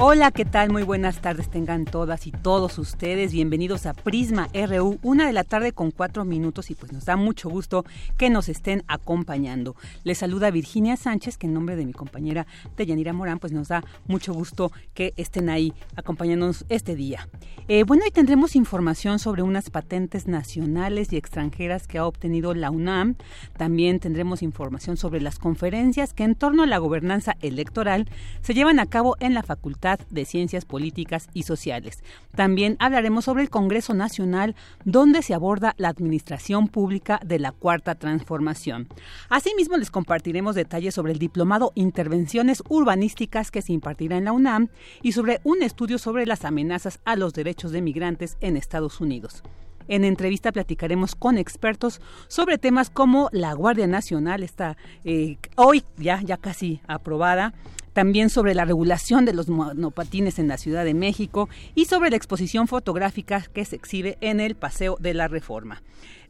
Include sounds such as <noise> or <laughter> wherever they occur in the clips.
Hola, ¿qué tal? Muy buenas tardes tengan todas y todos ustedes. Bienvenidos a Prisma RU, una de la tarde con cuatro minutos y pues nos da mucho gusto que nos estén acompañando. Les saluda Virginia Sánchez, que en nombre de mi compañera Deyanira Morán, pues nos da mucho gusto que estén ahí acompañándonos este día. Eh, bueno, hoy tendremos información sobre unas patentes nacionales y extranjeras que ha obtenido la UNAM. También tendremos información sobre las conferencias que en torno a la gobernanza electoral se llevan a cabo en la Facultad de Ciencias Políticas y Sociales. También hablaremos sobre el Congreso Nacional, donde se aborda la administración pública de la Cuarta Transformación. Asimismo, les compartiremos detalles sobre el diplomado Intervenciones Urbanísticas que se impartirá en la UNAM y sobre un estudio sobre las amenazas a los derechos de migrantes en Estados Unidos. En entrevista platicaremos con expertos sobre temas como la Guardia Nacional, está eh, hoy ya, ya casi aprobada, también sobre la regulación de los monopatines en la Ciudad de México y sobre la exposición fotográfica que se exhibe en el Paseo de la Reforma.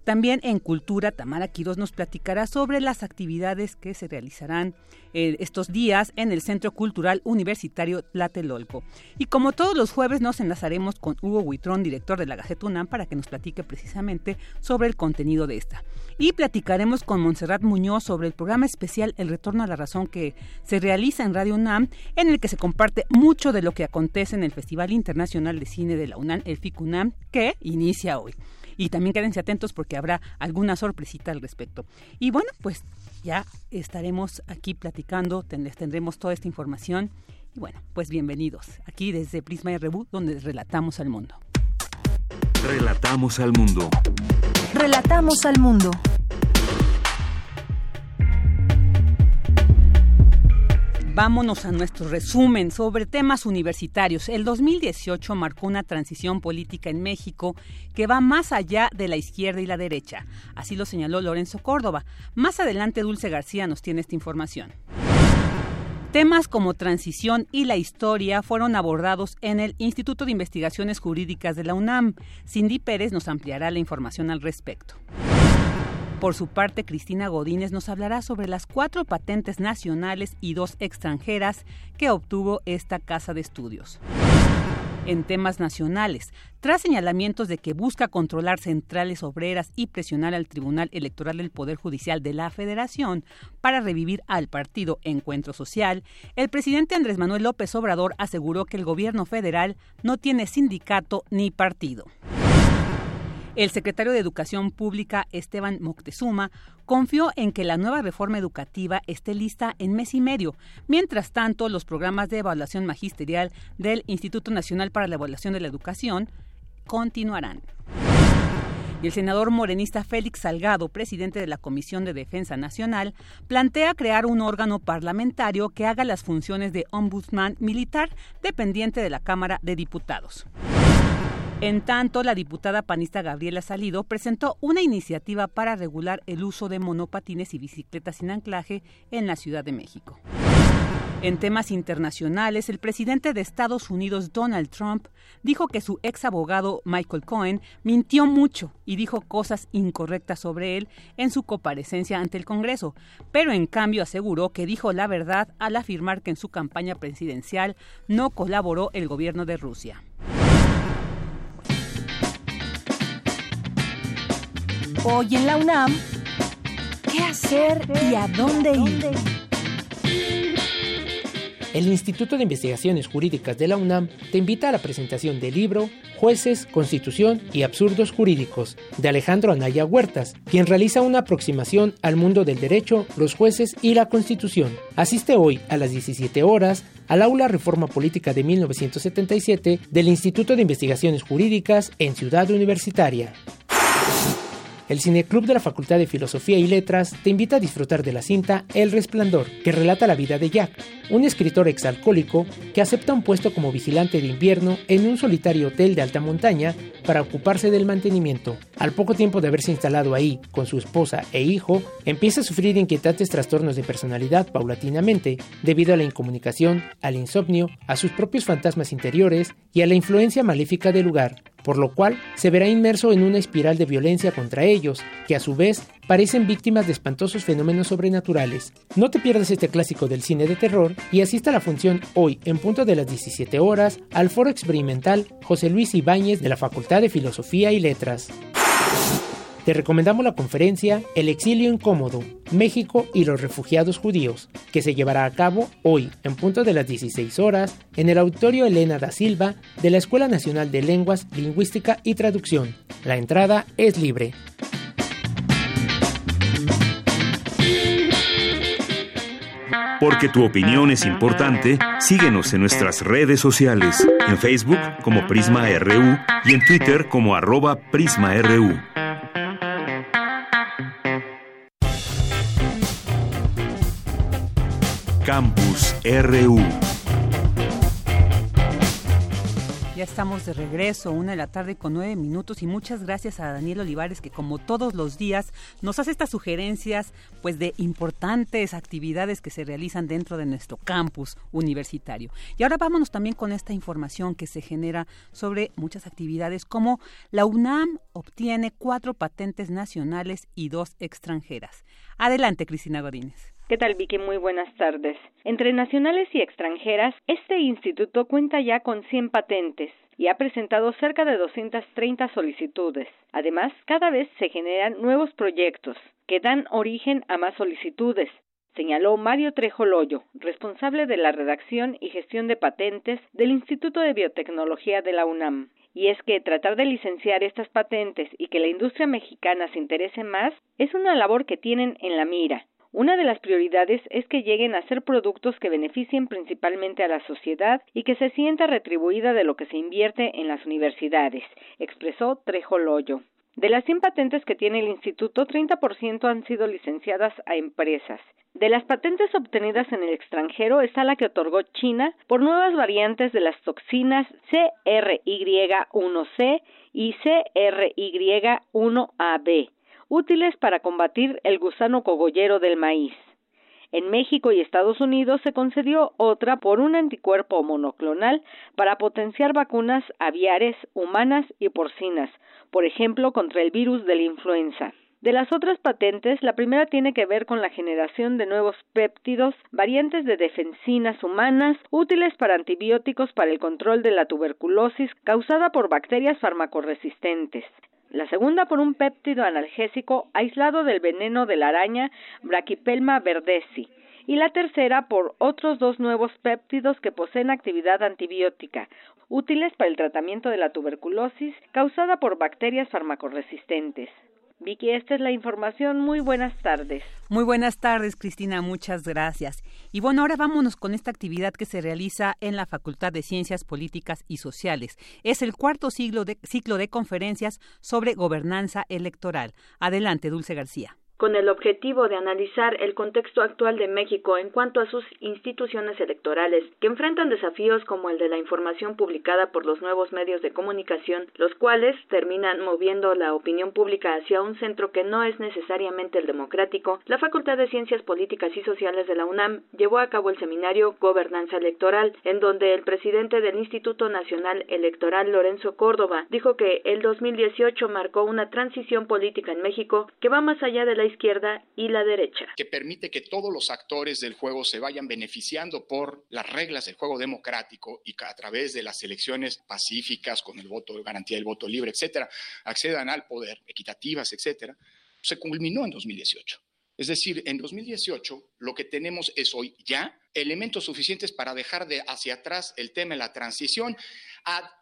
También en Cultura, Tamara Quiroz nos platicará sobre las actividades que se realizarán eh, estos días en el Centro Cultural Universitario Tlatelolco. Y como todos los jueves nos enlazaremos con Hugo Huitrón, director de la Gaceta UNAM, para que nos platique precisamente sobre el contenido de esta. Y platicaremos con Montserrat Muñoz sobre el programa especial El Retorno a la Razón que se realiza en Radio UNAM, en el que se comparte mucho de lo que acontece en el Festival Internacional de Cine de la UNAM, el FICUNAM, que inicia hoy y también quédense atentos porque habrá alguna sorpresita al respecto. Y bueno, pues ya estaremos aquí platicando, les tendremos toda esta información. Y bueno, pues bienvenidos aquí desde Prisma RU, donde relatamos al mundo. Relatamos al mundo. Relatamos al mundo. Vámonos a nuestro resumen sobre temas universitarios. El 2018 marcó una transición política en México que va más allá de la izquierda y la derecha. Así lo señaló Lorenzo Córdoba. Más adelante Dulce García nos tiene esta información. Temas como transición y la historia fueron abordados en el Instituto de Investigaciones Jurídicas de la UNAM. Cindy Pérez nos ampliará la información al respecto. Por su parte, Cristina Godínez nos hablará sobre las cuatro patentes nacionales y dos extranjeras que obtuvo esta casa de estudios. En temas nacionales, tras señalamientos de que busca controlar centrales obreras y presionar al Tribunal Electoral del Poder Judicial de la Federación para revivir al partido Encuentro Social, el presidente Andrés Manuel López Obrador aseguró que el gobierno federal no tiene sindicato ni partido. El secretario de Educación Pública, Esteban Moctezuma, confió en que la nueva reforma educativa esté lista en mes y medio. Mientras tanto, los programas de evaluación magisterial del Instituto Nacional para la Evaluación de la Educación continuarán. Y el senador morenista Félix Salgado, presidente de la Comisión de Defensa Nacional, plantea crear un órgano parlamentario que haga las funciones de ombudsman militar dependiente de la Cámara de Diputados. En tanto, la diputada panista Gabriela Salido presentó una iniciativa para regular el uso de monopatines y bicicletas sin anclaje en la Ciudad de México. En temas internacionales, el presidente de Estados Unidos, Donald Trump, dijo que su ex abogado, Michael Cohen, mintió mucho y dijo cosas incorrectas sobre él en su comparecencia ante el Congreso, pero en cambio aseguró que dijo la verdad al afirmar que en su campaña presidencial no colaboró el gobierno de Rusia. Hoy en la UNAM, ¿qué hacer y a dónde ir? el Instituto de Investigaciones Jurídicas de la UNAM te invita a la presentación del libro Jueces, Constitución y Absurdos Jurídicos de Alejandro Anaya Huertas, quien realiza una aproximación al mundo del derecho, los jueces y la Constitución. Asiste hoy a las 17 horas al aula Reforma Política de 1977 del Instituto de Investigaciones Jurídicas en Ciudad Universitaria. El Cineclub de la Facultad de Filosofía y Letras te invita a disfrutar de la cinta El Resplandor, que relata la vida de Jack, un escritor exalcohólico que acepta un puesto como vigilante de invierno en un solitario hotel de alta montaña para ocuparse del mantenimiento. Al poco tiempo de haberse instalado ahí con su esposa e hijo, empieza a sufrir inquietantes trastornos de personalidad paulatinamente debido a la incomunicación, al insomnio, a sus propios fantasmas interiores y a la influencia maléfica del lugar por lo cual se verá inmerso en una espiral de violencia contra ellos, que a su vez parecen víctimas de espantosos fenómenos sobrenaturales. No te pierdas este clásico del cine de terror y asista a la función hoy en punto de las 17 horas al foro experimental José Luis Ibáñez de la Facultad de Filosofía y Letras. Te recomendamos la conferencia El exilio incómodo, México y los refugiados judíos, que se llevará a cabo hoy en punto de las 16 horas en el auditorio Elena da Silva de la Escuela Nacional de Lenguas, Lingüística y Traducción. La entrada es libre. Porque tu opinión es importante, síguenos en nuestras redes sociales, en Facebook como Prisma RU y en Twitter como arroba PrismaRU. Campus RU. Ya estamos de regreso, una de la tarde con nueve minutos y muchas gracias a Daniel Olivares que como todos los días nos hace estas sugerencias pues de importantes actividades que se realizan dentro de nuestro campus universitario. Y ahora vámonos también con esta información que se genera sobre muchas actividades como la UNAM obtiene cuatro patentes nacionales y dos extranjeras. Adelante, Cristina Godínez. ¿Qué tal, Vicky? Muy buenas tardes. Entre nacionales y extranjeras, este instituto cuenta ya con 100 patentes y ha presentado cerca de 230 solicitudes. Además, cada vez se generan nuevos proyectos que dan origen a más solicitudes, señaló Mario Trejo Loyo, responsable de la redacción y gestión de patentes del Instituto de Biotecnología de la UNAM. Y es que tratar de licenciar estas patentes y que la industria mexicana se interese más es una labor que tienen en la mira una de las prioridades es que lleguen a ser productos que beneficien principalmente a la sociedad y que se sienta retribuida de lo que se invierte en las universidades, expresó Trejo Loyo. De las 100 patentes que tiene el instituto, 30% han sido licenciadas a empresas. De las patentes obtenidas en el extranjero está la que otorgó China por nuevas variantes de las toxinas CRY1C y CRY1AB útiles para combatir el gusano cogollero del maíz. En México y Estados Unidos se concedió otra por un anticuerpo monoclonal para potenciar vacunas aviares, humanas y porcinas, por ejemplo contra el virus de la influenza. De las otras patentes, la primera tiene que ver con la generación de nuevos péptidos, variantes de defensinas humanas, útiles para antibióticos para el control de la tuberculosis causada por bacterias farmacoresistentes la segunda por un péptido analgésico aislado del veneno de la araña Brachypelma verdesi, y la tercera por otros dos nuevos péptidos que poseen actividad antibiótica, útiles para el tratamiento de la tuberculosis causada por bacterias farmacoresistentes. Vicky, esta es la información. Muy buenas tardes. Muy buenas tardes, Cristina. Muchas gracias. Y bueno, ahora vámonos con esta actividad que se realiza en la Facultad de Ciencias Políticas y Sociales. Es el cuarto ciclo de, ciclo de conferencias sobre gobernanza electoral. Adelante, Dulce García con el objetivo de analizar el contexto actual de México en cuanto a sus instituciones electorales, que enfrentan desafíos como el de la información publicada por los nuevos medios de comunicación, los cuales terminan moviendo la opinión pública hacia un centro que no es necesariamente el democrático, la Facultad de Ciencias Políticas y Sociales de la UNAM llevó a cabo el seminario Gobernanza Electoral, en donde el presidente del Instituto Nacional Electoral, Lorenzo Córdoba, dijo que el 2018 marcó una transición política en México que va más allá de la izquierda y la derecha. Que permite que todos los actores del juego se vayan beneficiando por las reglas del juego democrático y que a través de las elecciones pacíficas, con el voto, garantía del voto libre, etcétera, accedan al poder, equitativas, etcétera, se culminó en 2018. Es decir, en 2018 lo que tenemos es hoy ya elementos suficientes para dejar de hacia atrás el tema de la transición,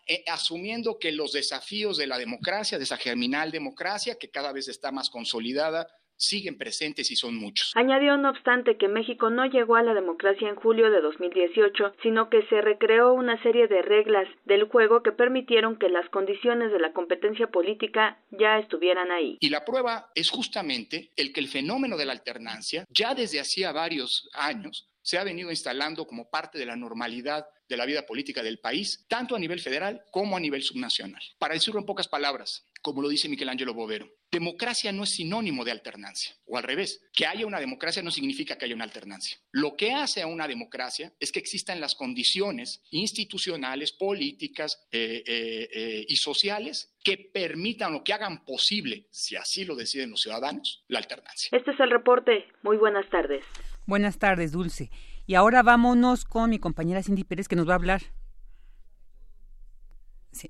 eh, asumiendo que los desafíos de la democracia, de esa germinal democracia, que cada vez está más consolidada, siguen presentes y son muchos. Añadió, no obstante, que México no llegó a la democracia en julio de 2018, sino que se recreó una serie de reglas del juego que permitieron que las condiciones de la competencia política ya estuvieran ahí. Y la prueba es justamente el que el fenómeno de la alternancia, ya desde hacía varios años, se ha venido instalando como parte de la normalidad de la vida política del país, tanto a nivel federal como a nivel subnacional. Para decirlo en pocas palabras, como lo dice Michelangelo Bovero, democracia no es sinónimo de alternancia, o al revés, que haya una democracia no significa que haya una alternancia. Lo que hace a una democracia es que existan las condiciones institucionales, políticas eh, eh, eh, y sociales que permitan o que hagan posible, si así lo deciden los ciudadanos, la alternancia. Este es el reporte. Muy buenas tardes. Buenas tardes, Dulce. Y ahora vámonos con mi compañera Cindy Pérez que nos va a hablar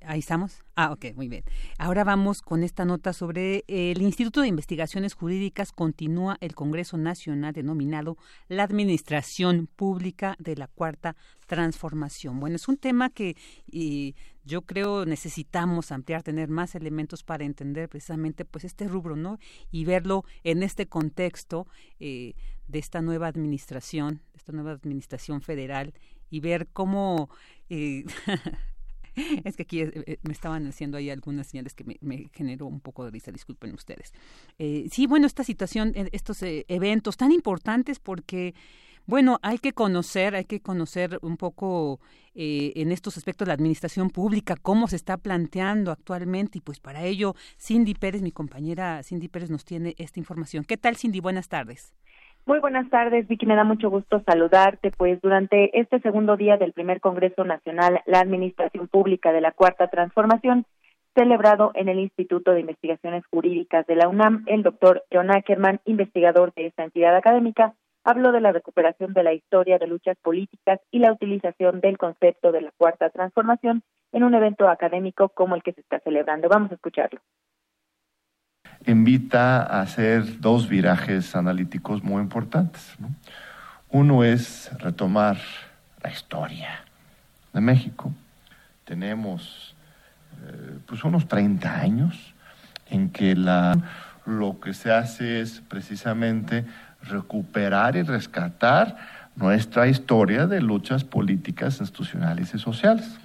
ahí estamos. Ah, ok, muy bien. Ahora vamos con esta nota sobre el Instituto de Investigaciones Jurídicas continúa el Congreso Nacional denominado la Administración Pública de la Cuarta Transformación. Bueno, es un tema que yo creo necesitamos ampliar, tener más elementos para entender precisamente pues este rubro, ¿no? Y verlo en este contexto eh, de esta nueva administración, de esta nueva administración federal y ver cómo eh, <laughs> <laughs> es que aquí eh, me estaban haciendo ahí algunas señales que me, generó un poco de risa, disculpen ustedes. Eh, sí, bueno, esta situación, eh, estos eventos tan importantes porque... Bueno, hay que conocer, hay que conocer un poco en estos aspectos la administración pública, cómo se está planteando actualmente y pues para ello Cindy Pérez, mi compañera Cindy Pérez nos tiene esta información. ¿Qué tal Cindy? Buenas tardes. Muy buenas tardes, Vicky. Me da mucho gusto saludarte. Pues durante este segundo día del primer Congreso Nacional, la Administración Pública de la Cuarta Transformación, celebrado en el Instituto de Investigaciones Jurídicas de la UNAM, el doctor John Ackerman, investigador de esta entidad académica, habló de la recuperación de la historia de luchas políticas y la utilización del concepto de la Cuarta Transformación en un evento académico como el que se está celebrando. Vamos a escucharlo invita a hacer dos virajes analíticos muy importantes. Uno es retomar la historia de México. Tenemos eh, pues unos 30 años en que la, lo que se hace es precisamente recuperar y rescatar nuestra historia de luchas políticas, institucionales y sociales,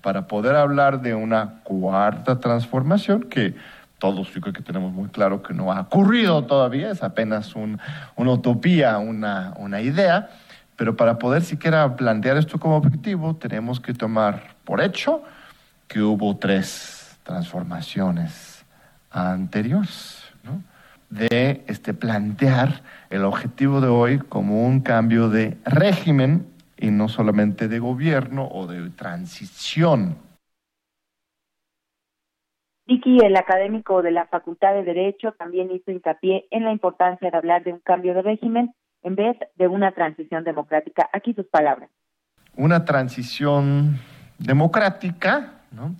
para poder hablar de una cuarta transformación que todos yo creo que tenemos muy claro que no ha ocurrido todavía, es apenas una utopía, una, una idea, pero para poder siquiera plantear esto como objetivo tenemos que tomar por hecho que hubo tres transformaciones anteriores, de este, plantear el objetivo de hoy como un cambio de régimen y no solamente de gobierno o de transición Vicky, el académico de la Facultad de Derecho, también hizo hincapié en la importancia de hablar de un cambio de régimen en vez de una transición democrática. Aquí sus palabras. Una transición democrática ¿no?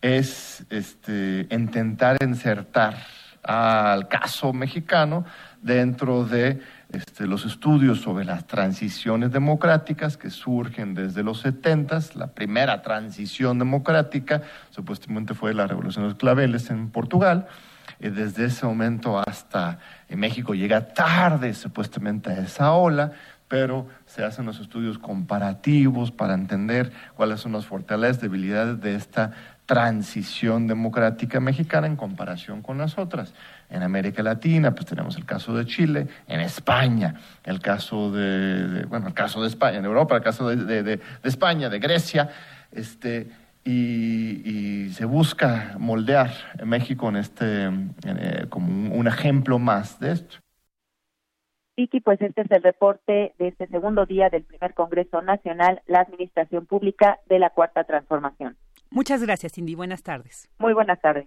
es este, intentar insertar al caso mexicano dentro de este, los estudios sobre las transiciones democráticas que surgen desde los 70, la primera transición democrática supuestamente fue la Revolución de los Claveles en Portugal, desde ese momento hasta en México llega tarde supuestamente a esa ola, pero se hacen los estudios comparativos para entender cuáles son las fortalezas, debilidades de esta transición democrática mexicana en comparación con las otras. En América Latina, pues tenemos el caso de Chile, en España, el caso de, bueno, el caso de España, en Europa, el caso de, de, España, de Grecia, este, y, se busca moldear México en este, eh, como un, ejemplo más de esto. Vicky, pues este es el reporte de este segundo día del primer Congreso Nacional, la Administración Pública de la Cuarta Transformación. Muchas gracias, Cindy. Buenas tardes. Muy buenas tardes.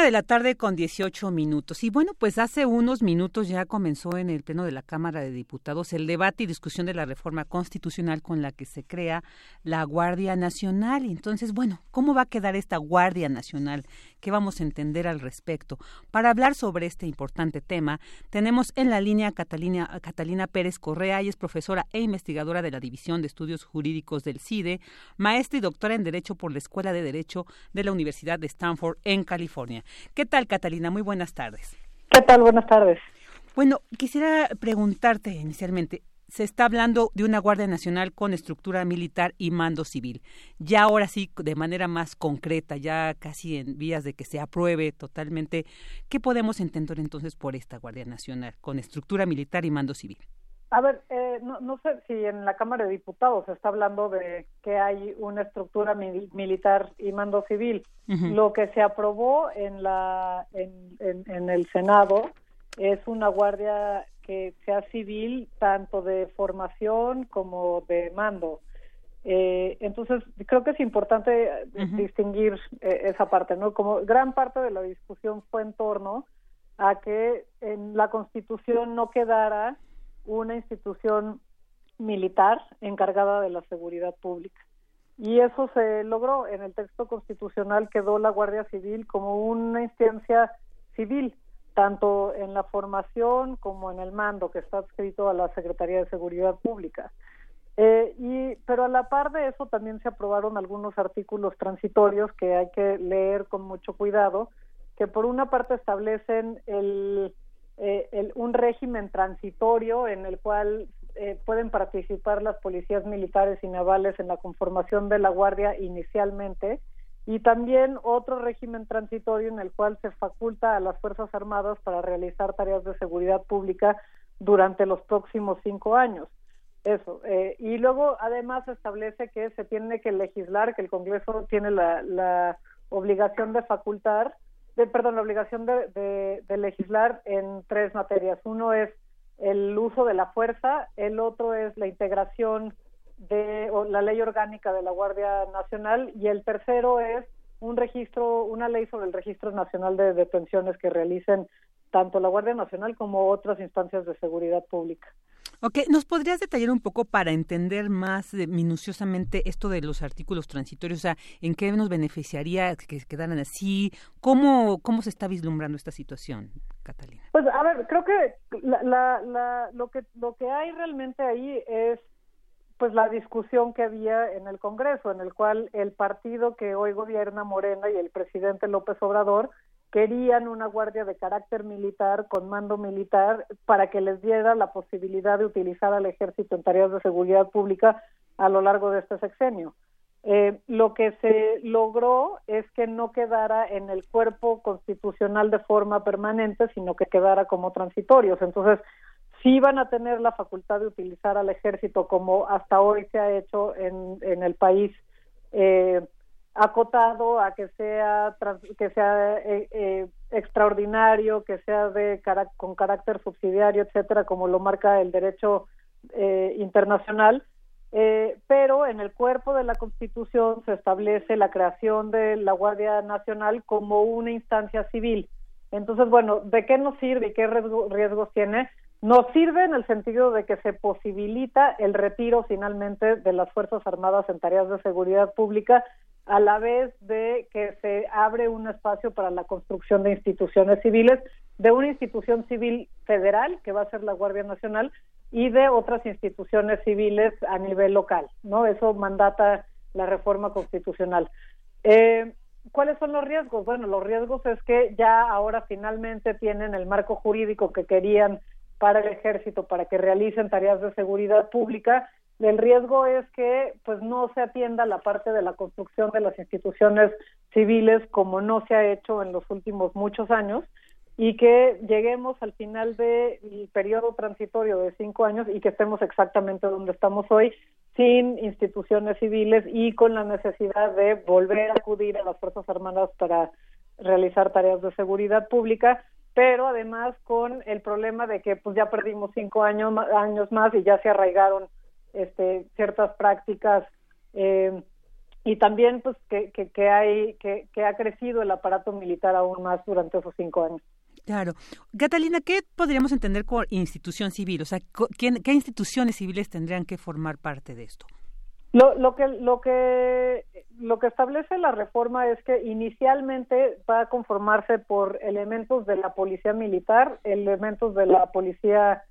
De la tarde con 18 minutos. Y bueno, pues hace unos minutos ya comenzó en el Pleno de la Cámara de Diputados el debate y discusión de la reforma constitucional con la que se crea la Guardia Nacional. Entonces, bueno, ¿cómo va a quedar esta Guardia Nacional? ¿Qué vamos a entender al respecto? Para hablar sobre este importante tema, tenemos en la línea a Catalina, Catalina Pérez Correa, y es profesora e investigadora de la División de Estudios Jurídicos del CIDE, maestra y doctora en Derecho por la Escuela de Derecho de la Universidad de Stanford en California. ¿Qué tal, Catalina? Muy buenas tardes. ¿Qué tal? Buenas tardes. Bueno, quisiera preguntarte inicialmente, se está hablando de una Guardia Nacional con estructura militar y mando civil. Ya ahora sí, de manera más concreta, ya casi en vías de que se apruebe totalmente, ¿qué podemos entender entonces por esta Guardia Nacional con estructura militar y mando civil? A ver, eh, no, no, sé si en la Cámara de Diputados se está hablando de que hay una estructura militar y mando civil. Lo que se aprobó en, la, en, en, el Senado es una guardia que sea civil tanto de formación como de mando. Eh, entonces, creo que es importante distinguir eh, esa parte, ¿no? Como gran parte de la discusión fue en torno a que en la Constitución no quedara una institución militar encargada de la seguridad pública. Y eso se logró. En el texto constitucional quedó la Guardia Civil como una instancia civil, tanto en la formación como en el mando, que está adscrito a la Secretaría de Seguridad Pública. Eh, y, pero a la par de eso también se aprobaron algunos artículos transitorios que hay que leer con mucho cuidado, que por una parte establecen el eh, un régimen transitorio en el cual eh, pueden participar las policías militares y navales en la conformación de la Guardia inicialmente y también otro régimen transitorio en el cual se faculta a las Fuerzas Armadas para realizar tareas de seguridad pública durante los próximos cinco años. Eso. Eh, y luego, además, establece que se tiene que legislar, que el Congreso tiene la, la obligación de facultar perdón, la obligación de, legislar en tres materias. Uno es el uso de la fuerza, el otro es la integración de la ley orgánica de la Guardia Nacional y el tercero es un registro, una ley sobre el registro nacional de detenciones que realicen tanto la Guardia Nacional como otras instancias de seguridad pública. Ok, ¿nos podrías detallar un poco para entender más minuciosamente esto de los artículos transitorios? O sea, ¿en qué nos beneficiaría que quedaran así? ¿Cómo, cómo se está vislumbrando esta situación, Catalina? Pues, a ver, creo que la, la, lo que lo que hay realmente ahí es pues la discusión que había en el Congreso, en el cual el partido que hoy gobierna Morena y el presidente López Obrador querían una guardia de carácter militar con mando militar para que les diera la posibilidad de utilizar al ejército en tareas de seguridad pública a lo largo de este sexenio. Eh, lo que se logró es que no quedara en el cuerpo constitucional de forma permanente, sino que quedara como transitorios. Entonces, sí van a tener la facultad de utilizar al ejército como hasta hoy se ha hecho en, en el país. Eh, acotado a que sea que sea eh, eh, extraordinario, que sea de con carácter subsidiario, etcétera, como lo marca el derecho eh, internacional. pero en el cuerpo de la Constitución se establece la creación de la Guardia Nacional como una instancia civil. Entonces, bueno, ¿de qué nos sirve y qué riesgos tiene? Nos sirve en el sentido de que se posibilita el retiro finalmente de las Fuerzas Armadas en tareas de seguridad pública a la vez de que se abre un espacio para la construcción de instituciones civiles, de una institución civil federal, que va a ser la Guardia Nacional, y de otras instituciones civiles a nivel local, ¿no? Eso mandata la reforma constitucional. Eh, ¿Cuáles son los riesgos? Bueno, los riesgos es que ya ahora finalmente tienen el marco jurídico que querían para el ejército, para que realicen tareas de seguridad pública, el riesgo es que pues no se atienda la parte de la construcción de las instituciones civiles como no se ha hecho en los últimos muchos años y que lleguemos al final del periodo transitorio de cinco años y que estemos exactamente donde estamos hoy, sin instituciones civiles y con la necesidad de volver a acudir a las Fuerzas Armadas para realizar tareas de seguridad pública, pero además con el problema de que pues ya perdimos cinco años, años más y ya se arraigaron este, ciertas prácticas eh, y también pues que, que, hay que, que ha crecido el aparato militar aún más durante esos cinco años. Claro. Catalina, ¿qué podríamos entender por institución civil? O sea, ¿qué instituciones civiles tendrían que formar parte de esto? Lo, lo, que, lo, que, lo que establece la reforma es que inicialmente va a conformarse por elementos de la policía militar, elementos de la policía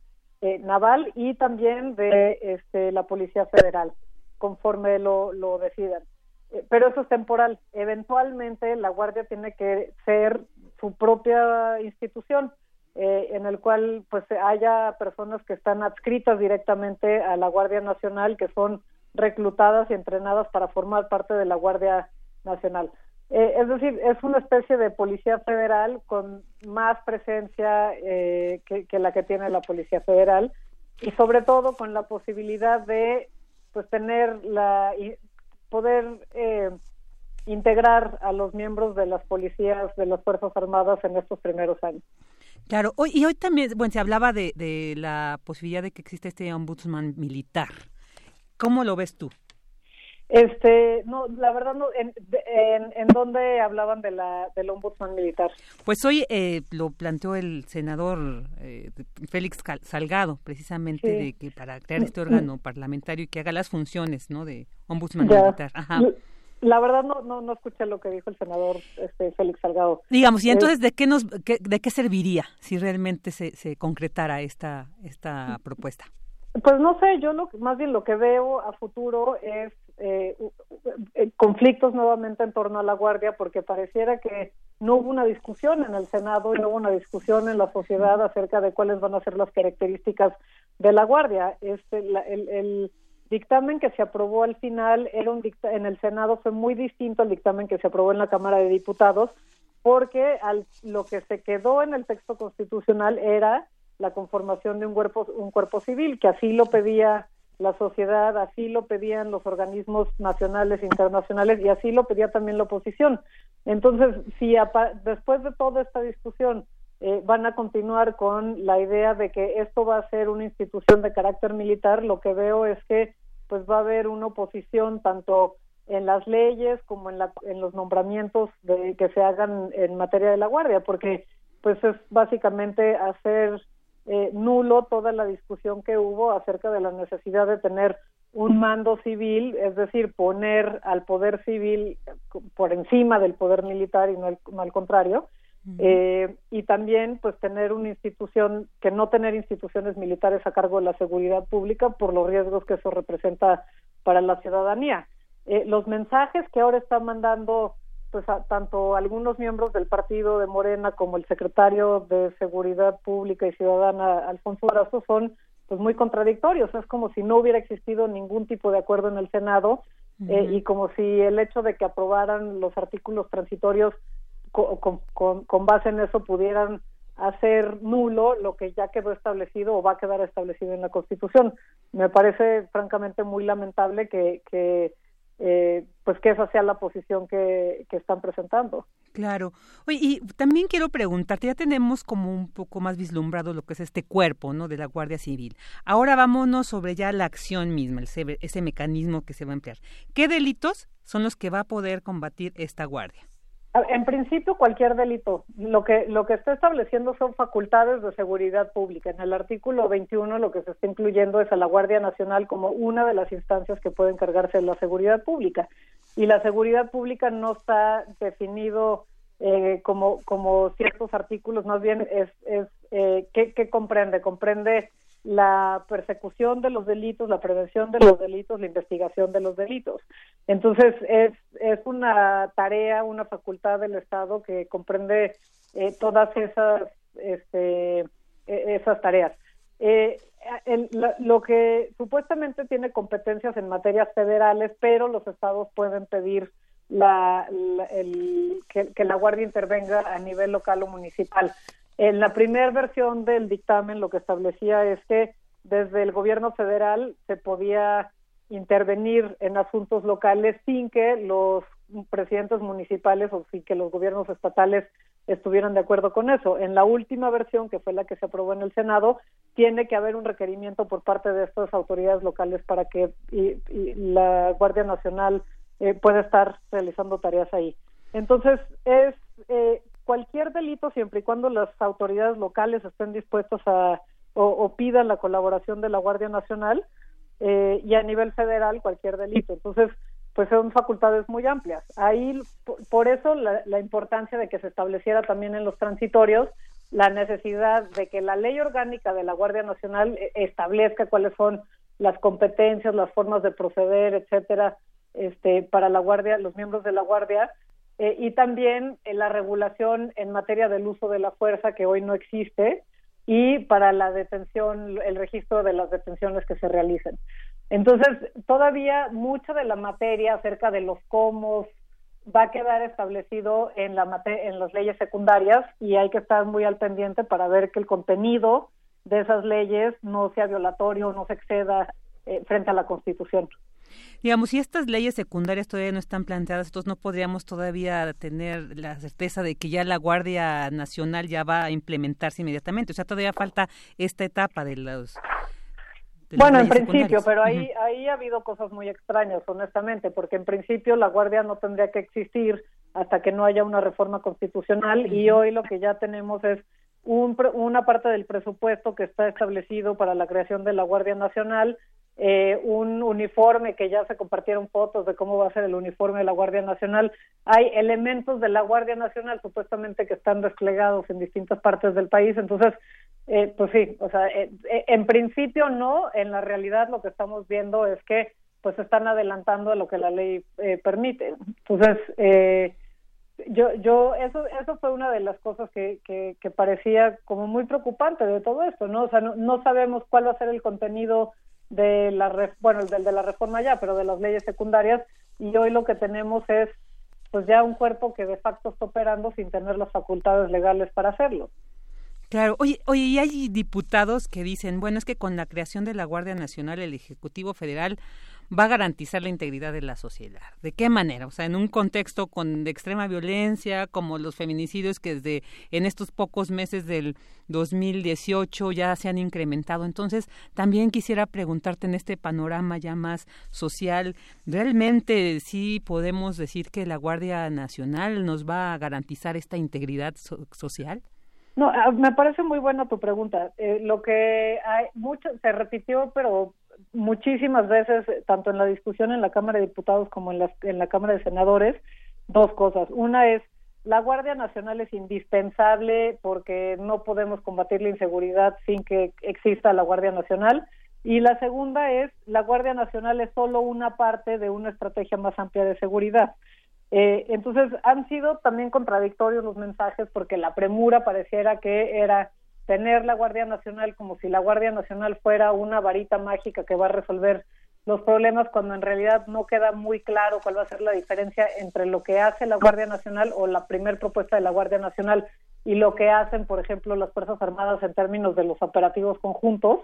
eh, naval y también de este, la policía federal, conforme lo, lo decidan. Eh, pero eso es temporal. Eventualmente la Guardia tiene que ser su propia institución. Eh, en el cual pues haya personas que están adscritas directamente a la Guardia Nacional que son reclutadas y entrenadas para formar parte de la Guardia Nacional. Eh, es decir, es una especie de policía federal con más presencia eh, que, la que tiene la policía federal y sobre todo con la posibilidad de pues tener la poder eh, integrar a los miembros de las policías de las fuerzas armadas en estos primeros años. Claro, hoy, y hoy también, bueno, se hablaba de, de la posibilidad de que exista este ombudsman militar. ¿Cómo lo ves tú? Este, no, la verdad no, en, en, dónde hablaban de la, del ombudsman militar. Pues hoy eh, lo planteó el senador eh, Félix Salgado, precisamente, de que para crear este órgano parlamentario y que haga las funciones, ¿no? De ombudsman militar. Ajá. La verdad no, no, no escuché lo que dijo el senador este, Félix Salgado. Digamos, y entonces, ¿de qué nos, de qué serviría si realmente se, se concretara esta, esta propuesta? Pues no sé, yo lo, más bien lo que veo a futuro es eh, eh, conflictos nuevamente en torno a la Guardia, porque pareciera que no hubo una discusión en el Senado y no hubo una discusión en la sociedad acerca de cuáles van a ser las características de la Guardia. Este, el, dictamen que se aprobó al final era un en el Senado fue muy distinto al dictamen que se aprobó en la Cámara de Diputados, porque al, lo que se quedó en el texto constitucional era la conformación de un cuerpo, un cuerpo civil, que así lo pedía la sociedad, así lo pedían los organismos nacionales e internacionales y así lo pedía también la oposición. Entonces, si después de toda esta discusión eh, van a continuar con la idea de que esto va a ser una institución de carácter militar, lo que veo es que pues va a haber una oposición tanto en las leyes como en, la, en los nombramientos de, que se hagan en materia de la guardia, porque pues es básicamente hacer eh, nulo toda la discusión que hubo acerca de la necesidad de tener un mando civil, es decir, poner al poder civil por encima del poder militar y no, al contrario, eh, y también pues tener una institución, que no tener instituciones militares a cargo de la seguridad pública por los riesgos que eso representa para la ciudadanía. Eh, los mensajes que ahora están mandando pues tanto algunos miembros del partido de Morena como el secretario de Seguridad Pública y Ciudadana Alfonso Brazo son pues muy contradictorios es como si no hubiera existido ningún tipo de acuerdo en el Senado eh, y como si el hecho de que aprobaran los artículos transitorios con, con, base en eso pudieran hacer nulo lo que ya quedó establecido o va a quedar establecido en la Constitución. Me parece francamente muy lamentable que, que eh, pues que esa sea la posición que, que están presentando. Claro. Oye, y también quiero preguntarte, ya tenemos como un poco más vislumbrado lo que es este cuerpo, ¿no? De la Guardia Civil. Ahora vámonos sobre ya la acción misma, ese, ese mecanismo que se va a emplear. ¿Qué delitos son los que va a poder combatir esta Guardia? En principio, cualquier delito. Lo que, lo que está estableciendo son facultades de seguridad pública. En el artículo 21 lo que se está incluyendo es a la Guardia Nacional como una de las instancias que puede encargarse de la seguridad pública. Y la seguridad pública no está definido eh, como, como ciertos artículos, más bien es, es eh, ¿qué, ¿qué comprende? Comprende la persecución de los delitos, la prevención de los delitos, la investigación de los delitos. Entonces, es, es una tarea, una facultad del Estado que comprende eh, todas esas, este, e, esas tareas. Eh, lo que supuestamente tiene competencias en materias federales, pero los estados pueden pedir la, el, que, la Guardia intervenga a nivel local o municipal. En la primera versión del dictamen lo que establecía es que desde el gobierno federal se podía intervenir en asuntos locales sin que los presidentes municipales o sin que los gobiernos estatales estuvieran de acuerdo con eso. En la última versión, que fue la que se aprobó en el Senado, tiene que haber un requerimiento por parte de estas autoridades locales para que la Guardia Nacional eh, puede estar realizando tareas ahí. Entonces, es eh, cualquier delito siempre y cuando las autoridades locales estén dispuestas a o, pidan la colaboración de la Guardia Nacional eh, y a nivel federal cualquier delito. Entonces, pues son facultades muy amplias. Ahí, por eso la, la importancia de que se estableciera también en los transitorios la necesidad de que la ley orgánica de la Guardia Nacional establezca cuáles son las competencias, las formas de proceder, etcétera, este, para la Guardia, los miembros de la Guardia, eh, y también en la regulación en materia del uso de la fuerza que hoy no existe y para la detención, el registro de las detenciones que se realicen. Entonces, todavía mucha de la materia acerca de los cómo va a quedar establecido en, la en las leyes secundarias y hay que estar muy al pendiente para ver que el contenido de esas leyes no sea violatorio, no se exceda eh, frente a la Constitución. Digamos, si estas leyes secundarias todavía no están planteadas, entonces no podríamos todavía tener la certeza de que ya la Guardia Nacional ya va a implementarse inmediatamente. O sea, todavía falta esta etapa de los bueno, en principio, pero ahí, ahí ha habido cosas muy extrañas, honestamente, porque en principio la Guardia no tendría que existir hasta que no haya una reforma constitucional y hoy lo que ya tenemos es un, una parte del presupuesto que está establecido para la creación de la Guardia Nacional eh, un uniforme que ya se compartieron fotos de cómo va a ser el uniforme de la Guardia Nacional. Hay elementos de la Guardia Nacional supuestamente que están desplegados en distintas partes del país, entonces, eh, pues sí, o sea, eh, en principio no, en la realidad lo que estamos viendo es que pues están adelantando lo que la ley permite. Entonces, yo, yo, eso, eso fue una de las cosas que, que, que, parecía como muy preocupante de todo esto, ¿no? O sea, no, no sabemos cuál va a ser el contenido de la bueno del de la reforma ya pero de las leyes secundarias y hoy lo que tenemos es pues ya un cuerpo que de facto está operando sin tener las facultades legales para hacerlo. Claro, oye, oye, y hay diputados que dicen, bueno, es que con la creación de la Guardia Nacional, el Ejecutivo Federal va a garantizar la integridad de la sociedad. ¿De qué manera? O sea, en un contexto con de extrema violencia, como los feminicidios que desde en estos pocos meses del 2018 ya se han incrementado. Entonces, también quisiera preguntarte en este panorama ya más social, ¿realmente sí podemos decir que la Guardia Nacional nos va a garantizar esta integridad social? No, ah, me parece muy buena tu pregunta. Eh, lo que hay mucho se repitió, pero muchísimas veces, tanto en la discusión en la Cámara de Diputados como en la, en la Cámara de Senadores, dos cosas. Una es, la Guardia Nacional es indispensable porque no podemos combatir la inseguridad sin que exista la Guardia Nacional. Y la segunda es, la Guardia Nacional es solo una parte de una estrategia más amplia de seguridad. Eh, entonces, han sido también contradictorios los mensajes porque la premura pareciera que era tener la Guardia Nacional como si la Guardia Nacional fuera una varita mágica que va a resolver los problemas cuando en realidad no queda muy claro cuál va a ser la diferencia entre lo que hace la Guardia Nacional o la primer propuesta de la Guardia Nacional y lo que hacen, por ejemplo, las Fuerzas Armadas en términos de los operativos conjuntos,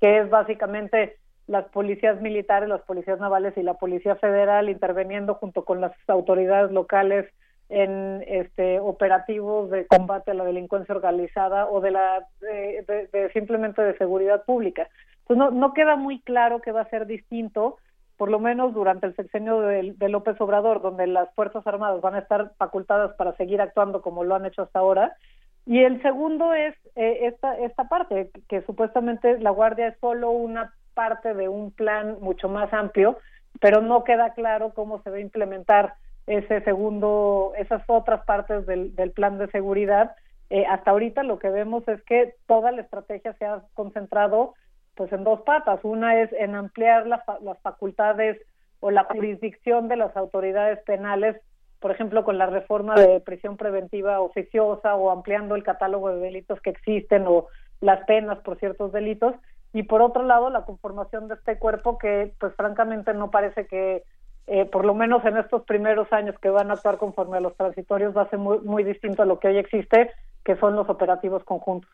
que es básicamente las policías militares, las policías navales y la Policía Federal interviniendo junto con las autoridades locales en este operativos de combate a la delincuencia organizada o de la de, simplemente de seguridad pública. Entonces no, no queda muy claro que va a ser distinto, por lo menos durante el sexenio de, López Obrador, donde las Fuerzas Armadas van a estar facultadas para seguir actuando como lo han hecho hasta ahora. Y el segundo es eh, esta, esta parte, que supuestamente la Guardia es solo una parte de un plan mucho más amplio, pero no queda claro cómo se va a implementar ese segundo, esas otras partes del, del plan de seguridad. Eh, hasta ahorita lo que vemos es que toda la estrategia se ha concentrado pues en dos patas. Una es en ampliar las facultades o la jurisdicción de las autoridades penales, por ejemplo, con la reforma de prisión preventiva oficiosa o ampliando el catálogo de delitos que existen o las penas por ciertos delitos. Y por otro lado, la conformación de este cuerpo que, pues francamente, no parece que eh, por lo menos en estos primeros años que van a actuar conforme a los transitorios, va a ser muy, muy distinto a lo que hoy existe, que son los operativos conjuntos.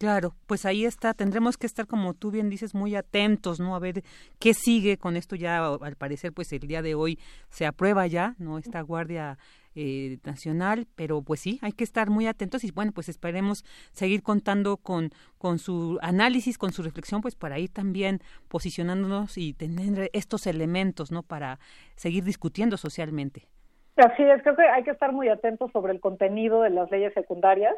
Claro, pues ahí está. Tendremos que estar, como tú bien dices, muy atentos, ¿no? A ver qué sigue con esto ya. Al parecer, pues el día de hoy se aprueba ya, ¿no? Esta Guardia eh, nacional, pero pues sí, hay que estar muy atentos y bueno, pues esperemos seguir contando con, con su análisis, con su reflexión, pues para ir también posicionándonos y tener estos elementos, ¿no? Para seguir discutiendo socialmente. Así es, creo que hay que estar muy atentos sobre el contenido de las leyes secundarias,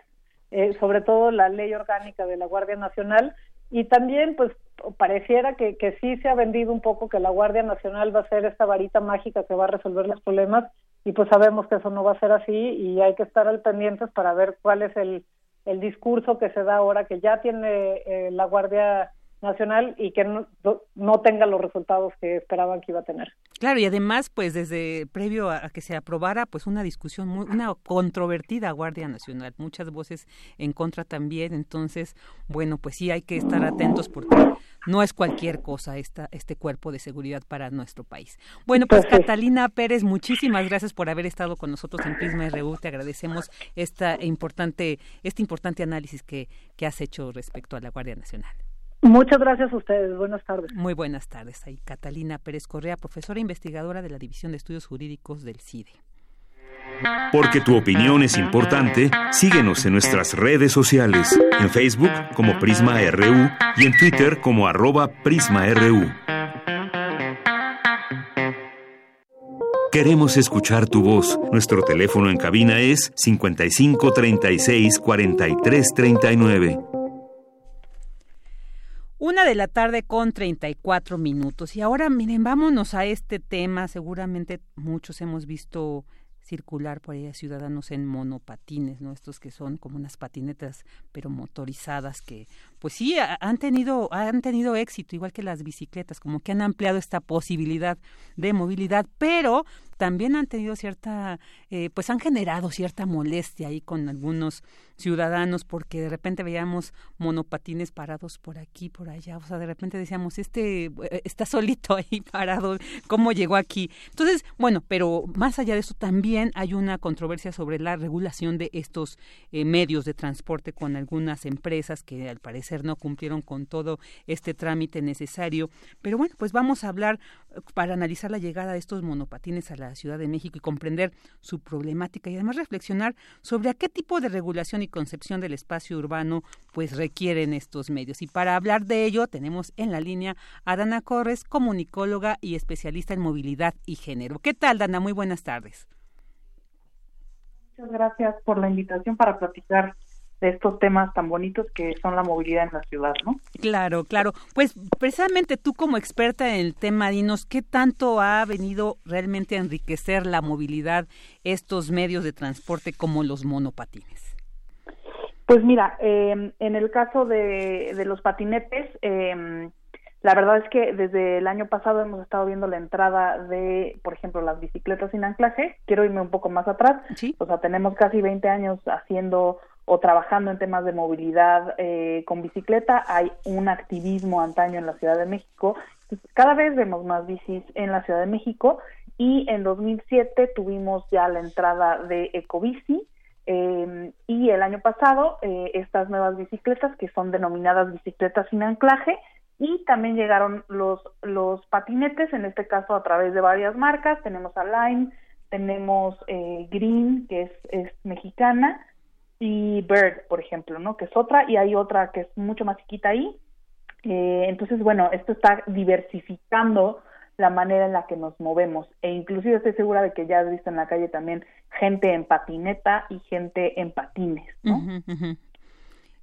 eh, sobre todo la ley orgánica de la Guardia Nacional, y también pues pareciera que, que sí se ha vendido un poco que la Guardia Nacional va a ser esta varita mágica que va a resolver los problemas, y pues sabemos que eso no va a ser así y hay que estar al pendientes para ver cuál es el, el discurso que se da ahora que ya tiene eh, la Guardia nacional y que no, no, tenga los resultados que esperaban que iba a tener. Claro, y además, pues desde previo a, que se aprobara, pues una discusión, muy, una controvertida Guardia Nacional, muchas voces en contra también, entonces, bueno, pues sí hay que estar atentos porque no es cualquier cosa esta, este cuerpo de seguridad para nuestro país. Bueno, pues Catalina Pérez, muchísimas gracias por haber estado con nosotros en Prisma RU, te agradecemos esta importante, este importante análisis que, que has hecho respecto a la Guardia Nacional. Muchas gracias a ustedes. Buenas tardes. Muy buenas tardes. Ahí Catalina Pérez Correa, profesora investigadora de la División de Estudios Jurídicos del CIDE. Porque tu opinión es importante, síguenos en nuestras redes sociales, en Facebook como Prisma RU y en Twitter como arroba PrismaRU. Queremos escuchar tu voz. Nuestro teléfono en cabina es 55 36 43 39. Una de la tarde con 34 minutos. Y ahora, miren, vámonos a este tema. Seguramente muchos hemos visto circular por ahí a ciudadanos en monopatines, ¿no? Estos que son como unas patinetas pero motorizadas que pues sí han tenido han tenido éxito igual que las bicicletas, como que han ampliado esta posibilidad de movilidad, pero también han tenido cierta, eh, pues han generado cierta molestia ahí con algunos ciudadanos porque de repente veíamos monopatines parados por aquí, por allá, o sea, de repente decíamos, este eh, está solito ahí <laughs> parado, ¿cómo llegó aquí? Entonces, bueno, pero más allá de eso también hay una controversia sobre la regulación de estos eh, medios de transporte con algunas empresas que al parecer no cumplieron con todo este trámite necesario, pero bueno, pues vamos a hablar para analizar la llegada de estos monopatines a la Ciudad de México y comprender su problemática y además reflexionar sobre a qué tipo de regulación y concepción del espacio urbano pues requieren estos medios. Y para hablar de ello tenemos en la línea a Dana Corres, comunicóloga y especialista en movilidad y género. ¿Qué tal, Dana? Muy buenas tardes. Muchas gracias por la invitación para platicar de estos temas tan bonitos que son la movilidad en la ciudad, ¿no? Claro, claro. Pues precisamente tú como experta en el tema, dinos, ¿qué tanto ha venido realmente a enriquecer la movilidad estos medios de transporte como los monopatines? Pues mira, em, en el caso de, los patinetes, eh, la verdad es que desde el año pasado hemos estado viendo la entrada de, por ejemplo, las bicicletas sin anclaje. Quiero irme un poco más atrás. ¿Sí? O sea, tenemos casi 20 años haciendo o trabajando en temas de movilidad eh, con bicicleta. Hay un activismo antaño en la Ciudad de México. cada vez vemos más bicis en la Ciudad de México y en 2007 tuvimos ya la entrada de Ecobici eh, y el año pasado eh, estas nuevas bicicletas que son denominadas bicicletas sin anclaje y también llegaron los los patinetes en este caso a través de varias marcas tenemos a tenemos eh, Green que es mexicana y Bird, por ejemplo, ¿no? Que es otra y hay otra que es mucho más chiquita ahí. Eh, entonces, bueno, esto está diversificando la manera en la que nos movemos e inclusive estoy segura de que ya has visto en la calle también gente en patineta y gente en patines, ¿no?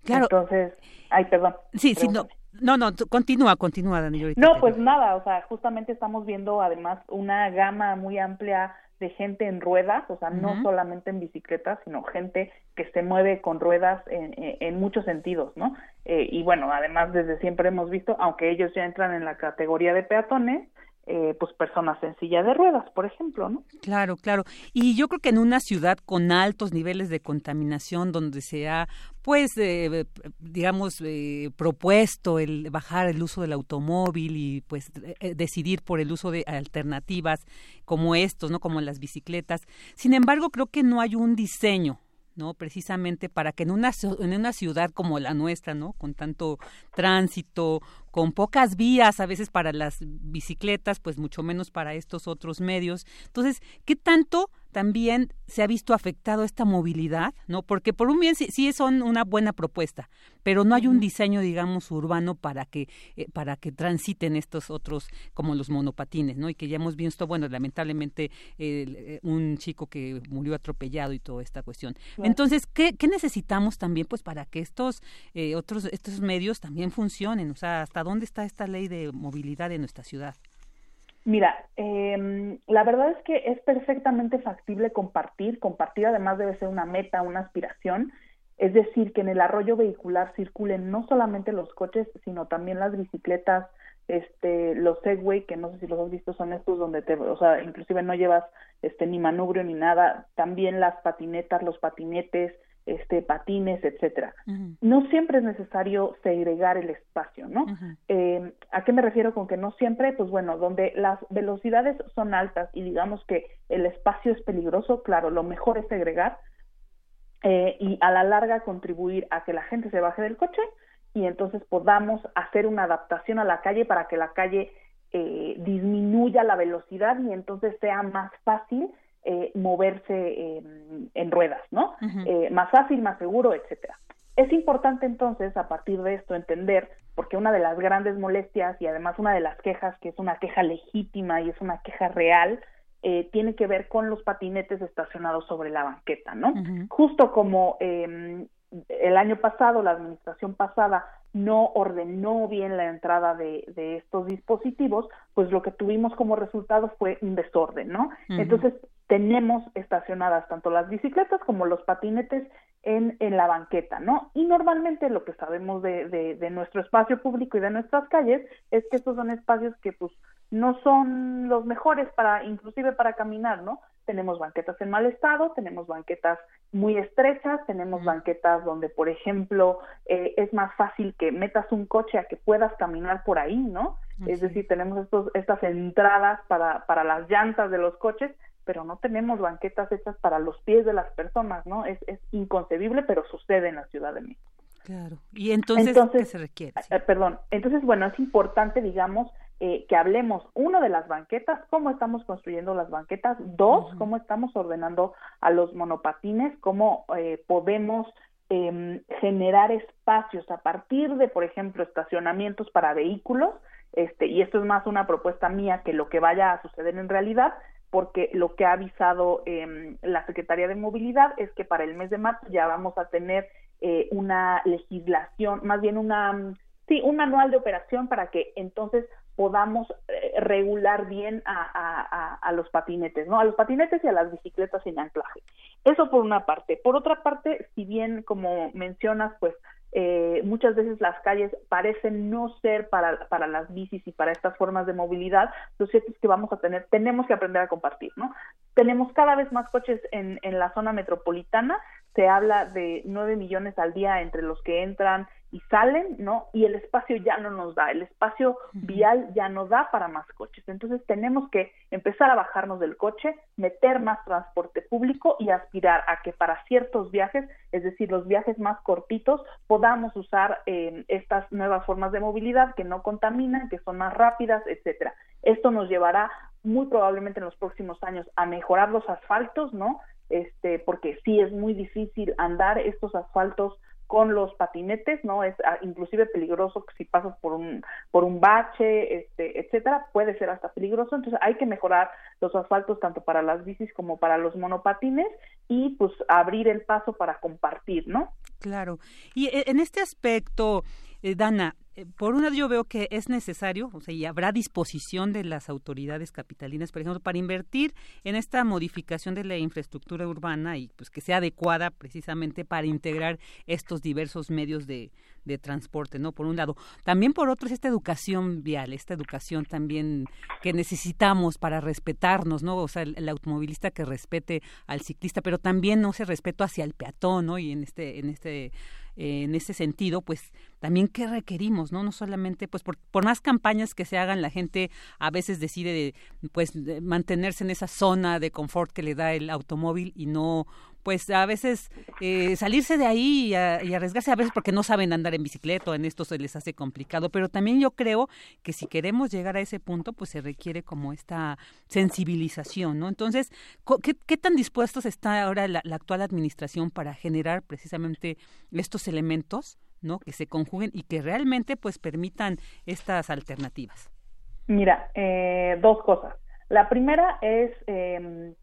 Claro. Entonces, ay, perdón. Sí, sí, no. No, no, continúa, continúa, Dani. No, pues nada, o sea, justamente estamos viendo además una gama muy amplia de gente en ruedas, o sea, no solamente en bicicletas, sino gente que se mueve con ruedas en, en, muchos sentidos, ¿no? Eh, y bueno, además desde siempre hemos visto, aunque ellos ya entran en la categoría de peatones, eh, pues personas en silla de ruedas, por ejemplo, ¿no? Claro, claro. Y yo creo que en una ciudad con altos niveles de contaminación, donde se ha, pues, eh, digamos, eh, propuesto el bajar el uso del automóvil y, pues, decidir por el uso de alternativas como estos, ¿no? Como las bicicletas. Sin embargo, creo que no hay un diseño ¿no? Precisamente para que en una, en una ciudad como la nuestra, ¿no? Con tanto tránsito, con pocas vías, a veces para las bicicletas, pues mucho menos para estos otros medios. Entonces, ¿qué tanto también se ha visto afectado esta movilidad, ¿no? Porque por un bien sí, son una buena propuesta, pero no hay un diseño, digamos, urbano para que eh, para que transiten estos otros como los monopatines, ¿no? Y que ya hemos visto, bueno, lamentablemente eh, un chico que murió atropellado y toda esta cuestión. Entonces, ¿qué, ¿qué, necesitamos también, pues, para que estos eh, otros estos medios también funcionen? O sea, ¿hasta dónde está esta ley de movilidad en nuestra ciudad? Mira, eh, la verdad es que es perfectamente factible compartir. Compartir además debe ser una meta, una aspiración. Es decir, que en el arroyo vehicular circulen no solamente los coches, sino también las bicicletas, este, los Segway, que no sé si los has visto, son estos donde te, o sea, inclusive no llevas este ni manubrio ni nada. También las patinetas, los patinetes, este, patines, etcétera. No siempre es necesario segregar el espacio, ¿no? Eh, ¿A qué me refiero con que no siempre? Pues bueno, donde las velocidades son altas y digamos que el espacio es peligroso, claro, lo mejor es segregar eh, y a la larga contribuir a que la gente se baje del coche y entonces podamos hacer una adaptación a la calle para que la calle eh, disminuya la velocidad y entonces sea más fácil eh, moverse en ruedas, ¿no? Eh, más fácil, más seguro, etcétera. Es importante entonces, a partir de esto, entender, porque una de las grandes molestias y además una de las quejas, que es una queja legítima y es una queja real, eh, tiene que ver con los patinetes estacionados sobre la banqueta, ¿no? Justo como em, el año pasado, la administración pasada no ordenó bien la entrada de, de, estos dispositivos, pues lo que tuvimos como resultado fue un desorden, ¿no? Entonces, tenemos estacionadas tanto las bicicletas como los patinetes en, en la banqueta, ¿no? Y normalmente lo que sabemos de, de, de, nuestro espacio público y de nuestras calles es que estos son espacios que pues no son los mejores para, inclusive para caminar, ¿no? Tenemos banquetas en mal estado, tenemos banquetas muy estrechas, tenemos banquetas donde, por ejemplo, eh, es más fácil que metas un coche a que puedas caminar por ahí, ¿no? Es decir, tenemos estos, estas entradas para, para las llantas de los coches pero no tenemos banquetas hechas para los pies de las personas, ¿no? Es, es inconcebible, pero sucede en la Ciudad de México. Claro. Y entonces, ¿qué se requiere? Eh, perdón. Entonces, bueno, es importante, digamos, eh, que hablemos, uno, de las banquetas, cómo estamos construyendo las banquetas, dos, cómo estamos ordenando a los monopatines, cómo eh, podemos em, generar espacios a partir de, por ejemplo, estacionamientos para vehículos, este, y esto es más una propuesta mía que lo que vaya a suceder en realidad, porque lo que ha avisado eh, la Secretaría de Movilidad es que para el mes de marzo ya vamos a tener eh, una legislación, más bien una, sí, un manual de operación para que entonces podamos eh, regular bien a, los patinetes, ¿no? A los patinetes y a las bicicletas sin anclaje. Eso por una parte. Por otra parte, si bien, como mencionas, pues eh, muchas veces las calles parecen no ser para, las bicis y para estas formas de movilidad, lo cierto es que vamos a tener, tenemos que aprender a compartir, ¿no? Tenemos cada vez más coches en, en la zona metropolitana, se habla de nueve millones al día entre los que entran y salen, ¿no? Y el espacio ya no nos da, el espacio vial ya no da para más coches. Entonces tenemos que empezar a bajarnos del coche, meter más transporte público y aspirar a que para ciertos viajes, es decir, los viajes más cortitos, podamos usar eh, estas nuevas formas de movilidad que no contaminan, que son más rápidas, etcétera. Esto nos llevará muy probablemente en los próximos años a mejorar los asfaltos, ¿no? Este, porque sí es muy difícil andar estos asfaltos con los patinetes, ¿no? Es ah, inclusive peligroso si pasas por un por un bache, este, etcétera, puede ser hasta peligroso, entonces hay que mejorar los asfaltos tanto para las bicis como para los monopatines y pues abrir el paso para compartir, ¿no? Claro. Y eh, en este aspecto, eh, Dana, por una yo veo que es necesario, o sea, y habrá disposición de las autoridades capitalinas, por ejemplo, para invertir en esta modificación de la infraestructura urbana y pues que sea adecuada precisamente para integrar estos diversos medios de, transporte, ¿no? Por un lado. También por otro es esta educación vial, esta educación también que necesitamos para respetarnos, ¿no? O sea, el, automovilista que respete al ciclista, pero también no se respeto hacia el peatón, ¿no? Y en este, en este en ese sentido, pues también qué requerimos, ¿no? No solamente, pues por, por, más campañas que se hagan, la gente a veces decide, pues, mantenerse en esa zona de confort que le da el automóvil y no pues a veces eh, salirse de ahí y, arriesgarse a veces porque no saben andar en bicicleta, en esto se les hace complicado, pero también yo creo que si queremos llegar a ese punto, pues se requiere como esta sensibilización, ¿no? Entonces, ¿qué, tan dispuestos está ahora la, actual administración para generar precisamente estos elementos, ¿no? Que se conjuguen y que realmente pues permitan estas alternativas. Mira, eh, dos cosas. La primera es, eh,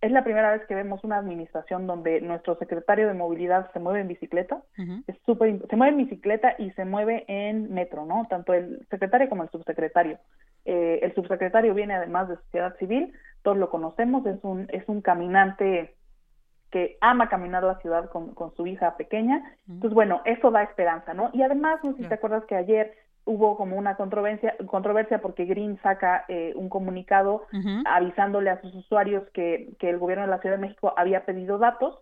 es la primera vez que vemos una administración donde nuestro secretario de movilidad se mueve en bicicleta, es súper, se mueve en bicicleta y se mueve en metro, ¿no? Tanto el secretario como el subsecretario. Eh, el subsecretario viene además de sociedad civil, todos lo conocemos, es un, es un caminante que ama caminar la ciudad con, con su hija pequeña. Entonces, bueno, eso da esperanza, ¿no? Y además, no sé si te acuerdas que ayer hubo como una controversia, controversia porque Green saca eh, un comunicado avisándole a sus usuarios que, que el gobierno de la Ciudad de México había pedido datos.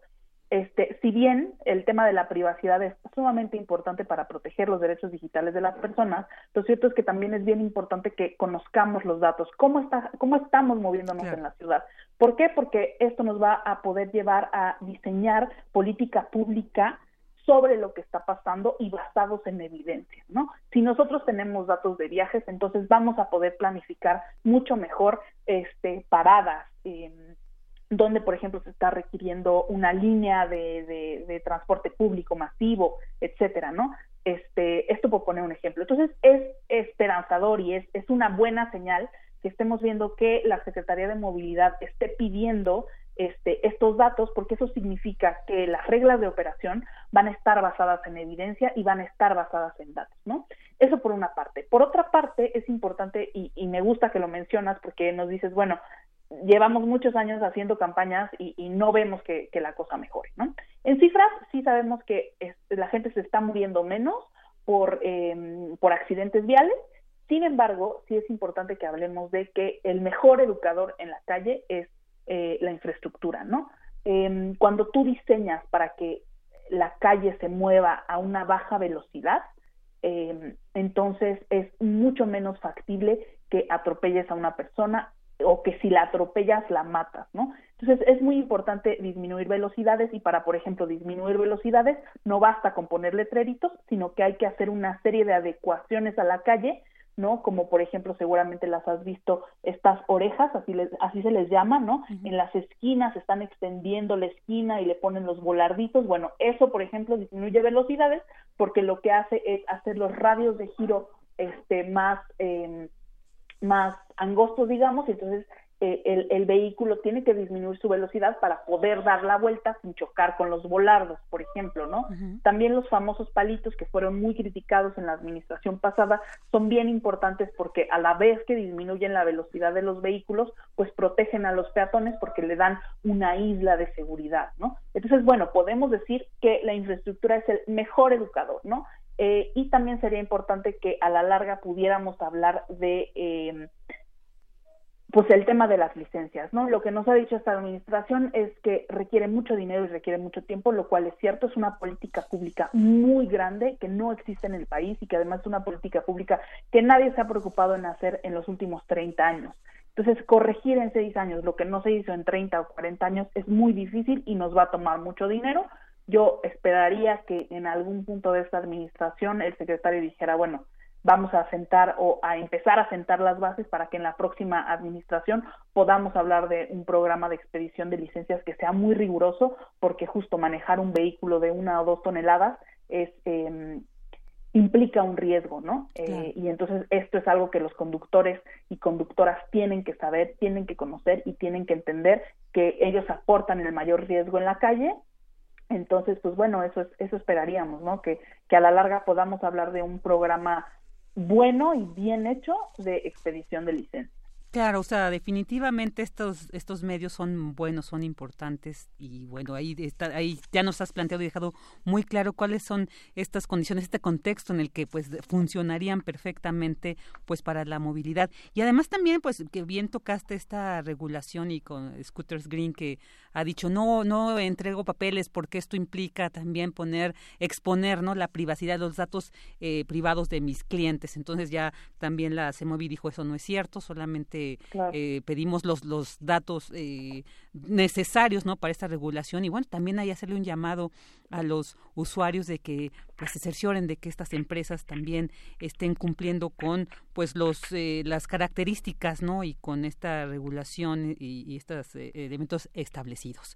Este, si bien el tema de la privacidad es sumamente importante para proteger los derechos digitales de las personas, lo cierto es que también es bien importante que conozcamos los datos, cómo, está, cómo estamos moviéndonos en la ciudad. ¿Por qué? Porque esto nos va a poder llevar a diseñar política pública sobre lo que está pasando y basados en evidencia, ¿no? Si nosotros tenemos datos de viajes, entonces vamos a poder planificar mucho mejor este, paradas, donde, por ejemplo, se está requiriendo una línea de, de, transporte público masivo, etcétera, ¿no? Este, esto por poner un ejemplo. Entonces, es esperanzador y es, es una buena señal que estemos viendo que la Secretaría de Movilidad esté pidiendo este, estos datos porque eso significa que las reglas de operación van a estar basadas en evidencia y van a estar basadas en datos, ¿no? Eso por una parte. Por otra parte, es importante y, me gusta que lo mencionas porque nos dices, bueno, llevamos muchos años haciendo campañas y, no vemos que, la cosa mejore, ¿no? En cifras sí sabemos que la gente se está muriendo menos por, em, por accidentes viales, sin embargo, sí es importante que hablemos de que el mejor educador en la calle es eh, la infraestructura, ¿no? Em, cuando tú diseñas para que la calle se mueva a una baja velocidad, em, entonces es mucho menos factible que atropelles a una persona o que si la atropellas la matas, ¿no? Entonces es muy importante disminuir velocidades y para, por ejemplo, disminuir velocidades no basta con poner letreritos, sino que hay que hacer una serie de adecuaciones a la calle ¿no? Como por ejemplo, seguramente las has visto, estas orejas, así, así se les llama, ¿no? En las esquinas están extendiendo la esquina y le ponen los volarditos. Bueno, eso, por ejemplo, disminuye velocidades porque lo que hace es hacer los radios de giro este, más, eh, más angostos, digamos, y entonces eh, el, vehículo tiene que disminuir su velocidad para poder dar la vuelta sin chocar con los volardos, por ejemplo, ¿no? También los famosos palitos que fueron muy criticados en la administración pasada son bien importantes porque a la vez que disminuyen la velocidad de los vehículos, pues protegen a los peatones porque le dan una isla de seguridad, ¿no? Entonces, bueno, podemos decir que la infraestructura es el mejor educador, ¿no? Eh, y también sería importante que a la larga pudiéramos hablar de eh, pues el tema de las licencias, ¿no? Lo que nos ha dicho esta administración es que requiere mucho dinero y requiere mucho tiempo, lo cual es cierto, es una política pública muy grande que no existe en el país y que además es una política pública que nadie se ha preocupado en hacer en los últimos 30 años. Entonces, corregir en seis años lo que no se hizo en 30 o 40 años es muy difícil y nos va a tomar mucho dinero. Yo esperaría que en algún punto de esta administración el secretario dijera, bueno, vamos a sentar o a empezar a sentar las bases para que en la próxima administración podamos hablar de un programa de expedición de licencias que sea muy riguroso, porque justo manejar un vehículo de una o dos toneladas es em, implica un riesgo, ¿no? Eh, y entonces esto es algo que los conductores y conductoras tienen que saber, tienen que conocer y tienen que entender que ellos aportan el mayor riesgo en la calle entonces, pues bueno, eso es, eso esperaríamos, ¿no? Que, que a la larga podamos hablar de un programa bueno y bien hecho de expedición de licencia. Claro, o sea, definitivamente estos estos medios son buenos, son importantes y bueno, ahí está ahí ya nos has planteado y dejado muy claro cuáles son estas condiciones, este contexto en el que pues funcionarían perfectamente pues para la movilidad. Y además también pues que bien tocaste esta regulación y con Scooters Green que ha dicho no no entrego papeles porque esto implica también poner exponer, ¿no? la privacidad los datos eh, privados de mis clientes. Entonces ya también la CEMOVI dijo eso no es cierto, solamente eh, eh, pedimos los, los datos necesarios no para esta regulación. Y bueno también hay hacerle un llamado a los usuarios de que pues se cercioren de que estas empresas también estén cumpliendo con pues los las características no y con esta regulación y, y estos elementos establecidos.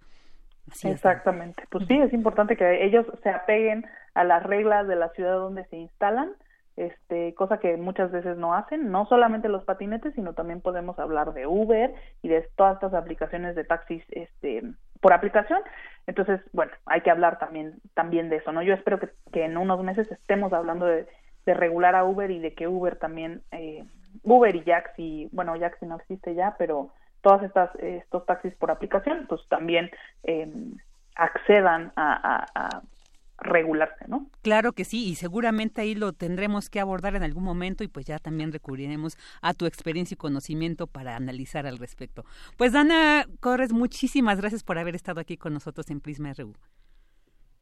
Exactamente. Pues sí, es importante que ellos se apeguen a las reglas de la ciudad donde se instalan, este, cosa que muchas veces no hacen, no solamente los patinetes, sino también podemos hablar de Uber y de todas estas aplicaciones de taxis este, por aplicación. Entonces, bueno, hay que hablar también, también de eso, ¿no? Yo espero que, que en unos meses estemos hablando de, regular a Uber y de que Uber también, eh, Uber y Jaxi, bueno, Jaxi no existe ya, pero todas estas estos taxis por aplicación pues también eh, accedan a, regularse, ¿no? Claro que sí, y seguramente ahí lo tendremos que abordar en algún momento y pues ya también recurriremos a tu experiencia y conocimiento para analizar al respecto. Pues Dana Corres, muchísimas gracias por haber estado aquí con nosotros en Prisma RU.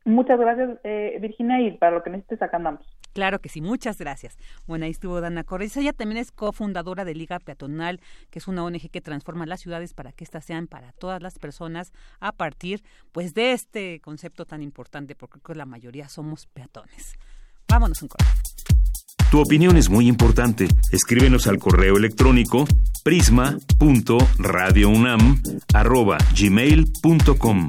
Muchas gracias, eh, Virginia, y para lo que necesites acá andamos. Claro que sí, muchas gracias. Bueno, ahí estuvo Dana Corres. Ella también es cofundadora de Liga Peatonal, que es una ONG que transforma las ciudades para que éstas sean para todas las personas a partir pues de este concepto tan importante, porque creo que la mayoría somos peatones. Vámonos un correo. Tu opinión es muy importante. Escríbenos al correo electrónico prisma.radiounam@gmail.com.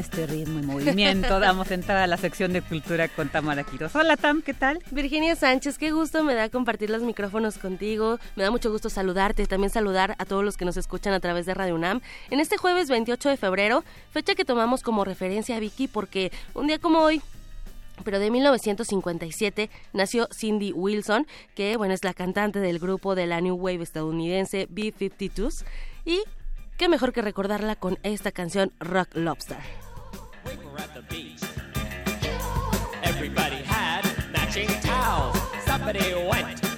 Este ritmo y movimiento damos entrada a la sección de cultura con Tamara Quiroz. Hola Tam, ¿qué tal? Virginia Sánchez, qué gusto me da compartir los micrófonos contigo. Me da mucho gusto saludarte, también saludar a todos los que nos escuchan a través de Radio UNAM. En este jueves 28 de febrero, fecha que tomamos como referencia a Vicky porque un día como hoy, pero de 1957 nació Cindy Wilson, que bueno, es la cantante del grupo de la New Wave estadounidense B-52s y qué mejor que recordarla con esta canción Rock Lobster. we were at the beach. Everybody had matching towels. Somebody went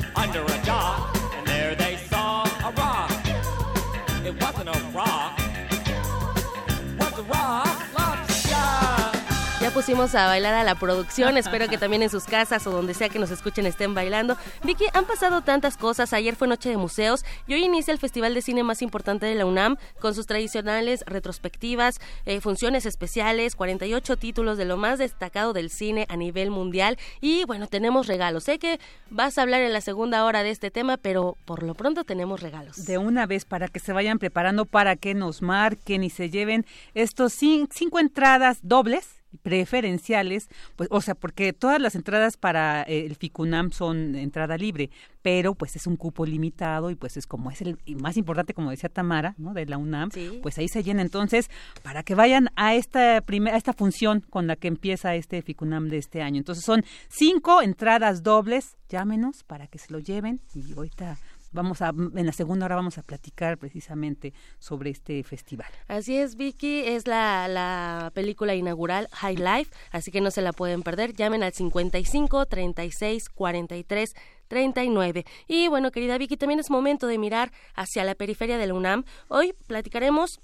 pusimos a bailar a la producción, <laughs> espero que también en sus casas o donde sea que nos escuchen estén bailando. Vicky, han pasado tantas cosas, ayer fue Noche de Museos y hoy inicia el festival de cine más importante de la UNAM con sus tradicionales retrospectivas, eh, funciones especiales, 48 títulos de lo más destacado del cine a nivel mundial y bueno, tenemos regalos. Sé que vas a hablar en la segunda hora de este tema, pero por lo pronto tenemos regalos. De una vez para que se vayan preparando para que nos marquen y se lleven estos cinco entradas dobles preferenciales, pues, o sea, porque todas las entradas para eh, el FICUNAM son entrada libre, pero pues es un cupo limitado y pues es como es el más importante, como decía Tamara, ¿no? De la UNAM, pues ahí se llena. Entonces, para que vayan a esta primera, a esta función con la que empieza este FICUNAM de este año. Entonces son cinco entradas dobles, llámenos para que se lo lleven y ahorita vamos a en la segunda hora vamos a platicar precisamente sobre este festival. Así es, Vicky, es la, la película inaugural High Life, así que no se la pueden perder. Llamen al 55 36 43 39. Y bueno, querida Vicky, también es momento de mirar hacia la periferia de la UNAM. Hoy platicaremos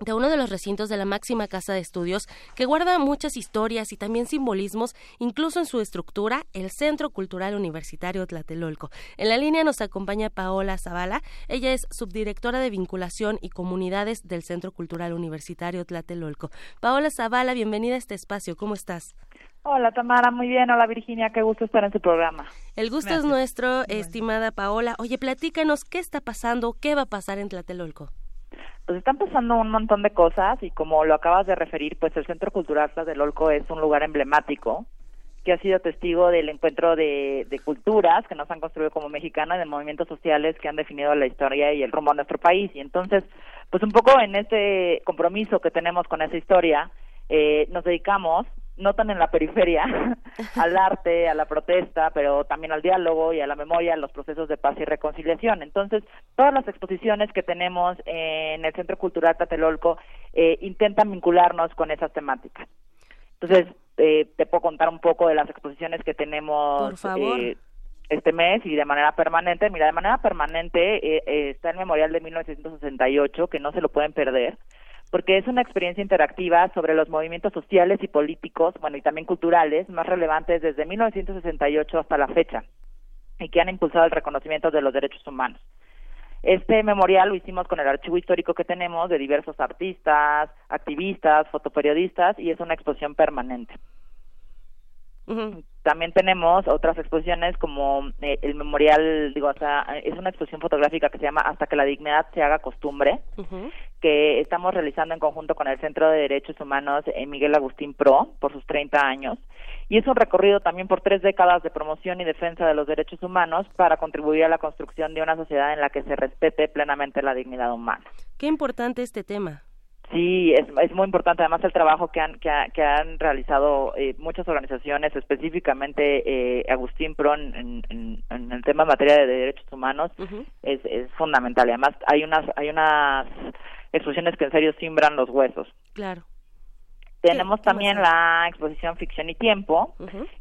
de uno de los recintos de la máxima casa de estudios que guarda muchas historias y también simbolismos, incluso en su estructura, el Centro Cultural Universitario Tlatelolco. En la línea nos acompaña Paola Zavala, ella es subdirectora de vinculación y comunidades del Centro Cultural Universitario Tlatelolco. Paola Zavala, bienvenida a este espacio, ¿cómo estás? Hola Tamara, muy bien. Hola Virginia, qué gusto estar en su programa. El gusto es nuestro, estimada Paola. Oye, platícanos qué está pasando, qué va a pasar en Tlatelolco pues están pasando un montón de cosas y como lo acabas de referir, pues el Centro Cultural del Olco es un lugar emblemático que ha sido testigo del encuentro de, culturas que nos han construido como mexicanas, de movimientos sociales que han definido la historia y el rumbo de nuestro país. Y entonces, pues un poco en este compromiso que tenemos con esa historia, eh, nos dedicamos no tan en la periferia, <laughs> al arte, a la protesta, pero también al diálogo y a la memoria, a los procesos de paz y reconciliación. Entonces, todas las exposiciones que tenemos en el Centro Cultural Tatelolco eh, intentan vincularnos con esas temáticas. Entonces, eh, te puedo contar un poco de las exposiciones que tenemos eh, este mes y de manera permanente. Mira, de manera permanente eh, eh, está el Memorial de 1968, que no se lo pueden perder porque es una experiencia interactiva sobre los movimientos sociales y políticos, bueno, y también culturales más relevantes desde 1968 hasta la fecha y que han impulsado el reconocimiento de los derechos humanos. Este memorial lo hicimos con el archivo histórico que tenemos de diversos artistas, activistas, fotoperiodistas y es una exposición permanente. También tenemos otras exposiciones como eh, el memorial, digo, hasta, es una exposición fotográfica que se llama Hasta que la dignidad se haga costumbre, que estamos realizando en conjunto con el Centro de Derechos Humanos eh, Miguel Agustín Pro por sus 30 años. Y es un recorrido también por tres décadas de promoción y defensa de los derechos humanos para contribuir a la construcción de una sociedad en la que se respete plenamente la dignidad humana. Qué importante este tema. Sí, es, es muy importante además el trabajo que han, que, que han realizado eh, muchas organizaciones, específicamente eh, Agustín Pro en, en, en, el tema en materia de derechos humanos, es, es fundamental. Además hay unas, hay unas exposiciones que en serio simbran los huesos. Claro. Tenemos también la exposición Ficción y Tiempo,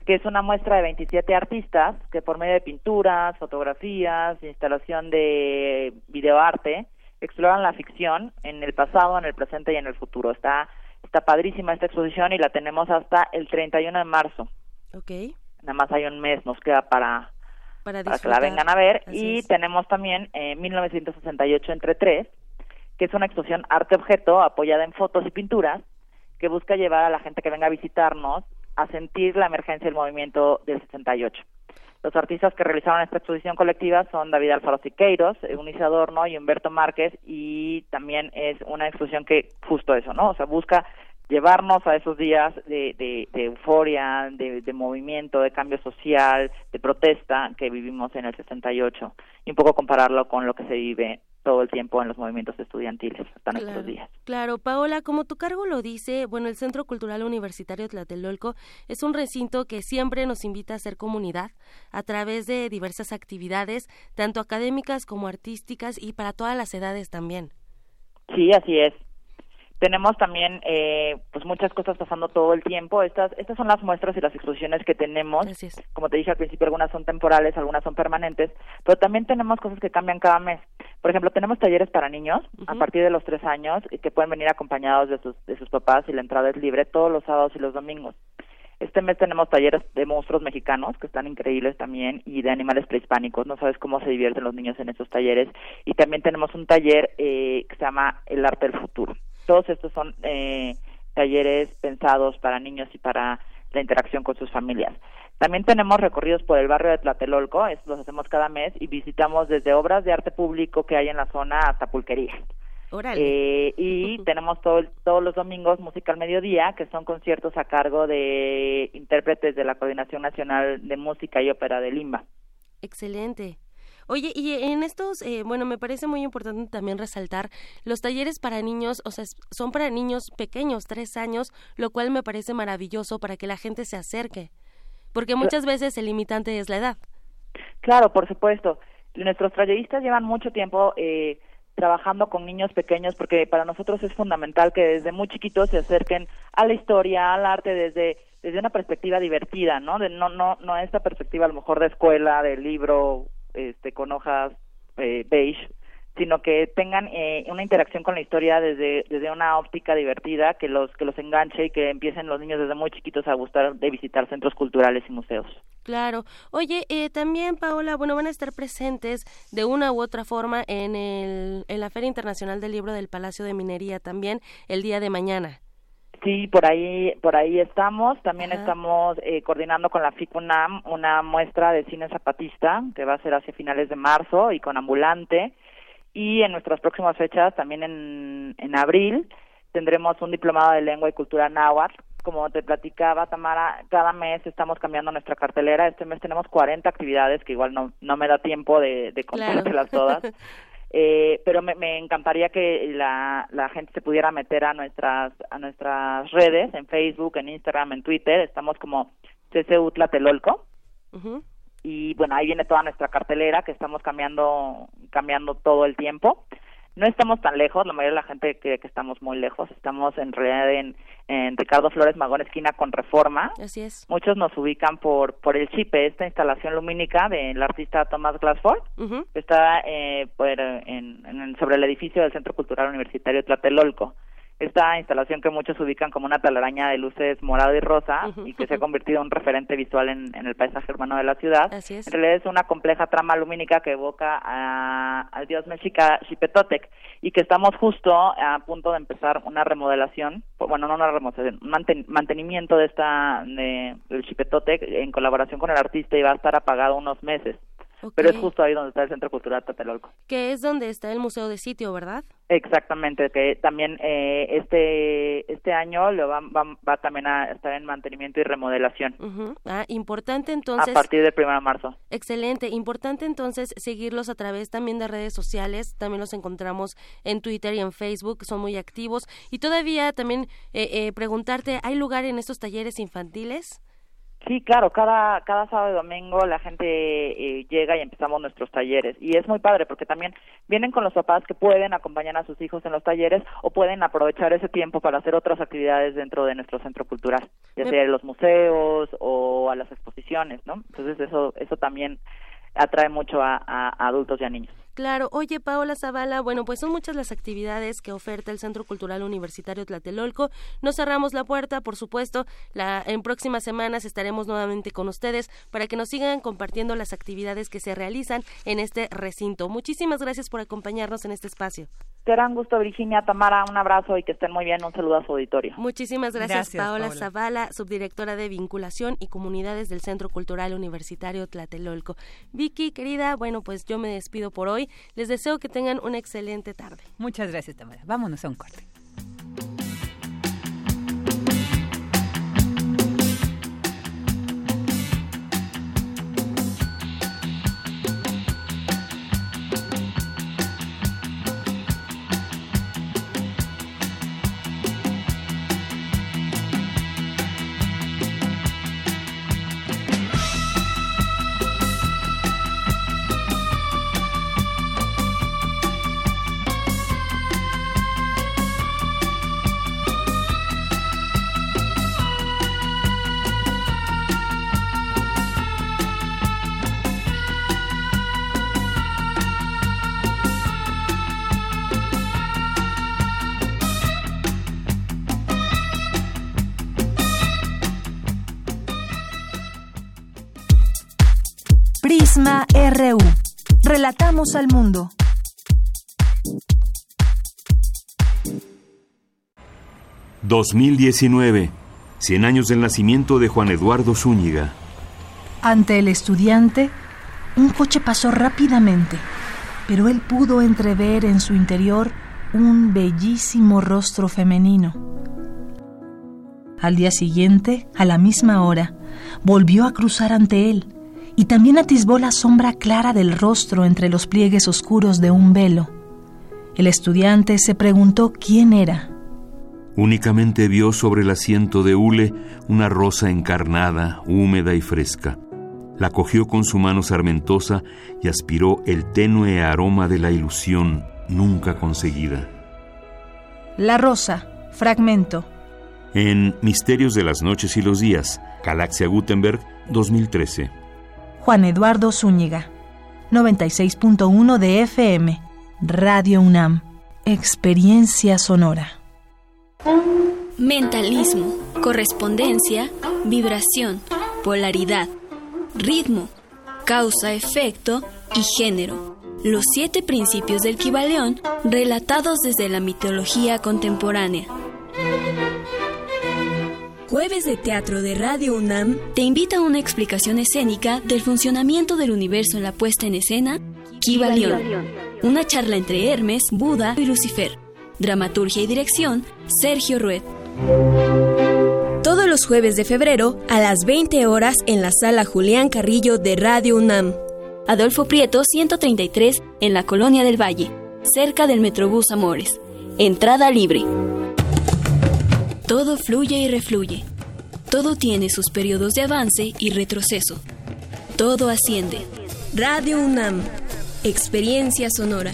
que es una muestra de 27 artistas que por medio de pinturas, fotografías, instalación de videoarte, exploran la ficción en el pasado, en el presente y en el futuro. Está está padrísima esta exposición y la tenemos hasta el 31 de marzo. Ok. Nada más hay un mes, nos queda para, para, para que la vengan a ver. y tenemos también eh, 1968 entre tres, que es una exposición arte-objeto apoyada en fotos y pinturas que busca llevar a la gente que venga a visitarnos a sentir la emergencia del movimiento del 68. Los artistas que realizaron esta exposición colectiva son David Alfaro Siqueiros, Eunice Adorno y Humberto Márquez y también es una exposición que justo eso, ¿no? O sea, busca llevarnos a esos días de, de, de euforia, de, de, movimiento, de cambio social, de protesta que vivimos en el 68 y un poco compararlo con lo que se vive todo el tiempo en los movimientos estudiantiles hasta claro, nuestros días. Claro, Paola, como tu cargo lo dice, bueno, el Centro Cultural Universitario Tlatelolco es un recinto que siempre nos invita a hacer comunidad a través de diversas actividades, tanto académicas como artísticas y para todas las edades también. Sí, así es tenemos también eh, pues muchas cosas pasando todo el tiempo estas estas son las muestras y las exposiciones que tenemos como te dije al principio algunas son temporales algunas son permanentes pero también tenemos cosas que cambian cada mes por ejemplo tenemos talleres para niños uh -huh. a partir de los tres años que pueden venir acompañados de sus de sus papás y la entrada es libre todos los sábados y los domingos este mes tenemos talleres de monstruos mexicanos que están increíbles también y de animales prehispánicos. No sabes cómo se divierten los niños en esos talleres. Y también tenemos un taller eh, que se llama El arte del futuro. Todos estos son eh, talleres pensados para niños y para la interacción con sus familias. También tenemos recorridos por el barrio de Tlatelolco, estos los hacemos cada mes y visitamos desde obras de arte público que hay en la zona hasta pulquerías. Eh, y <laughs> tenemos todo, todos los domingos música al mediodía, que son conciertos a cargo de intérpretes de la Coordinación Nacional de Música y Ópera de Lima. Excelente. Oye, y en estos, eh, bueno, me parece muy importante también resaltar los talleres para niños, o sea, son para niños pequeños, tres años, lo cual me parece maravilloso para que la gente se acerque, porque muchas veces el limitante es la edad. Claro, por supuesto. Nuestros talleristas llevan mucho tiempo eh, trabajando con niños pequeños porque para nosotros es fundamental que desde muy chiquitos se acerquen a la historia, al arte desde desde una perspectiva divertida, ¿no? De no no no esta perspectiva a lo mejor de escuela, de libro este con hojas eh, beige, sino que tengan eh, una interacción con la historia desde desde una óptica divertida que los que los enganche y que empiecen los niños desde muy chiquitos a gustar de visitar centros culturales y museos. Claro. Oye, eh, también Paola, bueno, van a estar presentes de una u otra forma en el en la Feria Internacional del Libro del Palacio de Minería también el día de mañana. Sí, por ahí, por ahí estamos. También Ajá. estamos eh, coordinando con la FICUNAM una muestra de cine zapatista que va a ser hacia finales de marzo y con ambulante. Y en nuestras próximas fechas, también en, en abril, tendremos un diplomado de lengua y cultura náhuatl como te platicaba Tamara, cada mes estamos cambiando nuestra cartelera. Este mes tenemos 40 actividades que igual no, no me da tiempo de, de contártelas todas. <laughs> Eh, pero me, me, encantaría que la, la gente se pudiera meter a nuestras a nuestras redes, en Facebook, en Instagram, en Twitter. Estamos como CCU Tlatelolco. Y bueno, ahí viene toda nuestra cartelera que estamos cambiando cambiando todo el tiempo no estamos tan lejos, la mayoría de la gente cree que estamos muy lejos, estamos en realidad en, en Ricardo Flores Magón, esquina con Reforma. Así es. Muchos nos ubican por, por el CHIPE, esta instalación lumínica del artista Thomas Glassford, que está eh, en, sobre el edificio del Centro Cultural Universitario Tlatelolco esta instalación que muchos ubican como una talaraña de luces morado y rosa y que se ha convertido en un referente visual en, el paisaje urbano de la ciudad. En realidad es una compleja trama lumínica que evoca al dios mexica Xipetotec y que estamos justo a punto de empezar una remodelación, bueno, no una remodelación, un mantenimiento de esta de, del Xipetotec en colaboración con el artista y va a estar apagado unos meses. Pero es justo ahí donde está el Centro Cultural Tatelolco. Que es donde está el Museo de Sitio, ¿verdad? Exactamente, que también eh, este este año lo va, va, también a estar en mantenimiento y remodelación. Ah, importante entonces. A partir del 1 de marzo. Excelente, importante entonces seguirlos a través también de redes sociales, también los encontramos en Twitter y en Facebook, son muy activos. Y todavía también eh, eh, preguntarte, ¿hay lugar en estos talleres infantiles? Sí, claro, cada, cada sábado y domingo la gente eh, llega y empezamos nuestros talleres. Y es muy padre porque también vienen con los papás que pueden acompañar a sus hijos en los talleres o pueden aprovechar ese tiempo para hacer otras actividades dentro de nuestro centro cultural, ya sea en los museos o a las exposiciones, ¿no? Entonces eso, eso también atrae mucho a adultos y a niños. Claro, oye Paola Zavala, bueno, pues son muchas las actividades que oferta el Centro Cultural Universitario Tlatelolco. No cerramos la puerta, por supuesto, la, en próximas semanas estaremos nuevamente con ustedes para que nos sigan compartiendo las actividades que se realizan en este recinto. Muchísimas gracias por acompañarnos en este espacio. Gran gusto, Virginia, Tamara, un abrazo y que estén muy bien. Un saludo a su auditorio. Muchísimas gracias, Paola, Zavala, subdirectora de Vinculación y Comunidades del Centro Cultural Universitario Tlatelolco. Vicky, querida, bueno, pues yo me despido por hoy. Les deseo que tengan una excelente tarde. Muchas gracias, Tamara. Vámonos a un corte. RU. Relatamos al mundo. ...2019... ...100 años del nacimiento de Juan Eduardo Zúñiga. Ante el estudiante... ...un coche pasó rápidamente... ...pero él pudo entrever en su interior... ...un bellísimo rostro femenino. Al día siguiente, a la misma hora... ...volvió a cruzar ante él y también atisbó la sombra clara del rostro entre los pliegues oscuros de un velo. El estudiante se preguntó quién era. Únicamente vio sobre el asiento de hule una rosa encarnada, húmeda y fresca. La cogió con su mano sarmentosa y aspiró el tenue aroma de la ilusión nunca conseguida. La rosa, fragmento. En Misterios de las Noches y los Días, Galaxia Gutenberg, 2013. Juan Eduardo Zúñiga. 96.1 de FM. Radio UNAM. Experiencia sonora. Mentalismo, correspondencia, vibración, polaridad, ritmo, causa-efecto y género. Los siete principios del Kibaleón relatados desde la mitología contemporánea. Jueves de Teatro de Radio UNAM te invita a una explicación escénica del funcionamiento del universo en la puesta en escena Kibalión. Una charla entre Hermes, Buda y Lucifer. Dramaturgia y dirección Sergio Rued. Todo los jueves de febrero a las 20 horas en la sala Julián Carrillo de Radio UNAM. Adolfo Prieto 133 en la Colonia del Valle, cerca del Metrobús Amores. Entrada libre. Todo fluye y refluye. Todo tiene sus periodos de avance y retroceso. Todo asciende. Radio UNAM. Experiencia sonora.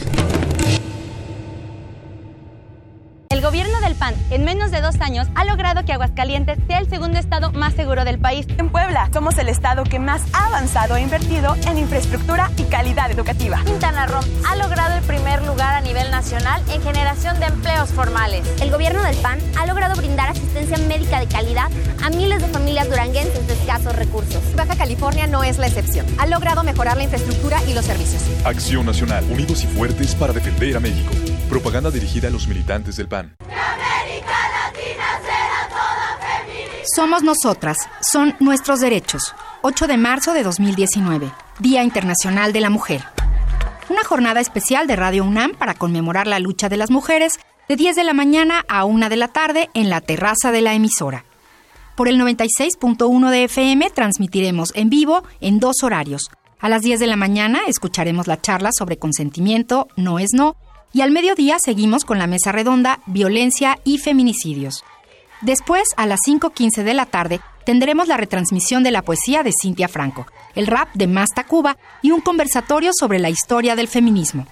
En menos de dos años, ha logrado que Aguascalientes sea el segundo estado más seguro del país. En Puebla, somos el estado que más ha avanzado e invertido en infraestructura y calidad educativa. Quintana Roo ha logrado el primer lugar a nivel nacional en generación de empleos formales. El gobierno del PAN ha logrado brindar asistencia médica de calidad a miles de familias duranguenses de escasos recursos. Baja California no es la excepción. Ha logrado mejorar la infraestructura y los servicios. Acción Nacional, unidos y fuertes para defender a México. Propaganda dirigida a los militantes del PAN. Somos nosotras, son nuestros derechos. 8 de marzo de 2019, Día Internacional de la Mujer. Una jornada especial de Radio UNAM para conmemorar la lucha de las mujeres de 10 de la mañana a 1 de la tarde en la terraza de la emisora. Por el 96.1 de FM transmitiremos en vivo en dos horarios. A las 10 de la mañana escucharemos la charla sobre consentimiento, no es no, y al mediodía seguimos con la mesa redonda Violencia y Feminicidios. Después, a las 5.15 de la tarde, tendremos la retransmisión de la poesía de Cintia Franco, el rap de Masta Cuba y un conversatorio sobre la historia del feminismo.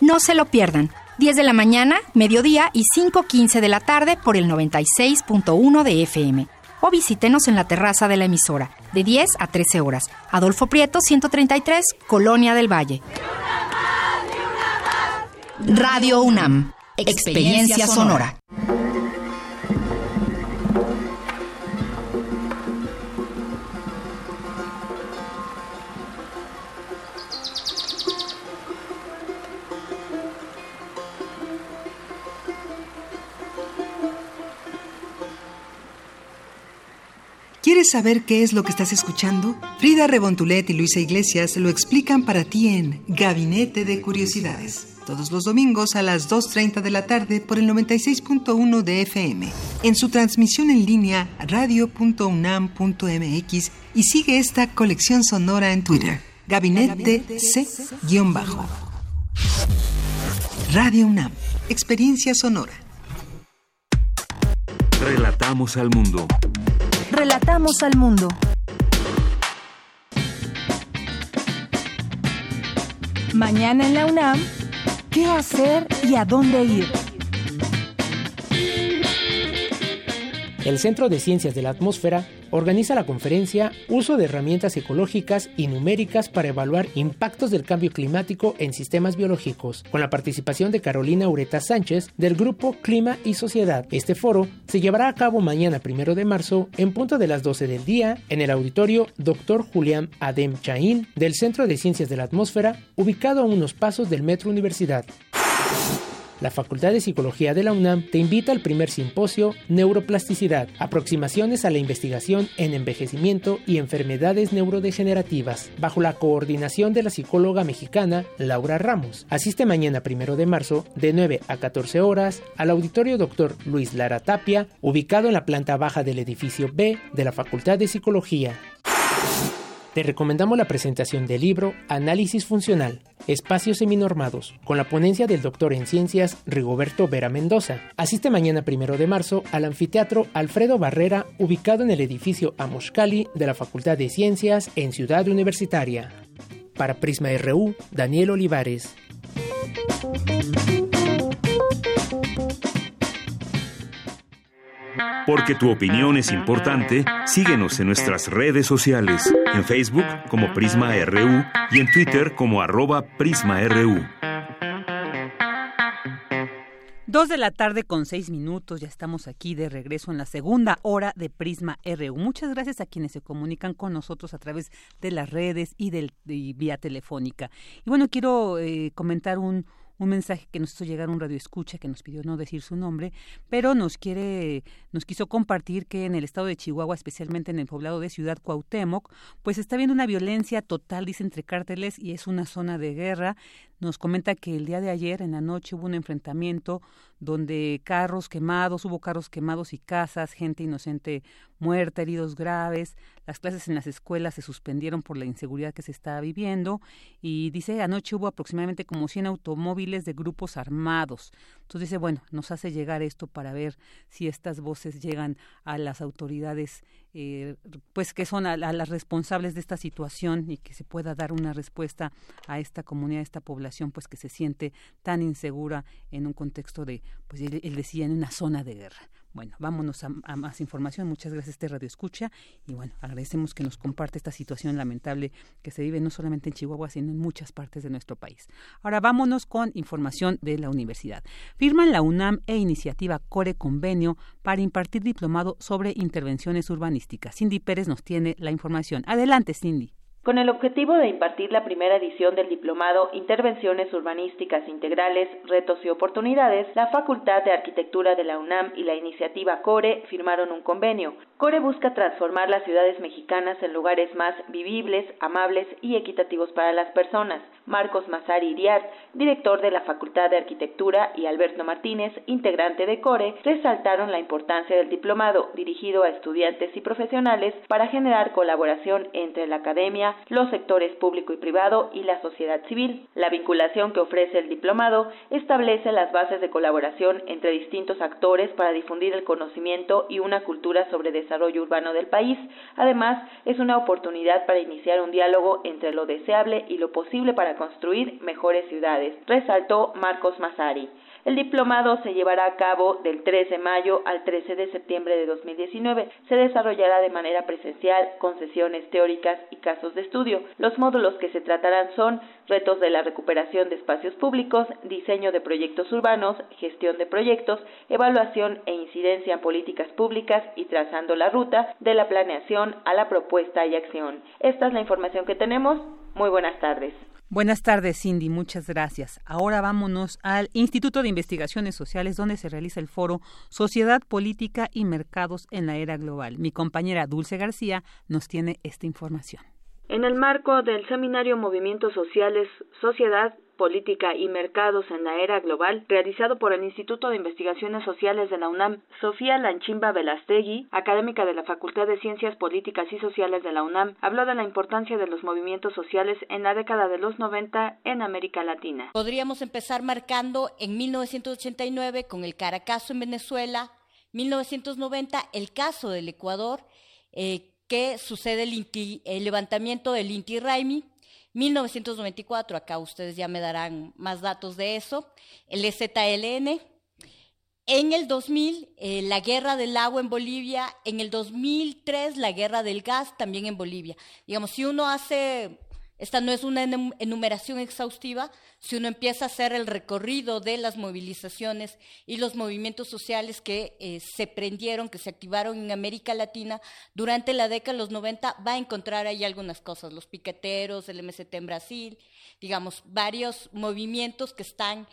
No se lo pierdan, 10 de la mañana, mediodía y 5.15 de la tarde por el 96.1 de FM. O visítenos en la terraza de la emisora, de 10 a 13 horas. Adolfo Prieto, 133, Colonia del Valle. Radio UNAM, experiencia sonora. ¿Quieres saber qué es lo que estás escuchando? Frida Rebontulet y Luisa Iglesias lo explican para ti en Gabinete de Curiosidades, todos los domingos a las 2.30 de la tarde por el 96.1 de FM, en su transmisión en línea radio.unam.mx y sigue esta colección sonora en Twitter, Gabinete C-Bajo. Radio UNAM, experiencia sonora. Relatamos al mundo. Relatamos al mundo. Mañana en la UNAM, ¿qué hacer y a dónde ir? El Centro de Ciencias de la Atmósfera organiza la conferencia Uso de herramientas ecológicas y numéricas para evaluar impactos del cambio climático en sistemas biológicos, con la participación de Carolina Ureta Sánchez del grupo Clima y Sociedad. Este foro se llevará a cabo mañana primero de marzo en punto de las 12 del día en el auditorio Dr. Julián Adem Chaín del Centro de Ciencias de la Atmósfera, ubicado a unos pasos del Metro Universidad. La Facultad de Psicología de la UNAM te invita al primer simposio Neuroplasticidad, aproximaciones a la investigación en envejecimiento y enfermedades neurodegenerativas, bajo la coordinación de la psicóloga mexicana Laura Ramos. Asiste mañana primero de marzo de 9 a 14 horas al auditorio Dr. Luis Lara Tapia, ubicado en la planta baja del edificio B de la Facultad de Psicología. Te recomendamos la presentación del libro Análisis Funcional, Espacios Seminormados, con la ponencia del doctor en ciencias Rigoberto Vera Mendoza. Asiste mañana primero de marzo al anfiteatro Alfredo Barrera, ubicado en el edificio Amoshkali de la Facultad de Ciencias en Ciudad Universitaria. Para Prisma RU, Daniel Olivares. Porque tu opinión es importante, síguenos en nuestras redes sociales, en Facebook como Prisma RU y en Twitter como arroba PrismaRU. Dos de la tarde con seis minutos, ya estamos aquí de regreso en la segunda hora de Prisma RU. Muchas gracias a quienes se comunican con nosotros a través de las redes y, del, vía telefónica. Y bueno, quiero eh, comentar un, un mensaje que nos hizo llegar un radio escucha que nos pidió no decir su nombre, pero nos quiere, nos quiso compartir que en el estado de Chihuahua, especialmente en el poblado de Ciudad Cuauhtémoc, pues está habiendo una violencia total, dice, entre cárteles y es una zona de guerra. Nos comenta que el día de ayer en la noche hubo un enfrentamiento donde carros quemados, hubo carros quemados y casas, gente inocente muerta, heridos graves. Las clases en las escuelas se suspendieron por la inseguridad que se estaba viviendo y dice anoche hubo aproximadamente como 100 automóviles de grupos armados. Entonces dice, bueno, nos hace llegar esto para ver si estas voces llegan a las autoridades eh, pues que son a, las responsables de esta situación y que se pueda dar una respuesta a esta comunidad, a esta población pues que se siente tan insegura en un contexto de pues él, decía en una zona de guerra. Bueno, vámonos a, más información. Muchas gracias, este Radio Escucha. Y bueno, agradecemos que nos comparte esta situación lamentable que se vive no solamente en Chihuahua, sino en muchas partes de nuestro país. Ahora vámonos con información de la universidad. Firman la UNAM e iniciativa Core Convenio para impartir diplomado sobre intervenciones urbanísticas. Cindy Pérez nos tiene la información. Adelante, Cindy. Con el objetivo de impartir la primera edición del diplomado Intervenciones Urbanísticas Integrales, Retos y Oportunidades, la Facultad de Arquitectura de la UNAM y la iniciativa CORE firmaron un convenio. CORE busca transformar las ciudades mexicanas en lugares más vivibles, amables y equitativos para las personas. Marcos Mazari Iriart, director de la Facultad de Arquitectura, y Alberto Martínez, integrante de CORE, resaltaron la importancia del diplomado dirigido a estudiantes y profesionales para generar colaboración entre la academia, los sectores público y privado y la sociedad civil. La vinculación que ofrece el diplomado establece las bases de colaboración entre distintos actores para difundir el conocimiento y una cultura sobre desarrollo urbano del país. Además, es una oportunidad para iniciar un diálogo entre lo deseable y lo posible para construir mejores ciudades, resaltó Marcos Massari. El diplomado se llevará a cabo del 3 de mayo al 13 de septiembre de 2019. Se desarrollará de manera presencial con sesiones teóricas y casos de estudio. Los módulos que se tratarán son retos de la recuperación de espacios públicos, diseño de proyectos urbanos, gestión de proyectos, evaluación e incidencia en políticas públicas y trazando la ruta de la planeación a la propuesta y acción. Esta es la información que tenemos. Muy buenas tardes. Buenas tardes, Cindy. Muchas gracias. Ahora vámonos al Instituto de Investigaciones Sociales, donde se realiza el foro Sociedad, Política y Mercados en la Era Global. Mi compañera Dulce García nos tiene esta información. En el marco del seminario Movimientos Sociales, Sociedad, Política y Mercados en la Era Global, realizado por el Instituto de Investigaciones Sociales de la UNAM, Sofía Lanchimba Velastegui, académica de la Facultad de Ciencias Políticas y Sociales de la UNAM, habló de la importancia de los movimientos sociales en la década de los 90 en América Latina. Podríamos empezar marcando en 1989 con el Caracazo en Venezuela, 1990 el caso del Ecuador, eh, que sucede el, el levantamiento del Inti Raimi, 1994, acá ustedes ya me darán más datos de eso, el EZLN. En el 2000, eh, la guerra del agua en Bolivia. En el 2003, la guerra del gas también en Bolivia. Digamos, si uno hace esta no es una enumeración exhaustiva, si uno empieza a hacer el recorrido de las movilizaciones y los movimientos sociales que eh, se prendieron, que se activaron en América Latina durante la década de los 90, va a encontrar ahí algunas cosas, los piqueteros, el MST en Brasil, digamos, varios movimientos que están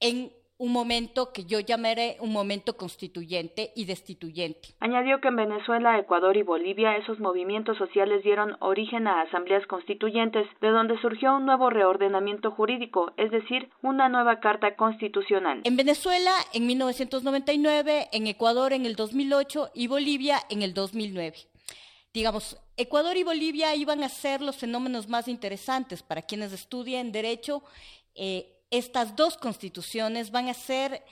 en un momento que yo llamaré un momento constituyente y destituyente. Añadió que en Venezuela, Ecuador y Bolivia esos movimientos sociales dieron origen a asambleas constituyentes, de donde surgió un nuevo reordenamiento jurídico, es decir, una nueva carta constitucional. En Venezuela en 1999, en Ecuador en el 2008 y Bolivia en el 2009 digamos, Ecuador y Bolivia iban a ser los fenómenos más interesantes para quienes estudian derecho eh, estas dos constituciones van a ser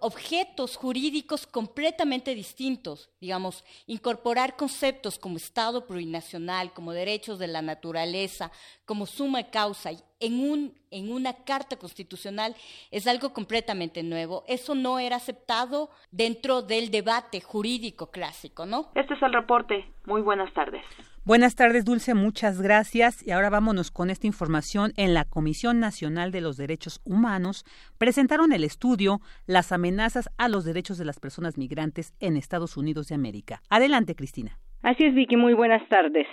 objetos jurídicos completamente distintos, digamos, incorporar conceptos como Estado plurinacional, como derechos de la naturaleza, como suma causa en, un, en una carta constitucional es algo completamente nuevo. Eso no era aceptado dentro del debate jurídico clásico, ¿no? Este es el reporte. Muy buenas tardes. Buenas tardes, Dulce, muchas gracias. Y ahora vámonos con esta información. En la Comisión Nacional de los Derechos Humanos presentaron el estudio Las amenazas a los derechos de las personas migrantes en Estados Unidos de América. Adelante, Cristina. Así es, Vicky, muy buenas tardes.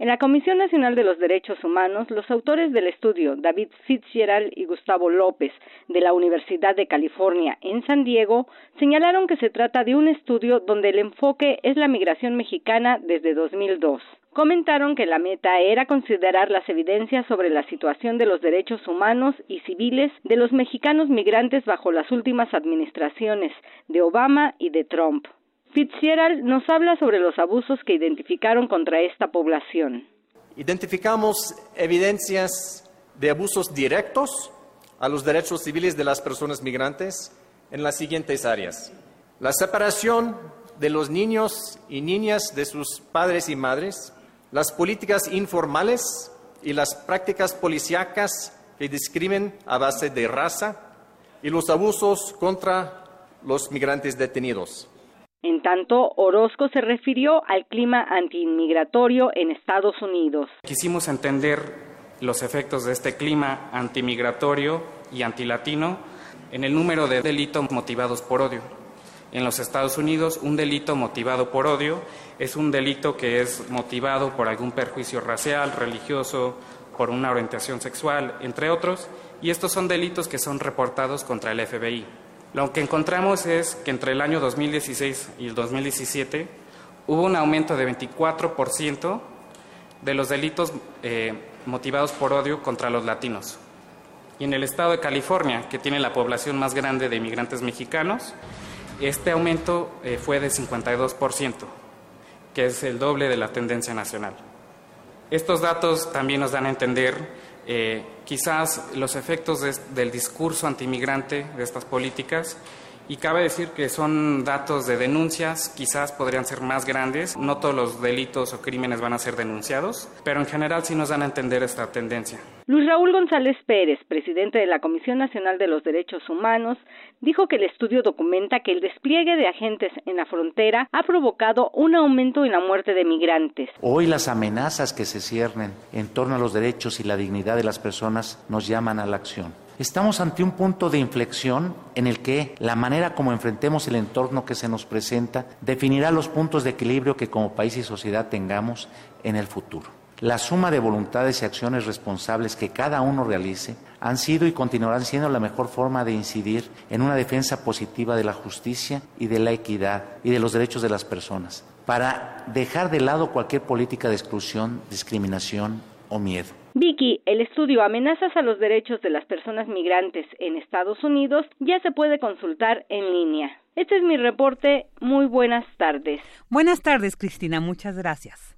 En la Comisión Nacional de los Derechos Humanos, los autores del estudio, David Fitzgerald y Gustavo López, de la Universidad de California en San Diego, señalaron que se trata de un estudio donde el enfoque es la migración mexicana desde 2002. comentaron que la meta era considerar las evidencias sobre la situación de los derechos humanos y civiles de los mexicanos migrantes bajo las últimas administraciones de Obama y de Trump. Fitzgerald nos habla sobre los abusos que identificaron contra esta población. Identificamos evidencias de abusos directos a los derechos civiles de las personas migrantes en las siguientes áreas. La separación de los niños y niñas de sus padres y madres, las políticas informales y las prácticas policíacas que discriminan a base de raza y los abusos contra los migrantes detenidos. En tanto, Orozco se refirió al clima antiinmigratorio en Estados Unidos. Quisimos entender los efectos de este clima antimigratorio y antilatino en el número de delitos motivados por odio. En los Estados Unidos, un delito motivado por odio es un delito que es motivado por algún perjuicio racial, religioso, por una orientación sexual, entre otros, y estos son delitos que son reportados contra el FBI. Lo que encontramos es que entre el año 2016 y el 2017 hubo un aumento de 24% de los delitos eh, motivados por odio contra los latinos. Y en el estado de California, que tiene la población más grande de inmigrantes mexicanos, este aumento eh, fue de 52%, que es el doble de la tendencia nacional. Estos datos también nos dan a entender eh, quizás los efectos del discurso antimigrante de estas políticas y cabe decir que son datos de denuncias, quizás podrían ser más grandes, no todos los delitos o crímenes van a ser denunciados, pero en general sí nos dan a entender esta tendencia. Luis Raúl González Pérez, presidente de la Comisión Nacional de los Derechos Humanos, dijo que el estudio documenta que el despliegue de agentes en la frontera ha provocado un aumento en la muerte de migrantes. Hoy las amenazas que se ciernen en torno a los derechos y la dignidad de las personas nos llaman a la acción. Estamos ante un punto de inflexión en el que la manera como enfrentemos el entorno que se nos presenta definirá los puntos de equilibrio que como país y sociedad tengamos en el futuro. La suma de voluntades y acciones responsables que cada uno realice han sido y continuarán siendo la mejor forma de incidir en una defensa positiva de la justicia y de la equidad y de los derechos de las personas, para dejar de lado cualquier política de exclusión, discriminación o miedo. Vicky, el estudio Amenazas a los Derechos de las Personas Migrantes en Estados Unidos ya se puede consultar en línea. Este es mi reporte. Muy buenas tardes. Buenas tardes, Cristina. Muchas gracias.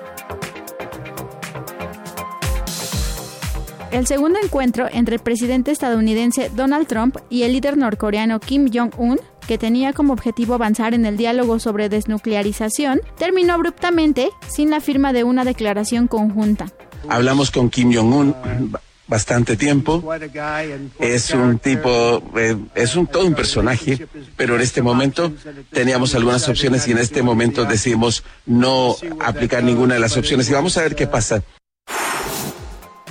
El segundo encuentro entre el presidente estadounidense Donald Trump y el líder norcoreano Kim Jong-un que tenía como objetivo avanzar en el diálogo sobre desnuclearización, terminó abruptamente sin la firma de una declaración conjunta. Hablamos con Kim Jong-un bastante tiempo. Es un tipo, eh, es un todo un personaje, pero en este momento teníamos algunas opciones y en este momento decidimos no aplicar ninguna de las opciones y vamos a ver qué pasa.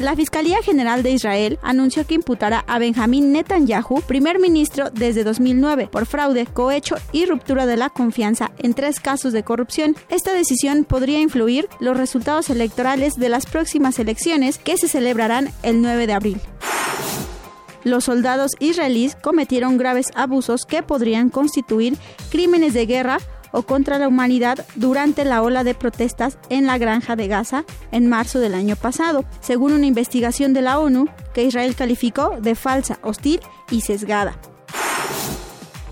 La Fiscalía General de Israel anunció que imputará a Benjamín Netanyahu, primer ministro desde 2009, por fraude, cohecho y ruptura de la confianza en tres casos de corrupción. Esta decisión podría influir los resultados electorales de las próximas elecciones que se celebrarán el 9 de abril. Los soldados israelíes cometieron graves abusos que podrían constituir crímenes de guerra o contra la humanidad durante la ola de protestas en la granja de Gaza en marzo del año pasado, según una investigación de la ONU que Israel calificó de falsa, hostil y sesgada.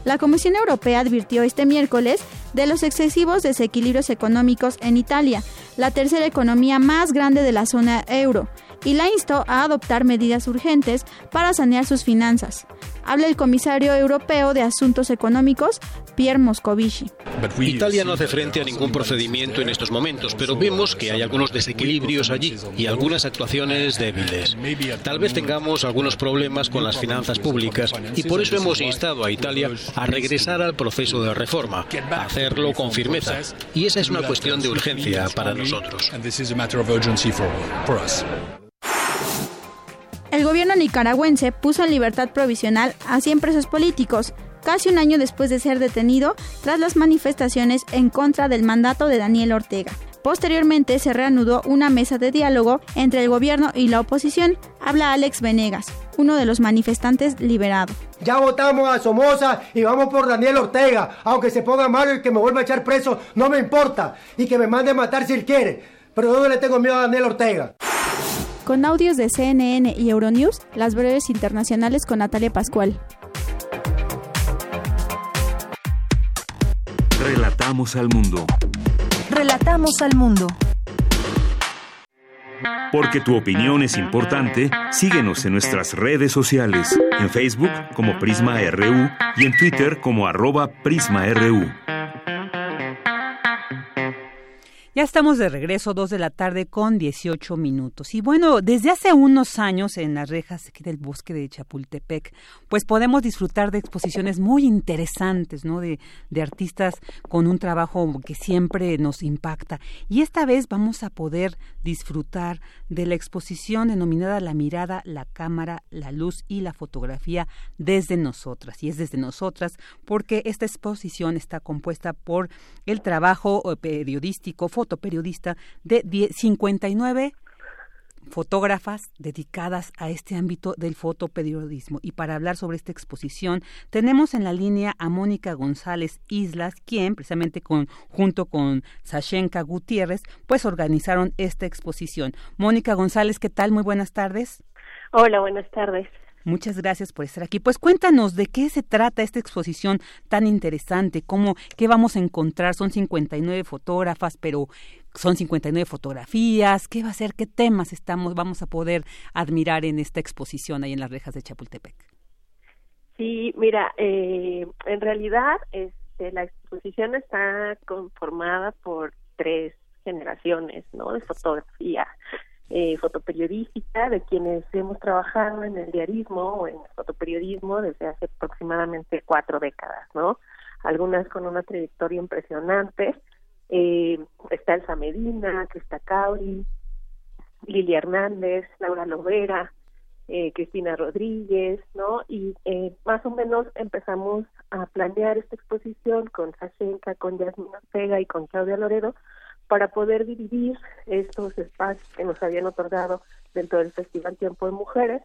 La Comisión Europea advirtió este miércoles de los excesivos desequilibrios económicos en Italia, la tercera economía más grande de la zona euro, y la instó a adoptar medidas urgentes para sanear sus finanzas. Habla el comisario europeo de Asuntos Económicos, Pierre Moscovici. Italia no hace frente a ningún procedimiento en estos momentos, pero vemos que hay algunos desequilibrios allí y algunas actuaciones débiles. Tal vez tengamos algunos problemas con las finanzas públicas y por eso hemos instado a Italia a regresar al proceso de reforma, a hacerlo con firmeza. Y esa es una cuestión de urgencia para nosotros. El gobierno nicaragüense puso en libertad provisional a 100 presos políticos, casi un año después de ser detenido tras las manifestaciones en contra del mandato de Daniel Ortega. Posteriormente se reanudó una mesa de diálogo entre el gobierno y la oposición. Habla Alex Venegas, uno de los manifestantes liberados. Ya votamos a Somoza y vamos por Daniel Ortega. Aunque se ponga malo y que me vuelva a echar preso, no me importa. Y que me mande a matar si él quiere. Pero no le tengo miedo a Daniel Ortega. Con audios de CNN y Euronews, las breves internacionales con Natalia Pascual. Relatamos al mundo. Relatamos al mundo. Porque tu opinión es importante, síguenos en nuestras redes sociales, en Facebook como Prisma RU y en Twitter como arroba PrismaRU. Ya estamos de regreso, dos de la tarde con 18 minutos. Y bueno, desde hace unos años en las rejas aquí del bosque de Chapultepec, pues podemos disfrutar de exposiciones muy interesantes, ¿no? De, de artistas con un trabajo que siempre nos impacta. Y esta vez vamos a poder disfrutar de la exposición denominada La mirada, la cámara, la luz y la fotografía desde nosotras. Y es desde nosotras porque esta exposición está compuesta por el trabajo eh, periodístico, fotoperiodista de 59 fotógrafas dedicadas a este ámbito del fotoperiodismo. Y para hablar sobre esta exposición, tenemos en la línea a Mónica González Islas, quien precisamente con, junto con Sashenka Gutiérrez, pues organizaron esta exposición. Mónica González, ¿qué tal? Muy buenas tardes. Hola, buenas tardes. Muchas gracias por estar aquí. Pues cuéntanos de qué se trata esta exposición tan interesante, cómo, qué vamos a encontrar. Son 59 fotógrafas, pero son 59 fotografías. ¿Qué va a ser? ¿Qué temas estamos, vamos a poder admirar en esta exposición ahí en las rejas de Chapultepec? Sí, mira, eh, en realidad este, la exposición está conformada por tres generaciones, ¿no? De fotografía eh, fotoperiodística de quienes hemos trabajado en el diarismo o en el fotoperiodismo desde hace aproximadamente cuatro décadas, ¿no? Algunas con una trayectoria impresionante. Eh, está Elsa Medina, Crista Cauri, Lilia Hernández, Laura Lovera, eh, Cristina Rodríguez, ¿no? Y eh, más o menos empezamos a planear esta exposición con Sashenka, con Yasmin Ortega y con Claudia Loredo para poder dividir estos espacios que nos habían otorgado dentro del Festival Tiempo de Mujeres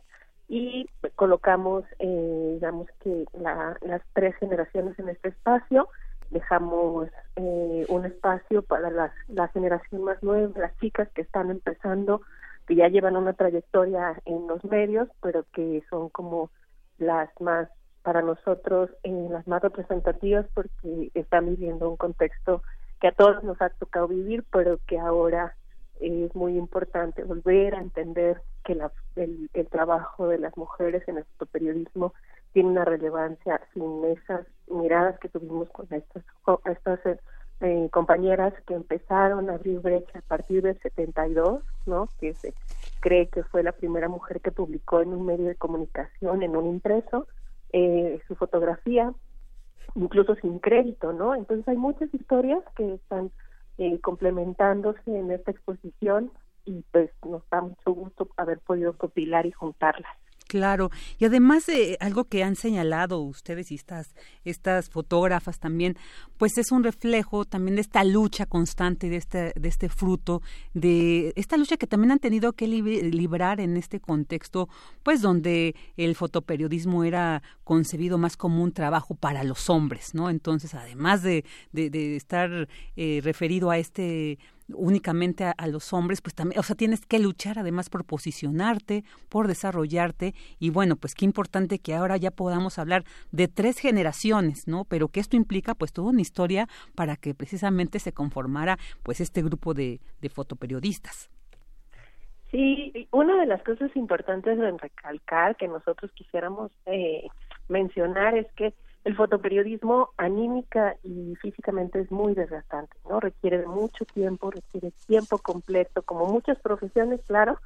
y colocamos, eh, digamos que las tres generaciones en este espacio, dejamos eh, un espacio para las, la generación más nueva, las chicas que están empezando, que ya llevan una trayectoria en los medios, pero que son como las más, para nosotros, eh, las más representativas porque están viviendo un contexto que a todos nos ha tocado vivir, pero que ahora es muy importante volver a entender que la, el, trabajo de las mujeres en el periodismo tiene una relevancia sin esas miradas que tuvimos con estas, estas eh, compañeras que empezaron a abrir brecha a partir del 72, ¿no? que se cree que fue la primera mujer que publicó en un medio de comunicación, en un impreso, eh, su fotografía incluso sin crédito, ¿no? Entonces hay muchas historias que están eh, complementándose en esta exposición y pues nos da mucho gusto haber podido compilar y juntarlas. Claro, y además de algo que han señalado ustedes y estas, estas fotógrafas también, pues es un reflejo también de esta lucha constante, de este, de este fruto, de esta lucha que también han tenido que librar en este contexto, pues donde el fotoperiodismo era concebido más como un trabajo para los hombres, ¿no? Entonces, además de, de, estar eh, referido a este únicamente a, los hombres, pues también, o sea, tienes que luchar además por posicionarte, por desarrollarte y bueno, pues qué importante que ahora ya podamos hablar de tres generaciones, ¿no? Pero que esto implica pues toda una historia para que precisamente se conformara pues este grupo de, de fotoperiodistas. Sí, una de las cosas importantes de recalcar que nosotros quisiéramos eh, mencionar es que el fotoperiodismo anímica y físicamente es muy desgastante, ¿no? Requiere mucho tiempo, requiere tiempo completo, como muchas profesiones, claro,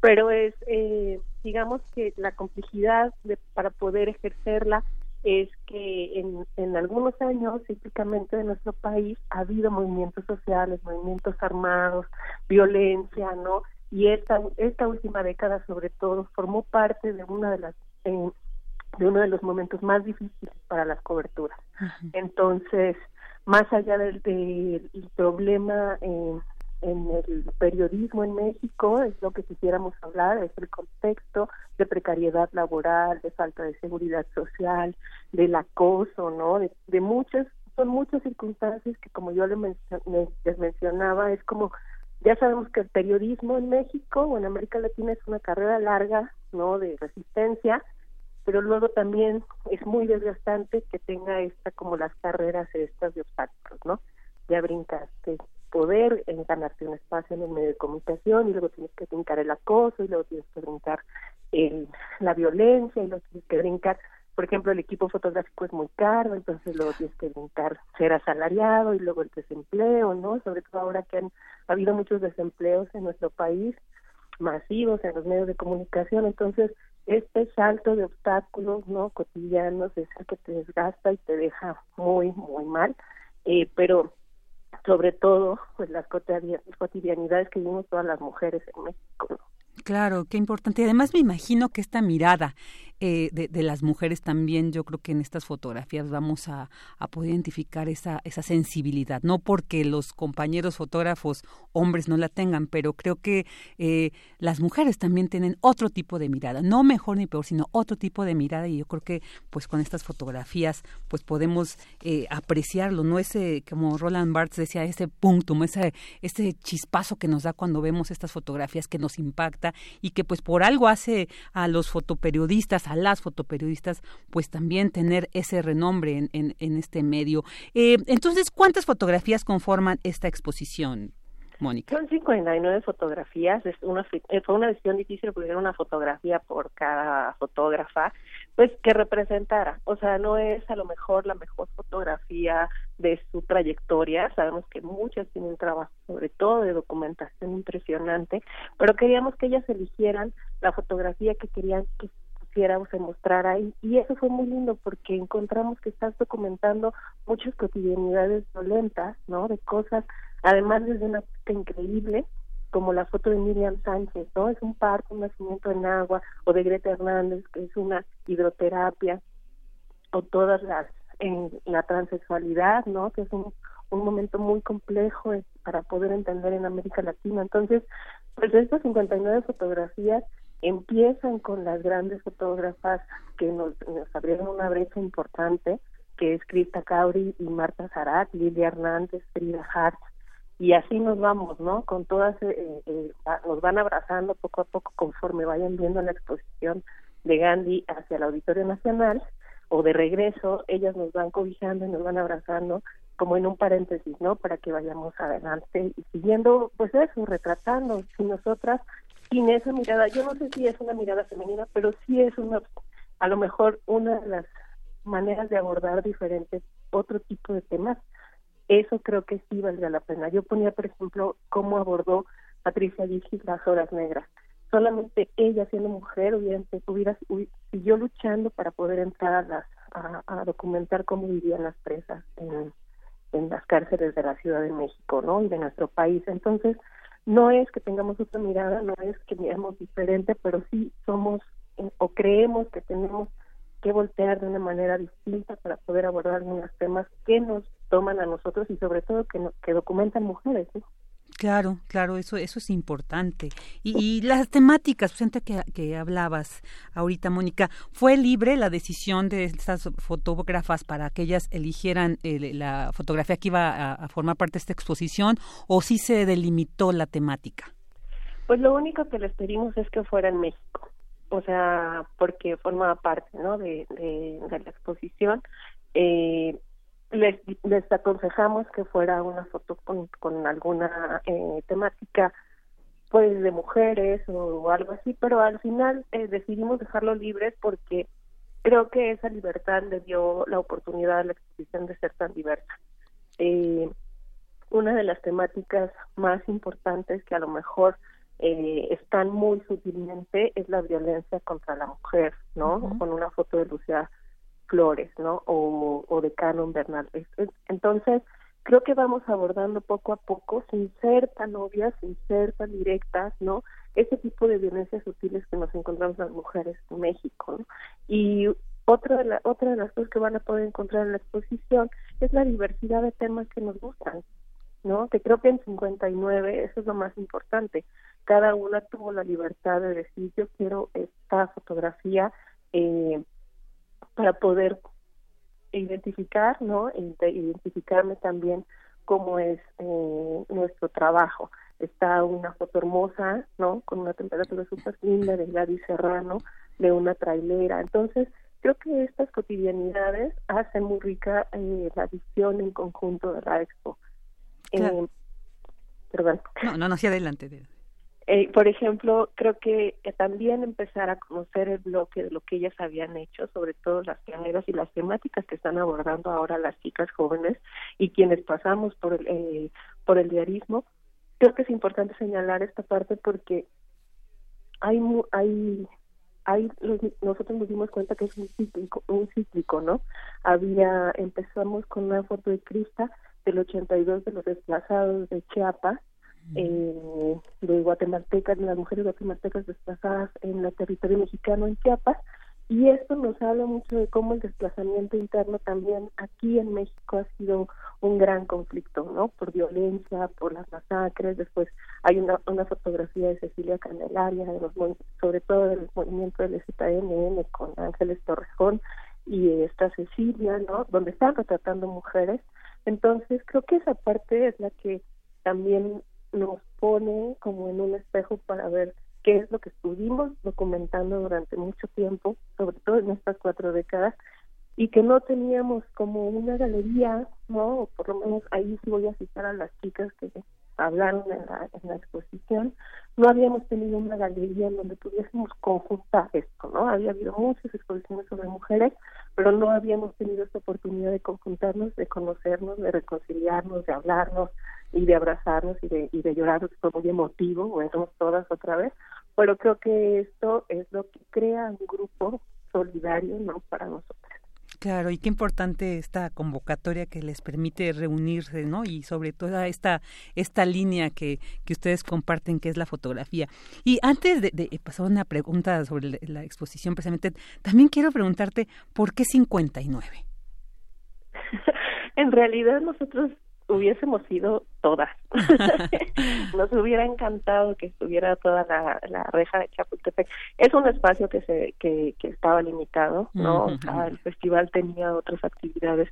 pero es, eh, digamos que la complejidad de, para poder ejercerla es que en, algunos años, cíclicamente de nuestro país, ha habido movimientos sociales, movimientos armados, violencia, ¿no? y esta esta última década sobre todo formó parte de una de las de uno de los momentos más difíciles para las coberturas. Entonces, más allá del, del problema en, en el periodismo en México, es lo que quisiéramos hablar, es el contexto de precariedad laboral, de falta de seguridad social, del acoso, ¿no? De, de muchas, son muchas circunstancias que como yo les mencionaba, es como ya sabemos que el periodismo en México o en América Latina es una carrera larga, ¿no? De resistencia, pero luego también es muy desgastante que tenga esta como las carreras estas de obstáculos, ¿no? Ya brincaste poder en ganarte un espacio en el medio de comunicación y luego tienes que brincar el acoso y luego tienes que brincar el, la violencia y luego tienes que brincar por ejemplo, el equipo fotográfico es muy caro, entonces luego tienes que brincar ser asalariado y luego el desempleo, ¿no? Sobre todo ahora que han habido muchos desempleos en nuestro país, masivos en los medios de comunicación, entonces este salto de obstáculos no cotidianos es el que te desgasta y te deja muy muy mal eh, pero sobre todo pues las cotidianidades que vivimos todas las mujeres en México Claro, qué importante. Además me imagino que esta mirada eh, de, las mujeres también, yo creo que en estas fotografías vamos a, poder identificar esa, esa sensibilidad, no porque los compañeros fotógrafos hombres no la tengan, pero creo que eh, las mujeres también tienen otro tipo de mirada, no mejor ni peor, sino otro tipo de mirada y yo creo que pues con estas fotografías pues podemos eh, apreciarlo, no ese, como Roland Barthes decía, ese punto, ese, ese chispazo que nos da cuando vemos estas fotografías que nos impacta y que pues por algo hace a los fotoperiodistas, a las fotoperiodistas, pues también tener ese renombre en, en, este medio. Eh, entonces, ¿cuántas fotografías conforman esta exposición? Mónica. Son 59 fotografías, es una, eh, fue una decisión difícil porque era una fotografía por cada fotógrafa, pues que representara, o sea, no es a lo mejor la mejor fotografía de su trayectoria, sabemos que muchas tienen trabajo sobre todo de documentación impresionante, pero queríamos que ellas eligieran la fotografía que querían que pusiéramos a mostrar ahí y eso fue muy lindo porque encontramos que estás documentando muchas cotidianidades violentas, ¿no? De cosas, además desde una increíble como la foto de Miriam Sánchez, ¿no? Es un parto, un nacimiento en agua, o de Greta Hernández, que es una hidroterapia, o todas las en la transexualidad, ¿no? Que es un, un momento muy complejo para poder entender en América Latina. Entonces, pues estas 59 fotografías empiezan con las grandes fotógrafas que nos, nos abrieron una brecha importante, que es Krista Cauri y Marta Zarat, Lilia Hernández, Frida Hart, y así nos vamos, ¿no? Con todas, eh, eh, nos van abrazando poco a poco conforme vayan viendo la exposición de Gandhi hacia el Auditorio Nacional o de regreso, ellas nos van cobijando y nos van abrazando como en un paréntesis, ¿no? Para que vayamos adelante y siguiendo, pues eso, retratando, si nosotras, sin esa mirada, yo no sé si es una mirada femenina, pero sí es una, a lo mejor una de las maneras de abordar diferentes, otro tipo de temas eso creo que sí valdría la pena. Yo ponía, por ejemplo, cómo abordó Patricia Vigil las horas negras. Solamente ella, siendo mujer, hubiera, hubiera siguió luchando para poder entrar a, las, a, documentar cómo vivían las presas en, en las cárceles de la Ciudad de México, ¿no? Y de nuestro país. Entonces, no es que tengamos otra mirada, no es que miremos diferente, pero sí somos eh, o creemos que tenemos que voltear de una manera distinta para poder abordar algunos temas que nos toman a nosotros y sobre todo que, que documentan mujeres. Claro, claro, eso, eso es importante. Y, las temáticas, pues, que, que hablabas ahorita, Mónica, ¿fue libre la decisión de estas fotógrafas para que ellas eligieran eh, la fotografía que iba a, formar parte de esta exposición o sí se delimitó la temática? Pues lo único que les pedimos es que fuera en México, o sea, porque formaba parte ¿no? de, de, de la exposición. Eh, les, les aconsejamos que fuera una foto con, con alguna eh, temática pues de mujeres o, algo así, pero al final eh, decidimos dejarlo libre porque creo que esa libertad le dio la oportunidad a la exposición de ser tan diversa. Eh, una de las temáticas más importantes que a lo mejor eh, están muy sutilmente es la violencia contra la mujer, ¿no? Con una foto de Lucía Flores, ¿no? O, de Canon Bernal. Entonces, creo que vamos abordando poco a poco, sin ser tan obvias, sin ser tan directas, ¿no? Ese tipo de violencias sutiles que nos encontramos las mujeres en México, ¿no? Y otra de, la, otra de las cosas que van a poder encontrar en la exposición es la diversidad de temas que nos gustan, ¿no? Que creo que en 59 eso es lo más importante. Cada una tuvo la libertad de decir, yo quiero esta fotografía eh, para poder identificar, ¿no? Identificarme también cómo es eh, nuestro trabajo. Está una foto hermosa, ¿no? Con una temperatura súper linda de Gladys Serrano, de una trailera. Entonces, creo que estas cotidianidades hacen muy rica eh, la visión en conjunto de la expo. Eh, perdón. No, no, no, sí, adelante. Eh, por ejemplo, creo que también empezar a conocer el bloque de lo que ellas habían hecho, sobre todo las pioneras y las temáticas que están abordando ahora las chicas jóvenes y quienes pasamos por el, eh, por el diarismo. Creo que es importante señalar esta parte porque hay hay hay nosotros nos dimos cuenta que es un cíclico, un cíclico, ¿no? Había empezamos con una foto de Crista del 82 de los desplazados de Chiapas eh, de guatemaltecas, de las mujeres guatemaltecas desplazadas en el territorio mexicano en Chiapas, y esto nos habla mucho de cómo el desplazamiento interno también aquí en México ha sido un gran conflicto, ¿no? Por violencia, por las masacres. Después hay una, una fotografía de Cecilia Candelaria, de los, sobre todo del movimiento del ZNN con Ángeles Torrejón y esta Cecilia, ¿no? Donde están retratando mujeres. Entonces creo que esa parte es la que también nos pone como en un espejo para ver qué es lo que estuvimos documentando durante mucho tiempo, sobre todo en estas cuatro décadas, y que no teníamos como una galería, ¿no? O por lo menos ahí sí voy a citar a las chicas que hablaron en la, exposición, no habíamos tenido una galería en donde pudiésemos conjuntar esto, ¿no? Había habido muchas exposiciones sobre mujeres, pero no habíamos tenido esta oportunidad de conjuntarnos, de conocernos, de reconciliarnos, de hablarnos, y de abrazarnos y de, y de llorar, fue muy emotivo, bueno, todas otra vez, pero creo que esto es lo que crea un grupo solidario, ¿no?, para nosotros. Claro, y qué importante esta convocatoria que les permite reunirse, ¿no? Y sobre todo esta, esta línea que, que ustedes comparten, que es la fotografía. Y antes de, de pasar una pregunta sobre la, exposición, precisamente, también quiero preguntarte, ¿por qué 59? <laughs> en realidad nosotros hubiésemos sido todas. <laughs> <laughs> Nos hubiera encantado que estuviera toda la, la reja de Chapultepec. Es un espacio que se que, que estaba limitado, ¿no? el festival tenía otras actividades.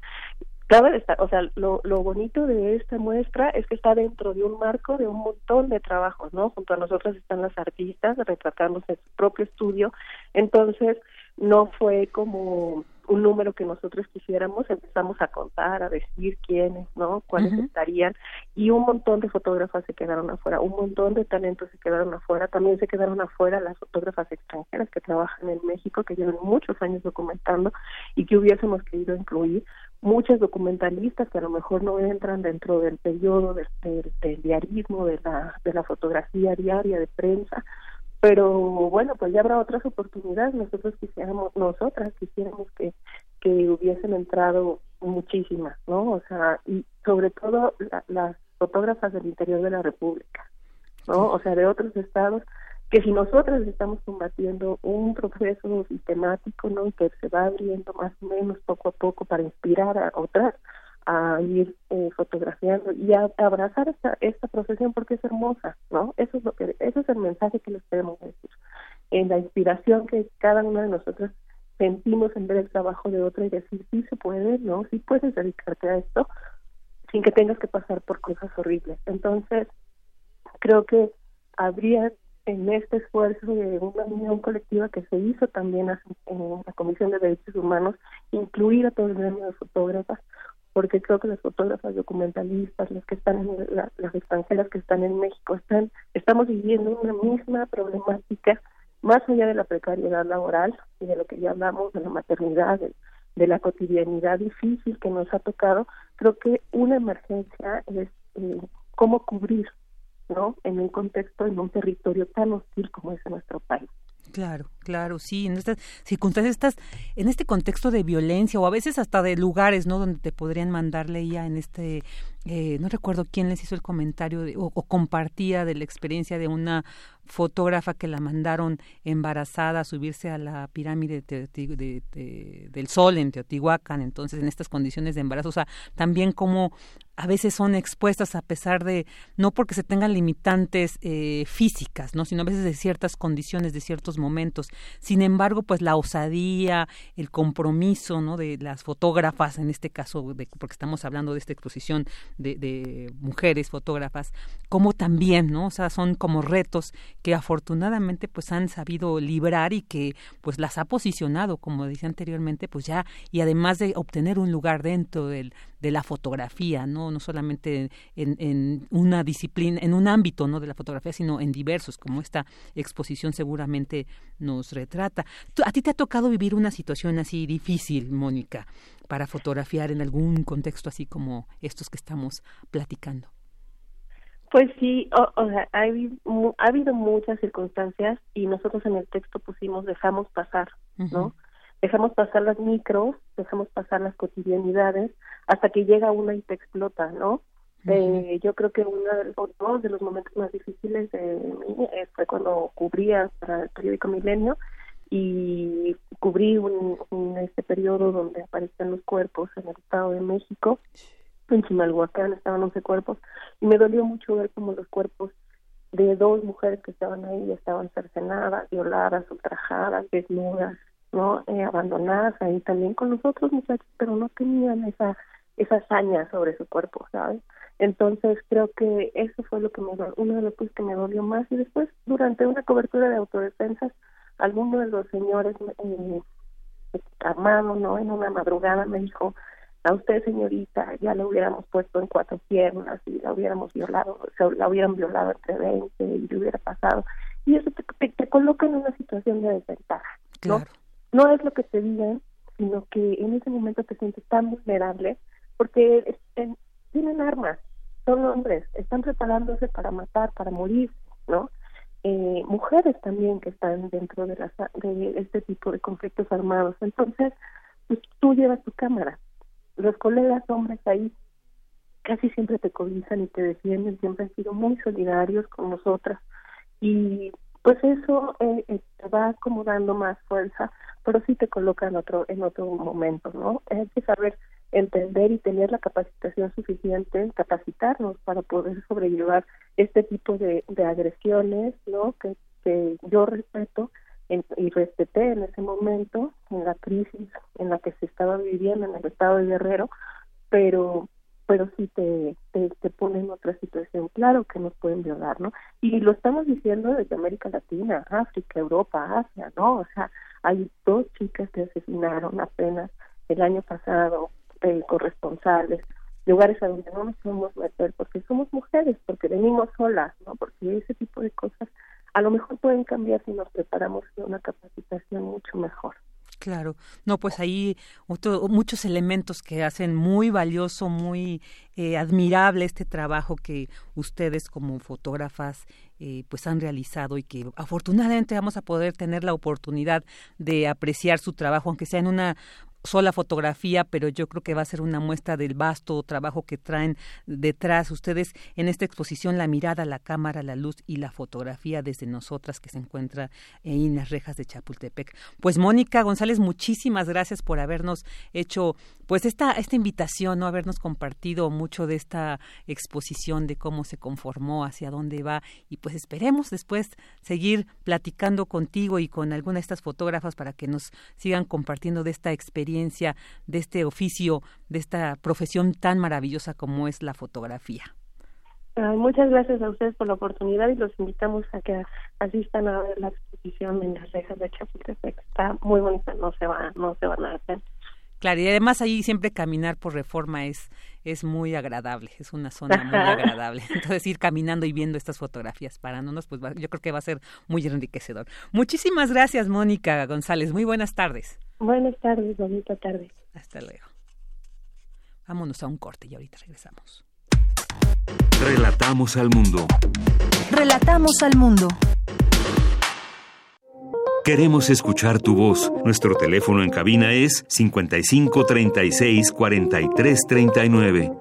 Cabe estar, o sea, lo, lo bonito de esta muestra es que está dentro de un marco de un montón de trabajos, ¿no? Junto a nosotros están las artistas retratándose en su propio estudio. Entonces, no fue como un número que nosotros quisiéramos, empezamos a contar, a decir quiénes, ¿no? Cuáles estarían, y un montón de fotógrafas se quedaron afuera, un montón de talentos se quedaron afuera, también se quedaron afuera las fotógrafas extranjeras que trabajan en México, que llevan muchos años documentando y que hubiésemos querido incluir, muchas documentalistas que a lo mejor no entran dentro del periodo del, del diarismo, de la, de la fotografía diaria de prensa, pero bueno pues ya habrá otras oportunidades. Nosotros quisiéramos nosotras quisiéramos que que hubiesen entrado muchísimas no o sea y sobre todo las fotógrafas del interior de la república no o sea de otros estados que si nosotras estamos combatiendo un proceso sistemático no que se va abriendo más o menos poco a poco para inspirar a otras a ir eh, fotografiando y a, abrazar esta, esta profesión porque es hermosa, ¿no? Eso es lo que, eso es el mensaje que les queremos decir. En la inspiración que cada una de nosotros sentimos en ver el trabajo de otra y decir, sí se puede, ¿no? Sí puedes dedicarte a esto sin que tengas que pasar por cosas horribles. Entonces, creo que habría en este esfuerzo de una unión colectiva que se hizo también en la Comisión de Derechos Humanos, incluir a todo el gremio de fotógrafas, porque creo que las fotógrafas documentalistas, las que están en las extranjeras que están en México, están estamos viviendo una misma problemática más allá de la precariedad laboral y de lo que ya hablamos de la maternidad, de, la cotidianidad difícil que nos ha tocado, creo que una emergencia es eh, cómo cubrir, ¿no? En un contexto, en un territorio tan hostil como es nuestro país. Claro, Claro, sí, en estas circunstancias, estás en este contexto de violencia o a veces hasta de lugares, ¿no? Donde te podrían mandarle ya en este, eh, no recuerdo quién les hizo el comentario o, compartía de la experiencia de una fotógrafa que la mandaron embarazada a subirse a la pirámide del Sol en Teotihuacán, entonces en estas condiciones de embarazo, o sea, también como a veces son expuestas a pesar de, no porque se tengan limitantes eh, físicas, ¿no? sino a veces de ciertas condiciones, de ciertos momentos. Sin embargo, pues la osadía, el compromiso ¿no? de las fotógrafas, en este caso, porque estamos hablando de esta exposición de, mujeres fotógrafas, como también, ¿no? O sea, son como retos que afortunadamente pues han sabido librar y que pues las ha posicionado, como decía anteriormente, pues ya, y además de obtener un lugar dentro del, de la fotografía, ¿no? No solamente en, en, una disciplina, en un ámbito, ¿no? De la fotografía, sino en diversos, como esta exposición seguramente nos retrata. ¿A ti te ha tocado vivir una situación así difícil, Mónica, para fotografiar en algún contexto así como estos que estamos platicando? Pues sí, o, sea, ha habido, ha habido muchas circunstancias y nosotros en el texto pusimos dejamos pasar, ¿no? dejamos pasar las micros, dejamos pasar las cotidianidades, hasta que llega una y te explota, ¿no? Eh, yo creo que uno de los, de los momentos más difíciles de mí eh, fue cuando cubría para el periódico Milenio y cubrí un, este periodo donde aparecían los cuerpos en el Estado de México, en Chimalhuacán estaban 11 cuerpos, y me dolió mucho ver como los cuerpos de dos mujeres que estaban ahí estaban cercenadas, violadas, ultrajadas, desnudas, no eh, abandonadas ahí también con los otros muchachos pero no tenían esa esa hazaña sobre su cuerpo sabes entonces creo que eso fue lo que me uno de los que me dolió más. Y después durante una cobertura de autodefensas alguno de los señores eh, armado no en una madrugada me dijo a usted señorita ya la hubiéramos puesto en cuatro piernas y la hubiéramos violado la hubieran violado entre 20 y le hubiera pasado y eso te, te, coloca en una situación de desventaja ¿no? no es lo que te digan, sino que en ese momento te sientes tan vulnerable porque tienen armas, son hombres, están preparándose para matar, para morir, ¿no? Eh, mujeres también que están dentro de, las, de este tipo de conflictos armados. Entonces, pues, tú llevas tu cámara. Los colegas hombres ahí casi siempre te cobijan y te defienden, siempre han sido muy solidarios con nosotras. Y pues eso eh, eh, te va como dando más fuerza pero sí te coloca en otro en otro momento no hay que saber entender y tener la capacitación suficiente capacitarnos para poder sobrellevar este tipo de, agresiones no que, que yo respeto y respeté en ese momento en la crisis en la que se estaba viviendo en el estado de Guerrero pero pero sí te, te, te pone en otra situación. Claro que nos pueden violar, ¿no? Y lo estamos diciendo desde América Latina, África, Europa, Asia, ¿no? O sea, hay dos chicas que asesinaron apenas el año pasado, eh, corresponsales, lugares a donde no nos podemos meter porque somos mujeres, porque venimos solas, ¿no? Porque ese tipo de cosas a lo mejor pueden cambiar si nos preparamos en una capacitación mucho mejor. Claro, no, pues ahí muchos elementos que hacen muy valioso, muy eh, admirable este trabajo que ustedes como fotógrafas eh, pues han realizado y que afortunadamente vamos a poder tener la oportunidad de apreciar su trabajo, aunque sea en una sola fotografía, pero yo creo que va a ser una muestra del vasto trabajo que traen detrás ustedes en esta exposición, la mirada, la cámara, la luz y la fotografía desde nosotras que se encuentra en las rejas de Chapultepec. Pues Mónica González, muchísimas gracias por habernos hecho pues esta, esta invitación, ¿no? habernos compartido mucho de esta exposición, de cómo se conformó, hacia dónde va, y pues esperemos después seguir platicando contigo y con alguna de estas fotógrafas para que nos sigan compartiendo de esta experiencia, de este oficio, de esta profesión tan maravillosa como es la fotografía. muchas gracias a ustedes por la oportunidad y los invitamos a que asistan a ver la exposición en las rejas de Chapultepec. Está muy bonita, no se va, no se van a hacer. Claro, y además ahí siempre caminar por reforma es, es muy agradable, es una zona muy agradable. <laughs> Entonces ir caminando y viendo estas fotografías parándonos, pues yo creo que va a ser muy enriquecedor. Muchísimas gracias, Mónica González. Muy buenas tardes. Buenas tardes, bonita tarde. Hasta luego. Vámonos a un corte y ahorita regresamos. Relatamos al mundo. Relatamos al mundo. Queremos escuchar tu voz. Nuestro teléfono en cabina es 55 36 43 39.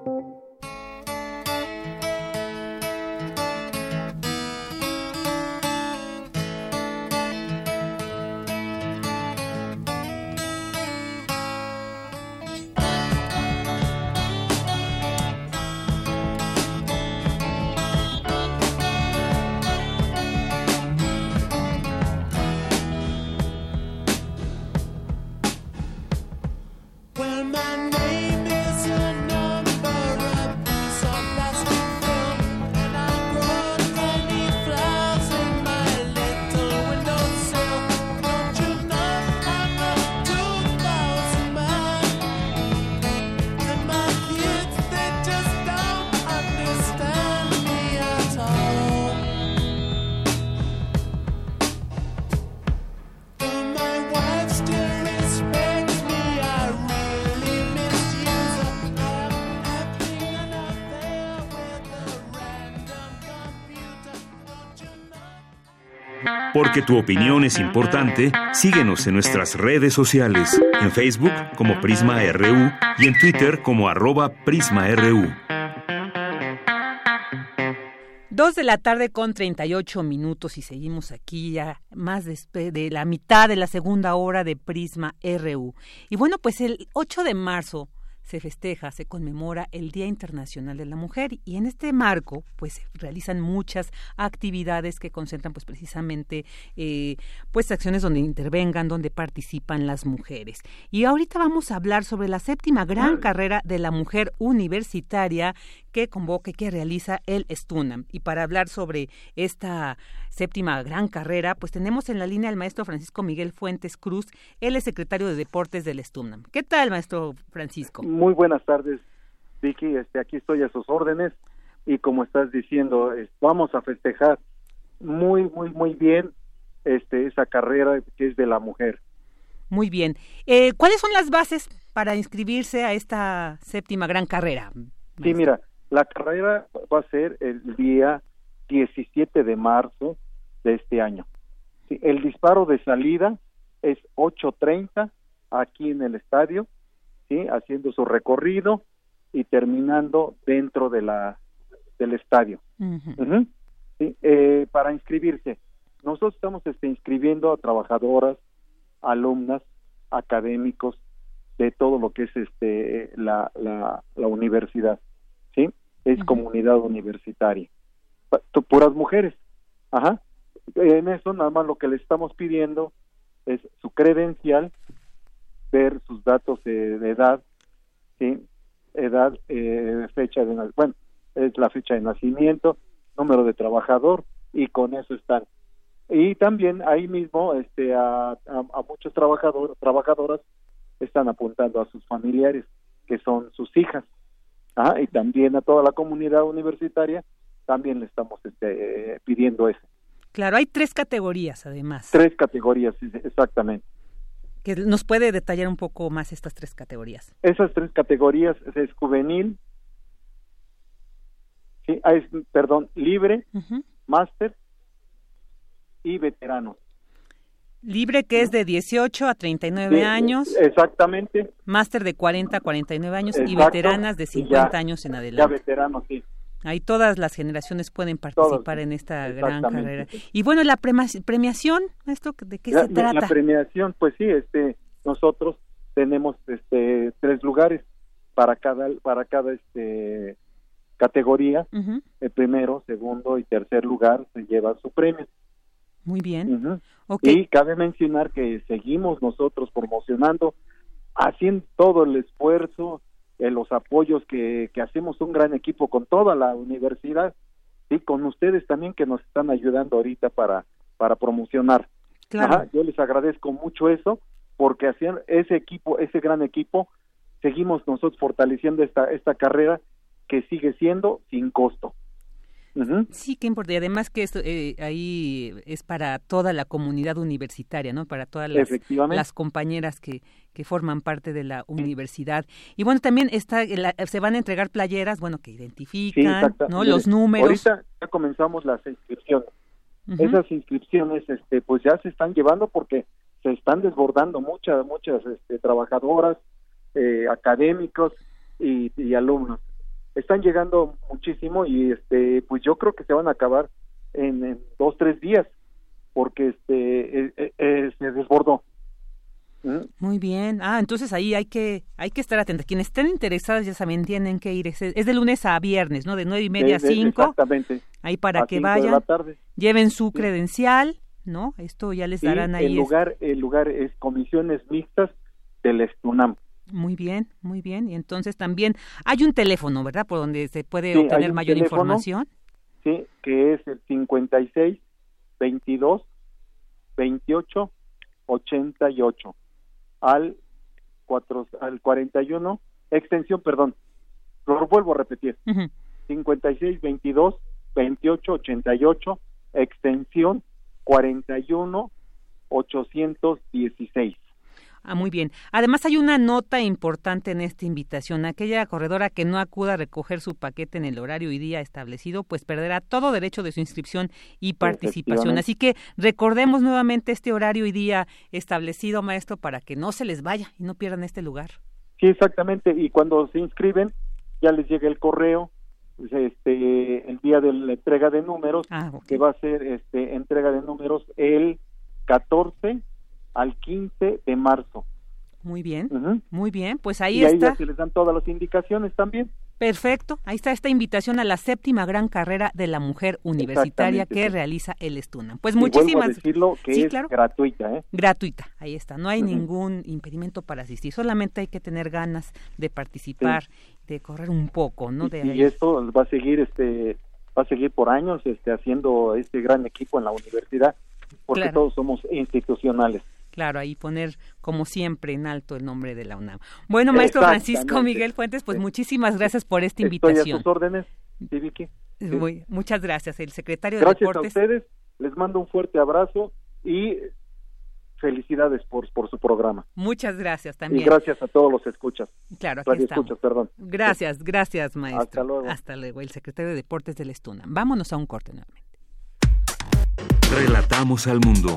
Porque tu opinión es importante, síguenos en nuestras redes sociales, en Facebook como Prisma RU y en Twitter como arroba PrismaRU. Dos de la tarde con 38 minutos y seguimos aquí ya más de la mitad de la segunda hora de Prisma RU. Y bueno, pues el 8 de marzo se festeja, se conmemora el Día Internacional de la Mujer y en este marco pues se realizan muchas actividades que concentran pues precisamente eh, pues acciones donde intervengan, donde participan las mujeres. Y ahorita vamos a hablar sobre la séptima gran carrera de la mujer universitaria que convoca y que realiza el STUNAM. Y para hablar sobre esta séptima gran carrera, pues tenemos en la línea al maestro Francisco Miguel Fuentes Cruz, él es secretario de Deportes del STUNAM. ¿Qué tal, maestro Francisco? Muy buenas tardes, Vicky. Este, aquí estoy a sus órdenes y como estás diciendo, vamos a festejar muy, muy, muy bien este, esa carrera que es de la mujer. Muy bien. Eh, ¿Cuáles son las bases para inscribirse a esta séptima gran carrera? Sí, mira, la carrera va a ser el día 17 de marzo de este año. el disparo de salida es 8.30 aquí en el estadio, ¿sí? haciendo su recorrido y terminando dentro de la del estadio. Eh, para inscribirse, nosotros estamos este, inscribiendo a trabajadoras, alumnas, académicos de todo lo que es este la, la, la universidad, es comunidad universitaria. Puras mujeres. Ajá. En eso nada más lo que le estamos pidiendo es su credencial, ver sus datos de, edad, ¿sí? edad, eh, fecha de bueno, es la fecha de nacimiento, número de trabajador y con eso están. Y también ahí mismo este a, a, muchos trabajadores, trabajadoras están apuntando a sus familiares que son sus hijas Ah, y también a toda la comunidad universitaria también le estamos este, pidiendo eso. Claro, hay tres categorías además. Tres categorías, exactamente. ¿Que nos puede detallar un poco más estas tres categorías? Esas tres categorías es juvenil, sí, ah, es, perdón, libre, máster y veterano. Libre que es de 18 a 39 años. Exactamente. Máster de 40 a 49 años y veteranas de 50 años en adelante. Ya veteranos, sí. Ahí todas las generaciones pueden participar en esta gran carrera. Y bueno, la premiación, ¿esto de qué se trata? La premiación, pues sí, este nosotros tenemos este tres lugares para cada para cada este categoría. El primero, segundo y tercer lugar se lleva su premio. Muy bien. Y cabe mencionar que seguimos nosotros promocionando, haciendo todo el esfuerzo, eh, los apoyos que, que hacemos un gran equipo con toda la universidad y con ustedes también que nos están ayudando ahorita para, para promocionar. Claro. yo les agradezco mucho eso porque haciendo ese equipo, ese gran equipo, seguimos nosotros fortaleciendo esta, esta carrera que sigue siendo sin costo. Sí, qué importante. Y además que esto eh, ahí es para toda la comunidad universitaria, ¿no? Para todas las, las compañeras que, que forman parte de la universidad. Y bueno, también está se van a entregar playeras, bueno, que identifican, ¿no? Los números. Ahorita ya comenzamos las inscripciones. esas inscripciones este pues ya se están llevando porque se están desbordando muchas muchas este, trabajadoras eh, académicos y, alumnos están llegando muchísimo y este pues yo creo que se van a acabar en, dos tres días porque este eh, eh, se desbordó muy bien. Ah, entonces ahí hay que hay que estar atentos. Quienes estén interesados ya saben, tienen que ir. Es, de lunes a viernes, ¿no? De nueve y media a cinco. Exactamente. Ahí para que vayan. Lleven su credencial, ¿no? Esto ya les darán ahí. El lugar, el lugar es comisiones mixtas del Estunam. Muy bien, muy bien. Y entonces también hay un teléfono, ¿verdad? Por donde se puede obtener mayor información. Sí, que es el 56 22 28 88 al, cuatro, al 41, extensión, perdón, lo vuelvo a repetir, uh 56 22 28 88, extensión 41 816. Ah, muy bien. Además hay una nota importante en esta invitación. Aquella corredora que no acuda a recoger su paquete en el horario y día establecido, pues perderá todo derecho de su inscripción y participación. Así que recordemos nuevamente este horario y día establecido, maestro, para que no se les vaya y no pierdan este lugar. Sí, exactamente. Y cuando se inscriben, ya les llega el correo pues, este el día de la entrega de números ah, que va a ser este entrega de números el 14 al 15 de marzo. Muy bien, muy bien, pues ahí y ahí Ya se les dan todas las indicaciones también. Perfecto, ahí está esta invitación a la séptima gran carrera de la mujer universitaria que realiza el Estunam. Pues muchísimas gracias. decirlo que es gratuita, ¿eh? Gratuita, ahí está, no hay ningún impedimento para asistir, solamente hay que tener ganas de participar, de correr un poco, ¿no? De y, esto va a seguir este va a seguir por años este haciendo este gran equipo en la universidad porque todos somos institucionales. Claro, ahí poner como siempre en alto el nombre de la UNAM. Bueno, maestro Francisco Miguel Fuentes, pues muchísimas gracias por esta invitación. A sus órdenes, Vicky. muchas gracias, el secretario de Deportes. Gracias a ustedes, les mando un fuerte abrazo y felicidades por, por su programa. Muchas gracias también. Y gracias a todos los escuchas. Claro, aquí estamos. Escuchas, perdón. Gracias, gracias, maestro. Hasta luego. Hasta luego, el secretario de Deportes del Estuna. Vámonos a un corte nuevamente. Relatamos al mundo.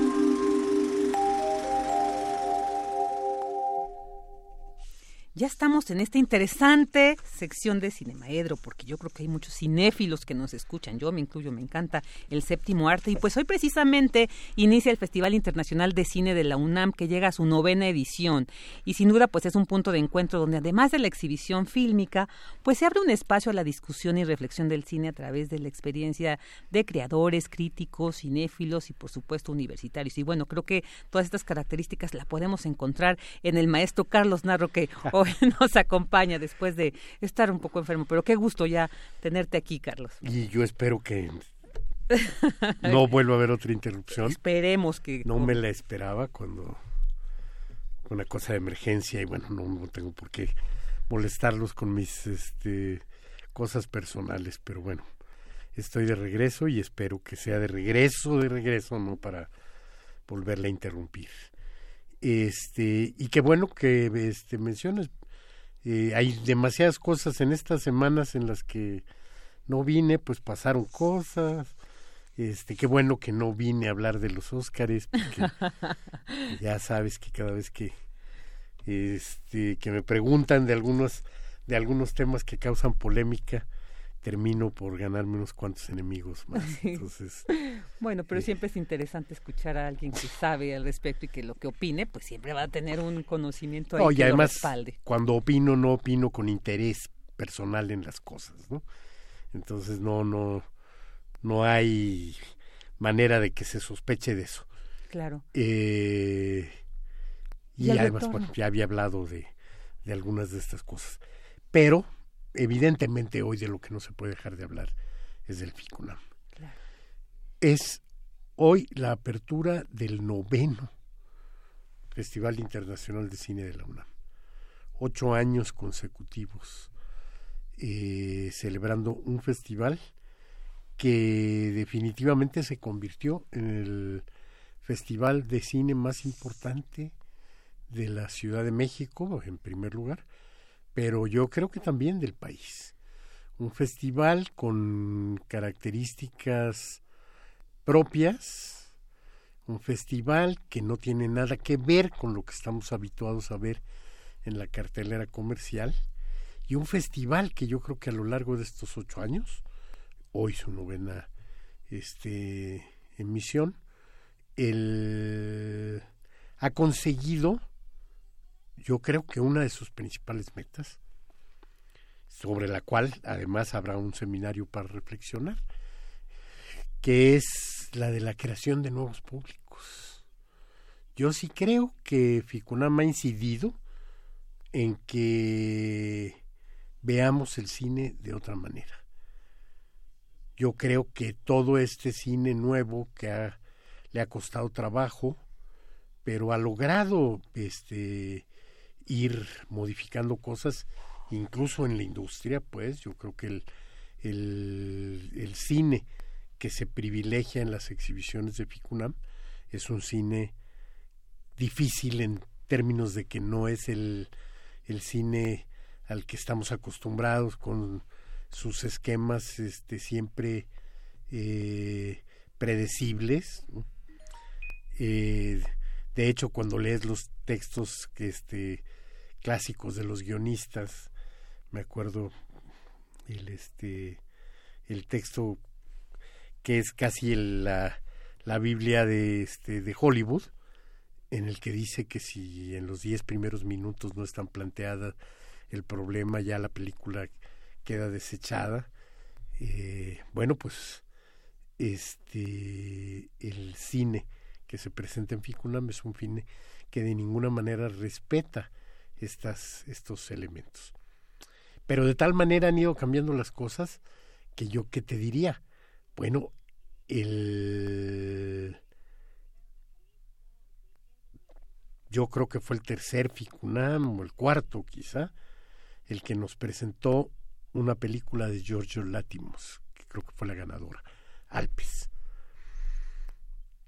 Ya estamos en esta interesante sección de Cinemaedro, porque yo creo que hay muchos cinéfilos que nos escuchan. Yo me incluyo, me encanta el séptimo arte. Y pues hoy precisamente inicia el Festival Internacional de Cine de la UNAM, que llega a su novena edición. Y sin duda, pues es un punto de encuentro donde además de la exhibición fílmica, pues se abre un espacio a la discusión y reflexión del cine a través de la experiencia de creadores, críticos, cinéfilos y por supuesto universitarios. Y bueno, creo que todas estas características la podemos encontrar en el maestro Carlos Narro, que hoy <laughs> <laughs> nos acompaña después de estar un poco enfermo. Pero qué gusto ya tenerte aquí, Carlos. Y yo espero que <laughs> no vuelva a haber otra interrupción. Esperemos que... No me la esperaba cuando una cosa de emergencia y bueno, no, tengo por qué molestarlos con mis este, cosas personales, pero bueno, estoy de regreso y espero que sea de regreso, de regreso, no para volverla a interrumpir. Este, y qué bueno que este, menciones eh, hay demasiadas cosas en estas semanas en las que no vine, pues pasaron cosas. Este, qué bueno que no vine a hablar de los Óscares, porque <laughs> ya sabes que cada vez que este que me preguntan de algunos de algunos temas que causan polémica, termino por ganarme unos cuantos enemigos <laughs> más. Entonces, bueno, pero eh, siempre es interesante escuchar a alguien que sabe al respecto y que lo que opine, pues siempre va a tener un conocimiento ahí que además, respalde. Cuando opino, no opino con interés personal en las cosas, ¿no? Entonces no, no, no hay manera de que se sospeche de eso. Claro. Eh, y, además, bueno, ya había hablado de, de algunas de estas cosas. Pero evidentemente hoy de lo que no se puede dejar de hablar es del FICUNAM. es hoy la apertura del noveno Festival Internacional de Cine de la UNAM. Ocho años consecutivos eh, celebrando un festival que definitivamente se convirtió en el festival de cine más importante de la Ciudad de México, en primer lugar, pero yo creo que también del país. Un festival con características propias, un festival que no tiene nada que ver con lo que estamos habituados a ver en la cartelera comercial, y un festival que yo creo que a lo largo de estos ocho años, hoy su novena este, emisión, el, ha conseguido, yo creo que una de sus principales metas, sobre la cual además habrá un seminario para reflexionar, que es la de la creación de nuevos públicos. Yo sí creo que Ficunam ha incidido en que veamos el cine de otra manera. Yo creo que todo este cine nuevo que le ha costado trabajo, pero ha logrado este ir modificando cosas incluso en la industria, pues yo creo que el, el, cine que se privilegia en las exhibiciones de Ficunam es un cine difícil en términos de que no es el, el cine al que estamos acostumbrados con sus esquemas este siempre eh, predecibles eh, de hecho cuando lees los textos que este clásicos de los guionistas. Me acuerdo el este el texto que es casi la, la Biblia de este de Hollywood en el que dice que si en los diez primeros minutos no están planteadas el problema ya la película queda desechada. Eh, bueno pues este el cine que se presenta en Ficunam es un cine que de ninguna manera respeta estas, estos elementos. Pero de tal manera han ido cambiando las cosas que yo qué te diría, bueno, el yo creo que fue el tercer Ficunam o el cuarto quizá, el que nos presentó una película de Giorgio Latimos, que creo que fue la ganadora, Alpes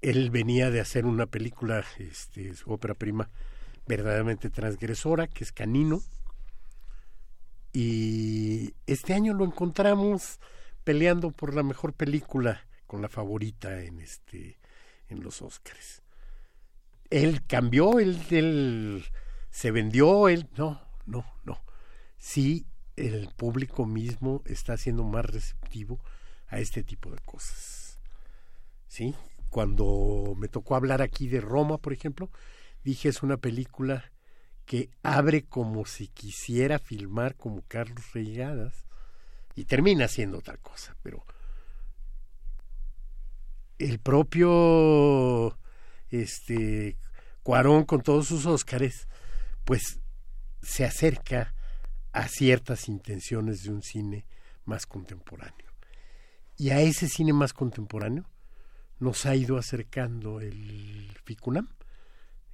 él venía de hacer una película, este, su ópera prima, verdaderamente transgresora, que es Canino. Y este año lo encontramos peleando por la mejor película con la favorita en este en los Óscares. Él cambió, él, él se vendió, él no, no, no. Sí, el público mismo está siendo más receptivo a este tipo de cosas. ¿Sí? cuando me tocó hablar aquí de Roma, por ejemplo, dije es una película que abre como si quisiera filmar como Carlos Reigadas y termina siendo otra cosa, pero el propio este Cuarón con todos sus Óscares, pues se acerca a ciertas intenciones de un cine más contemporáneo. Y a ese cine más contemporáneo nos ha ido acercando el FICUNAM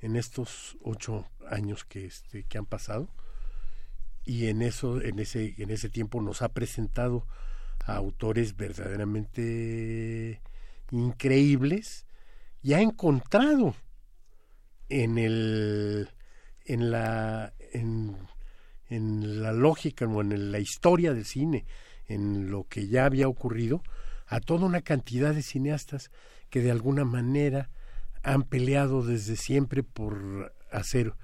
en estos ocho años que, este, que han pasado. Y en en ese en ese tiempo nos ha presentado a autores verdaderamente increíbles y ha encontrado en el en la en, en la lógica o en la historia del cine en lo que ya había ocurrido a toda una cantidad de cineastas que de alguna manera han peleado desde siempre por hacer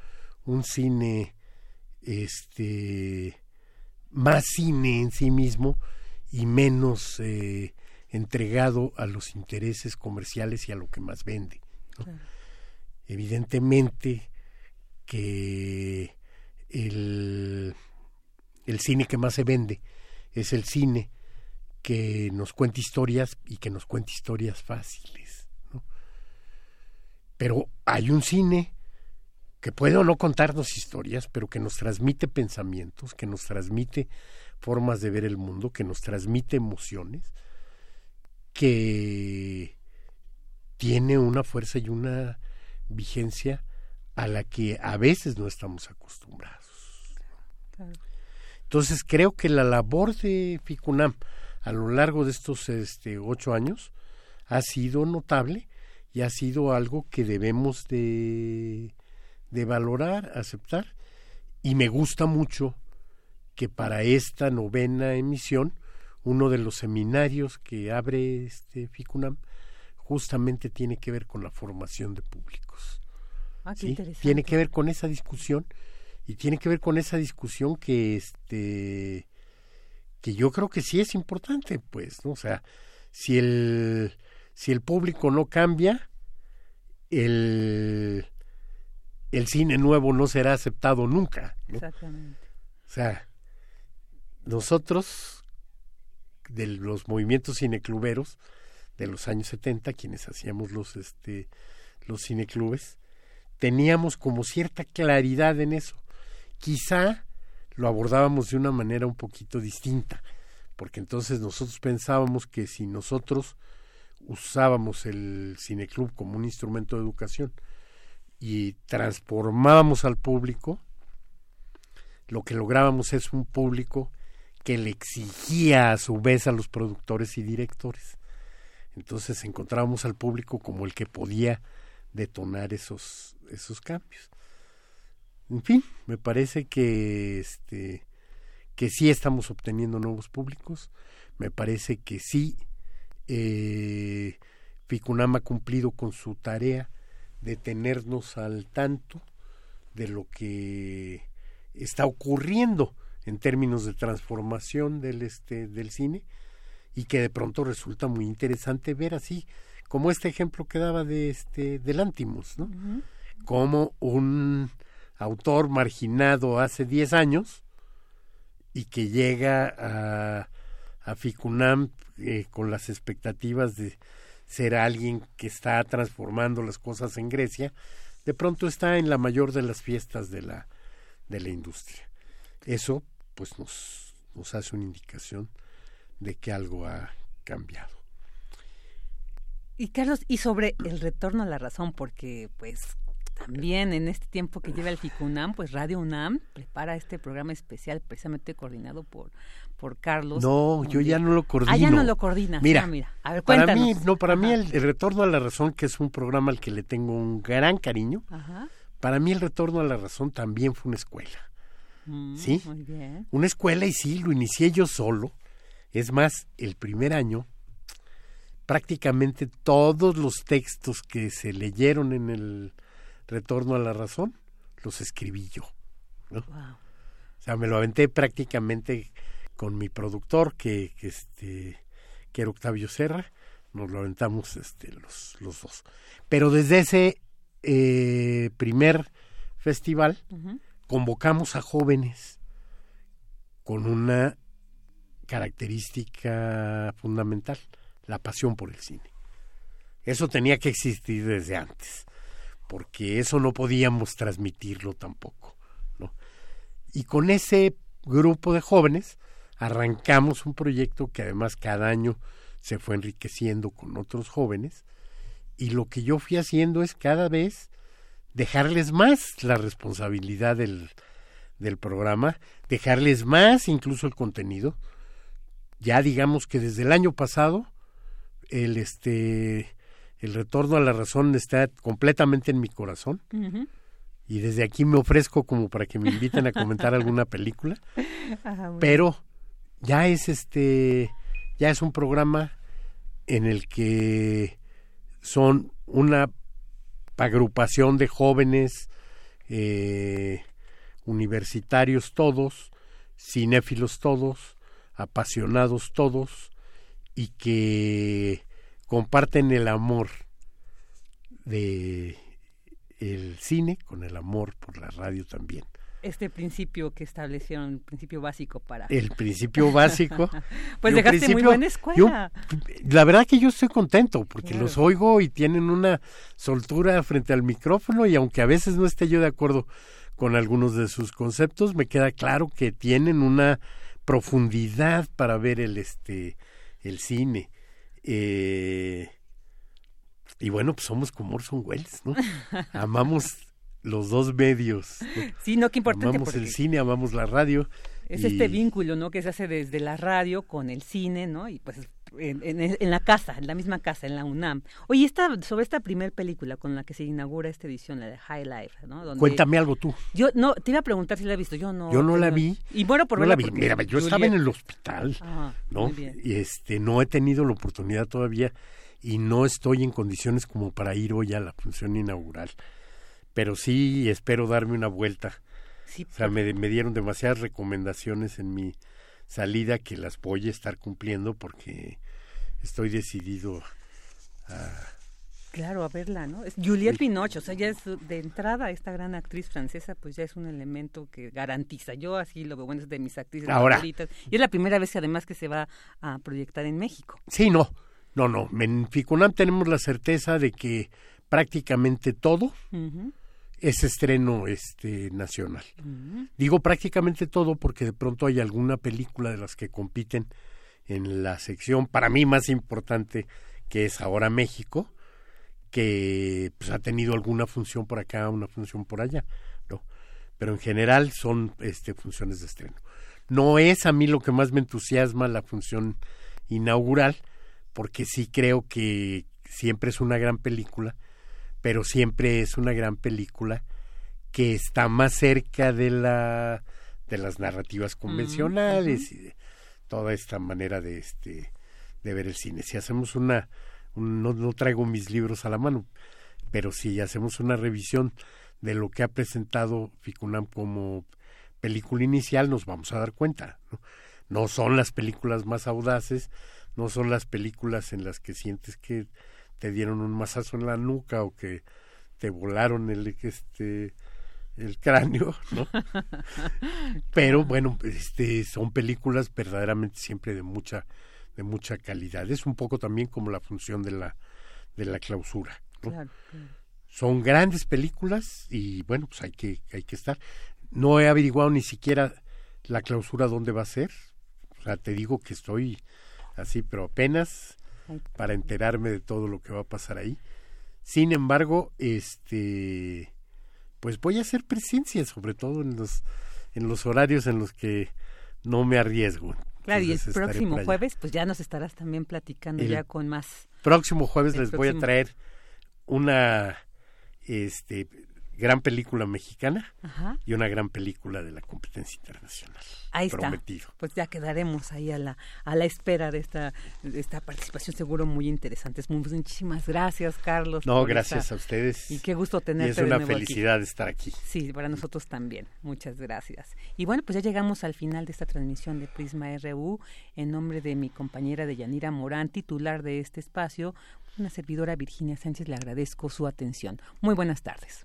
un cine este más cine en sí mismo y menos eh, entregado a los intereses comerciales y a lo que más vende. Evidentemente que el, el cine que más se vende es el cine que nos cuente historias y que nos cuente historias fáciles. Pero hay un cine que puede o no contarnos historias, pero que nos transmite pensamientos, que nos transmite formas de ver el mundo, que nos transmite emociones, que tiene una fuerza y una vigencia a la que a veces no estamos acostumbrados. Entonces creo que la labor de FICUNAM a lo largo de estos este, ocho años ha sido notable y ha sido algo que debemos de, de valorar, aceptar. Y me gusta mucho que para esta novena emisión, uno de los seminarios que abre este FICUNAM justamente tiene que ver con la formación de públicos. Ah, tiene que ver con esa discusión y tiene que ver con esa discusión que este que yo creo que sí es importante, pues, ¿no? O sea, si el si el público no cambia, el el cine nuevo no será aceptado nunca. Exactamente. O sea, nosotros de los movimientos cinecluberos de los años 70, quienes hacíamos los este los cineclubes, teníamos como cierta claridad en eso. Quizá lo abordábamos de una manera un poquito distinta, porque entonces nosotros pensábamos que si nosotros usábamos el cineclub como un instrumento de educación y transformábamos al público, lo que lográbamos es un público que le exigía a su vez a los productores y directores. Entonces encontrábamos al público como el que podía detonar esos, esos cambios. En fin, me parece que este que sí estamos obteniendo nuevos públicos, me parece que sí eh, Ficunam ha cumplido con su tarea de tenernos al tanto de lo que está ocurriendo en términos de transformación del este del cine y que de pronto resulta muy interesante ver así como este ejemplo que daba de este del Antimus, ¿no? Como un autor marginado hace 10 años y que llega a, a Ficunam eh, con las expectativas de ser alguien que está transformando las cosas en Grecia, de pronto está en la mayor de las fiestas de la, de la industria. Eso pues nos, nos hace una indicación de que algo ha cambiado. Y Carlos, y sobre el retorno a la razón, porque pues también en este tiempo que lleva el FICUNAM, pues Radio UNAM prepara este programa especial precisamente coordinado por por Carlos. No, yo ya no lo coordino. Ah, ya no lo coordinas. Mira, ah, mira. A ver, para mí, no, para mí el, retorno a la razón, que es un programa al que le tengo un gran cariño, para mí el retorno a la razón también fue una escuela. Mm, ¿Sí? Muy bien. Una escuela y sí, lo inicié yo solo. Es más, el primer año, prácticamente todos los textos que se leyeron en el retorno a la razón, los escribí yo. ¿no? O sea, me lo aventé prácticamente con mi productor, que, que, este, que era Octavio Serra, nos lo aventamos este, los, los dos. Pero desde ese eh, primer festival convocamos a jóvenes con una característica fundamental, la pasión por el cine. Eso tenía que existir desde antes, porque eso no podíamos transmitirlo tampoco. ¿no? Y con ese grupo de jóvenes arrancamos un proyecto que además cada año se fue enriqueciendo con otros jóvenes y lo que yo fui haciendo es cada vez dejarles más la responsabilidad del, del programa, dejarles más incluso el contenido. Ya digamos que desde el año pasado el este el retorno a la razón está completamente en mi corazón. Y desde aquí me ofrezco como para que me inviten a comentar <laughs> alguna película. Pero ya es este ya es un programa en el que son una agrupación de jóvenes eh, universitarios todos, cinéfilos todos, apasionados todos y que comparten el amor de el cine con el amor por la radio también este principio que establecieron, el principio básico para... El principio básico. <laughs> pues dejaste muy buena escuela. la verdad que yo estoy contento porque los oigo y tienen una soltura frente al micrófono y aunque a veces no esté yo de acuerdo con algunos de sus conceptos, me queda claro que tienen una profundidad para ver el este el cine. Eh, Y bueno, pues somos como Orson Welles, ¿no? <laughs> Amamos los dos medios. Sí, no, qué importante. Amamos el cine, amamos la radio. Es este vínculo, ¿no? Que se hace desde la radio con el cine, ¿no? Y pues en, la casa, en la misma casa, en la UNAM. Oye, esta, sobre esta primera película con la que se inaugura esta edición, la de High Life, ¿no? Cuéntame algo tú. Yo no, te iba a preguntar si la has visto, yo no. Yo no la vi. Y bueno, por no la vi. Mira, yo estaba en el hospital, ah, ¿no? Y este, no he tenido la oportunidad todavía y no estoy en condiciones como para ir hoy a la función inaugural. Pero sí espero darme una vuelta. o sea, me, me dieron demasiadas recomendaciones en mi salida que las voy a estar cumpliendo porque estoy decidido a... Claro, a verla, ¿no? Es Juliette Binoche, o sea, ya es de entrada esta gran actriz francesa, pues ya es un elemento que garantiza. Yo así lo veo, bueno, es de mis actrices favoritas. Y es la primera vez además que se va a proyectar en México. Sí, no, no, no. En Ficunam tenemos la certeza de que prácticamente todo es estreno este nacional. Digo prácticamente todo porque de pronto hay alguna película de las que compiten en la sección para mí más importante que es ahora México, que pues, ha tenido alguna función por acá, una función por allá, ¿no? Pero en general son este, funciones de estreno. No es a mí lo que más me entusiasma la función inaugural, porque sí creo que siempre es una gran película, pero siempre es una gran película que está más cerca de la de las narrativas convencionales y de, toda esta manera de este de ver el cine. Si hacemos una no, no traigo mis libros a la mano, pero si hacemos una revisión de lo que ha presentado Ficunam como película inicial, nos vamos a dar cuenta. ¿no? no son las películas más audaces, no son las películas en las que sientes que te dieron un mazazo en la nuca o que te volaron el este el cráneo, ¿no? <laughs> Pero bueno, este son películas verdaderamente siempre de mucha de mucha calidad. Es un poco también como la función de la de la clausura, ¿no? Son grandes películas y bueno, pues hay que hay que estar. No he averiguado ni siquiera la clausura dónde va a ser. O sea, te digo que estoy así, pero apenas para enterarme de todo lo que va a pasar ahí. Sin embargo, este pues voy a hacer presencia, sobre todo en los, en los horarios en los que no me arriesgo. Claro, y el próximo jueves, pues ya nos estarás también platicando ya con más. Próximo jueves les voy a traer una este gran película mexicana y una gran película de la competencia internacional. Ahí está. Pues ya quedaremos ahí a la, a la espera de esta, de esta participación, seguro muy interesante. Muchísimas gracias, Carlos. No, gracias a ustedes. Y qué gusto tenerte. Y es una felicidad estar aquí. Sí, para nosotros también. Muchas gracias. Y bueno, pues ya llegamos al final de esta transmisión de Prisma RU. En nombre de mi compañera de Yanira Morán, titular de este espacio, una servidora Virginia Sánchez, le agradezco su atención. Muy buenas tardes.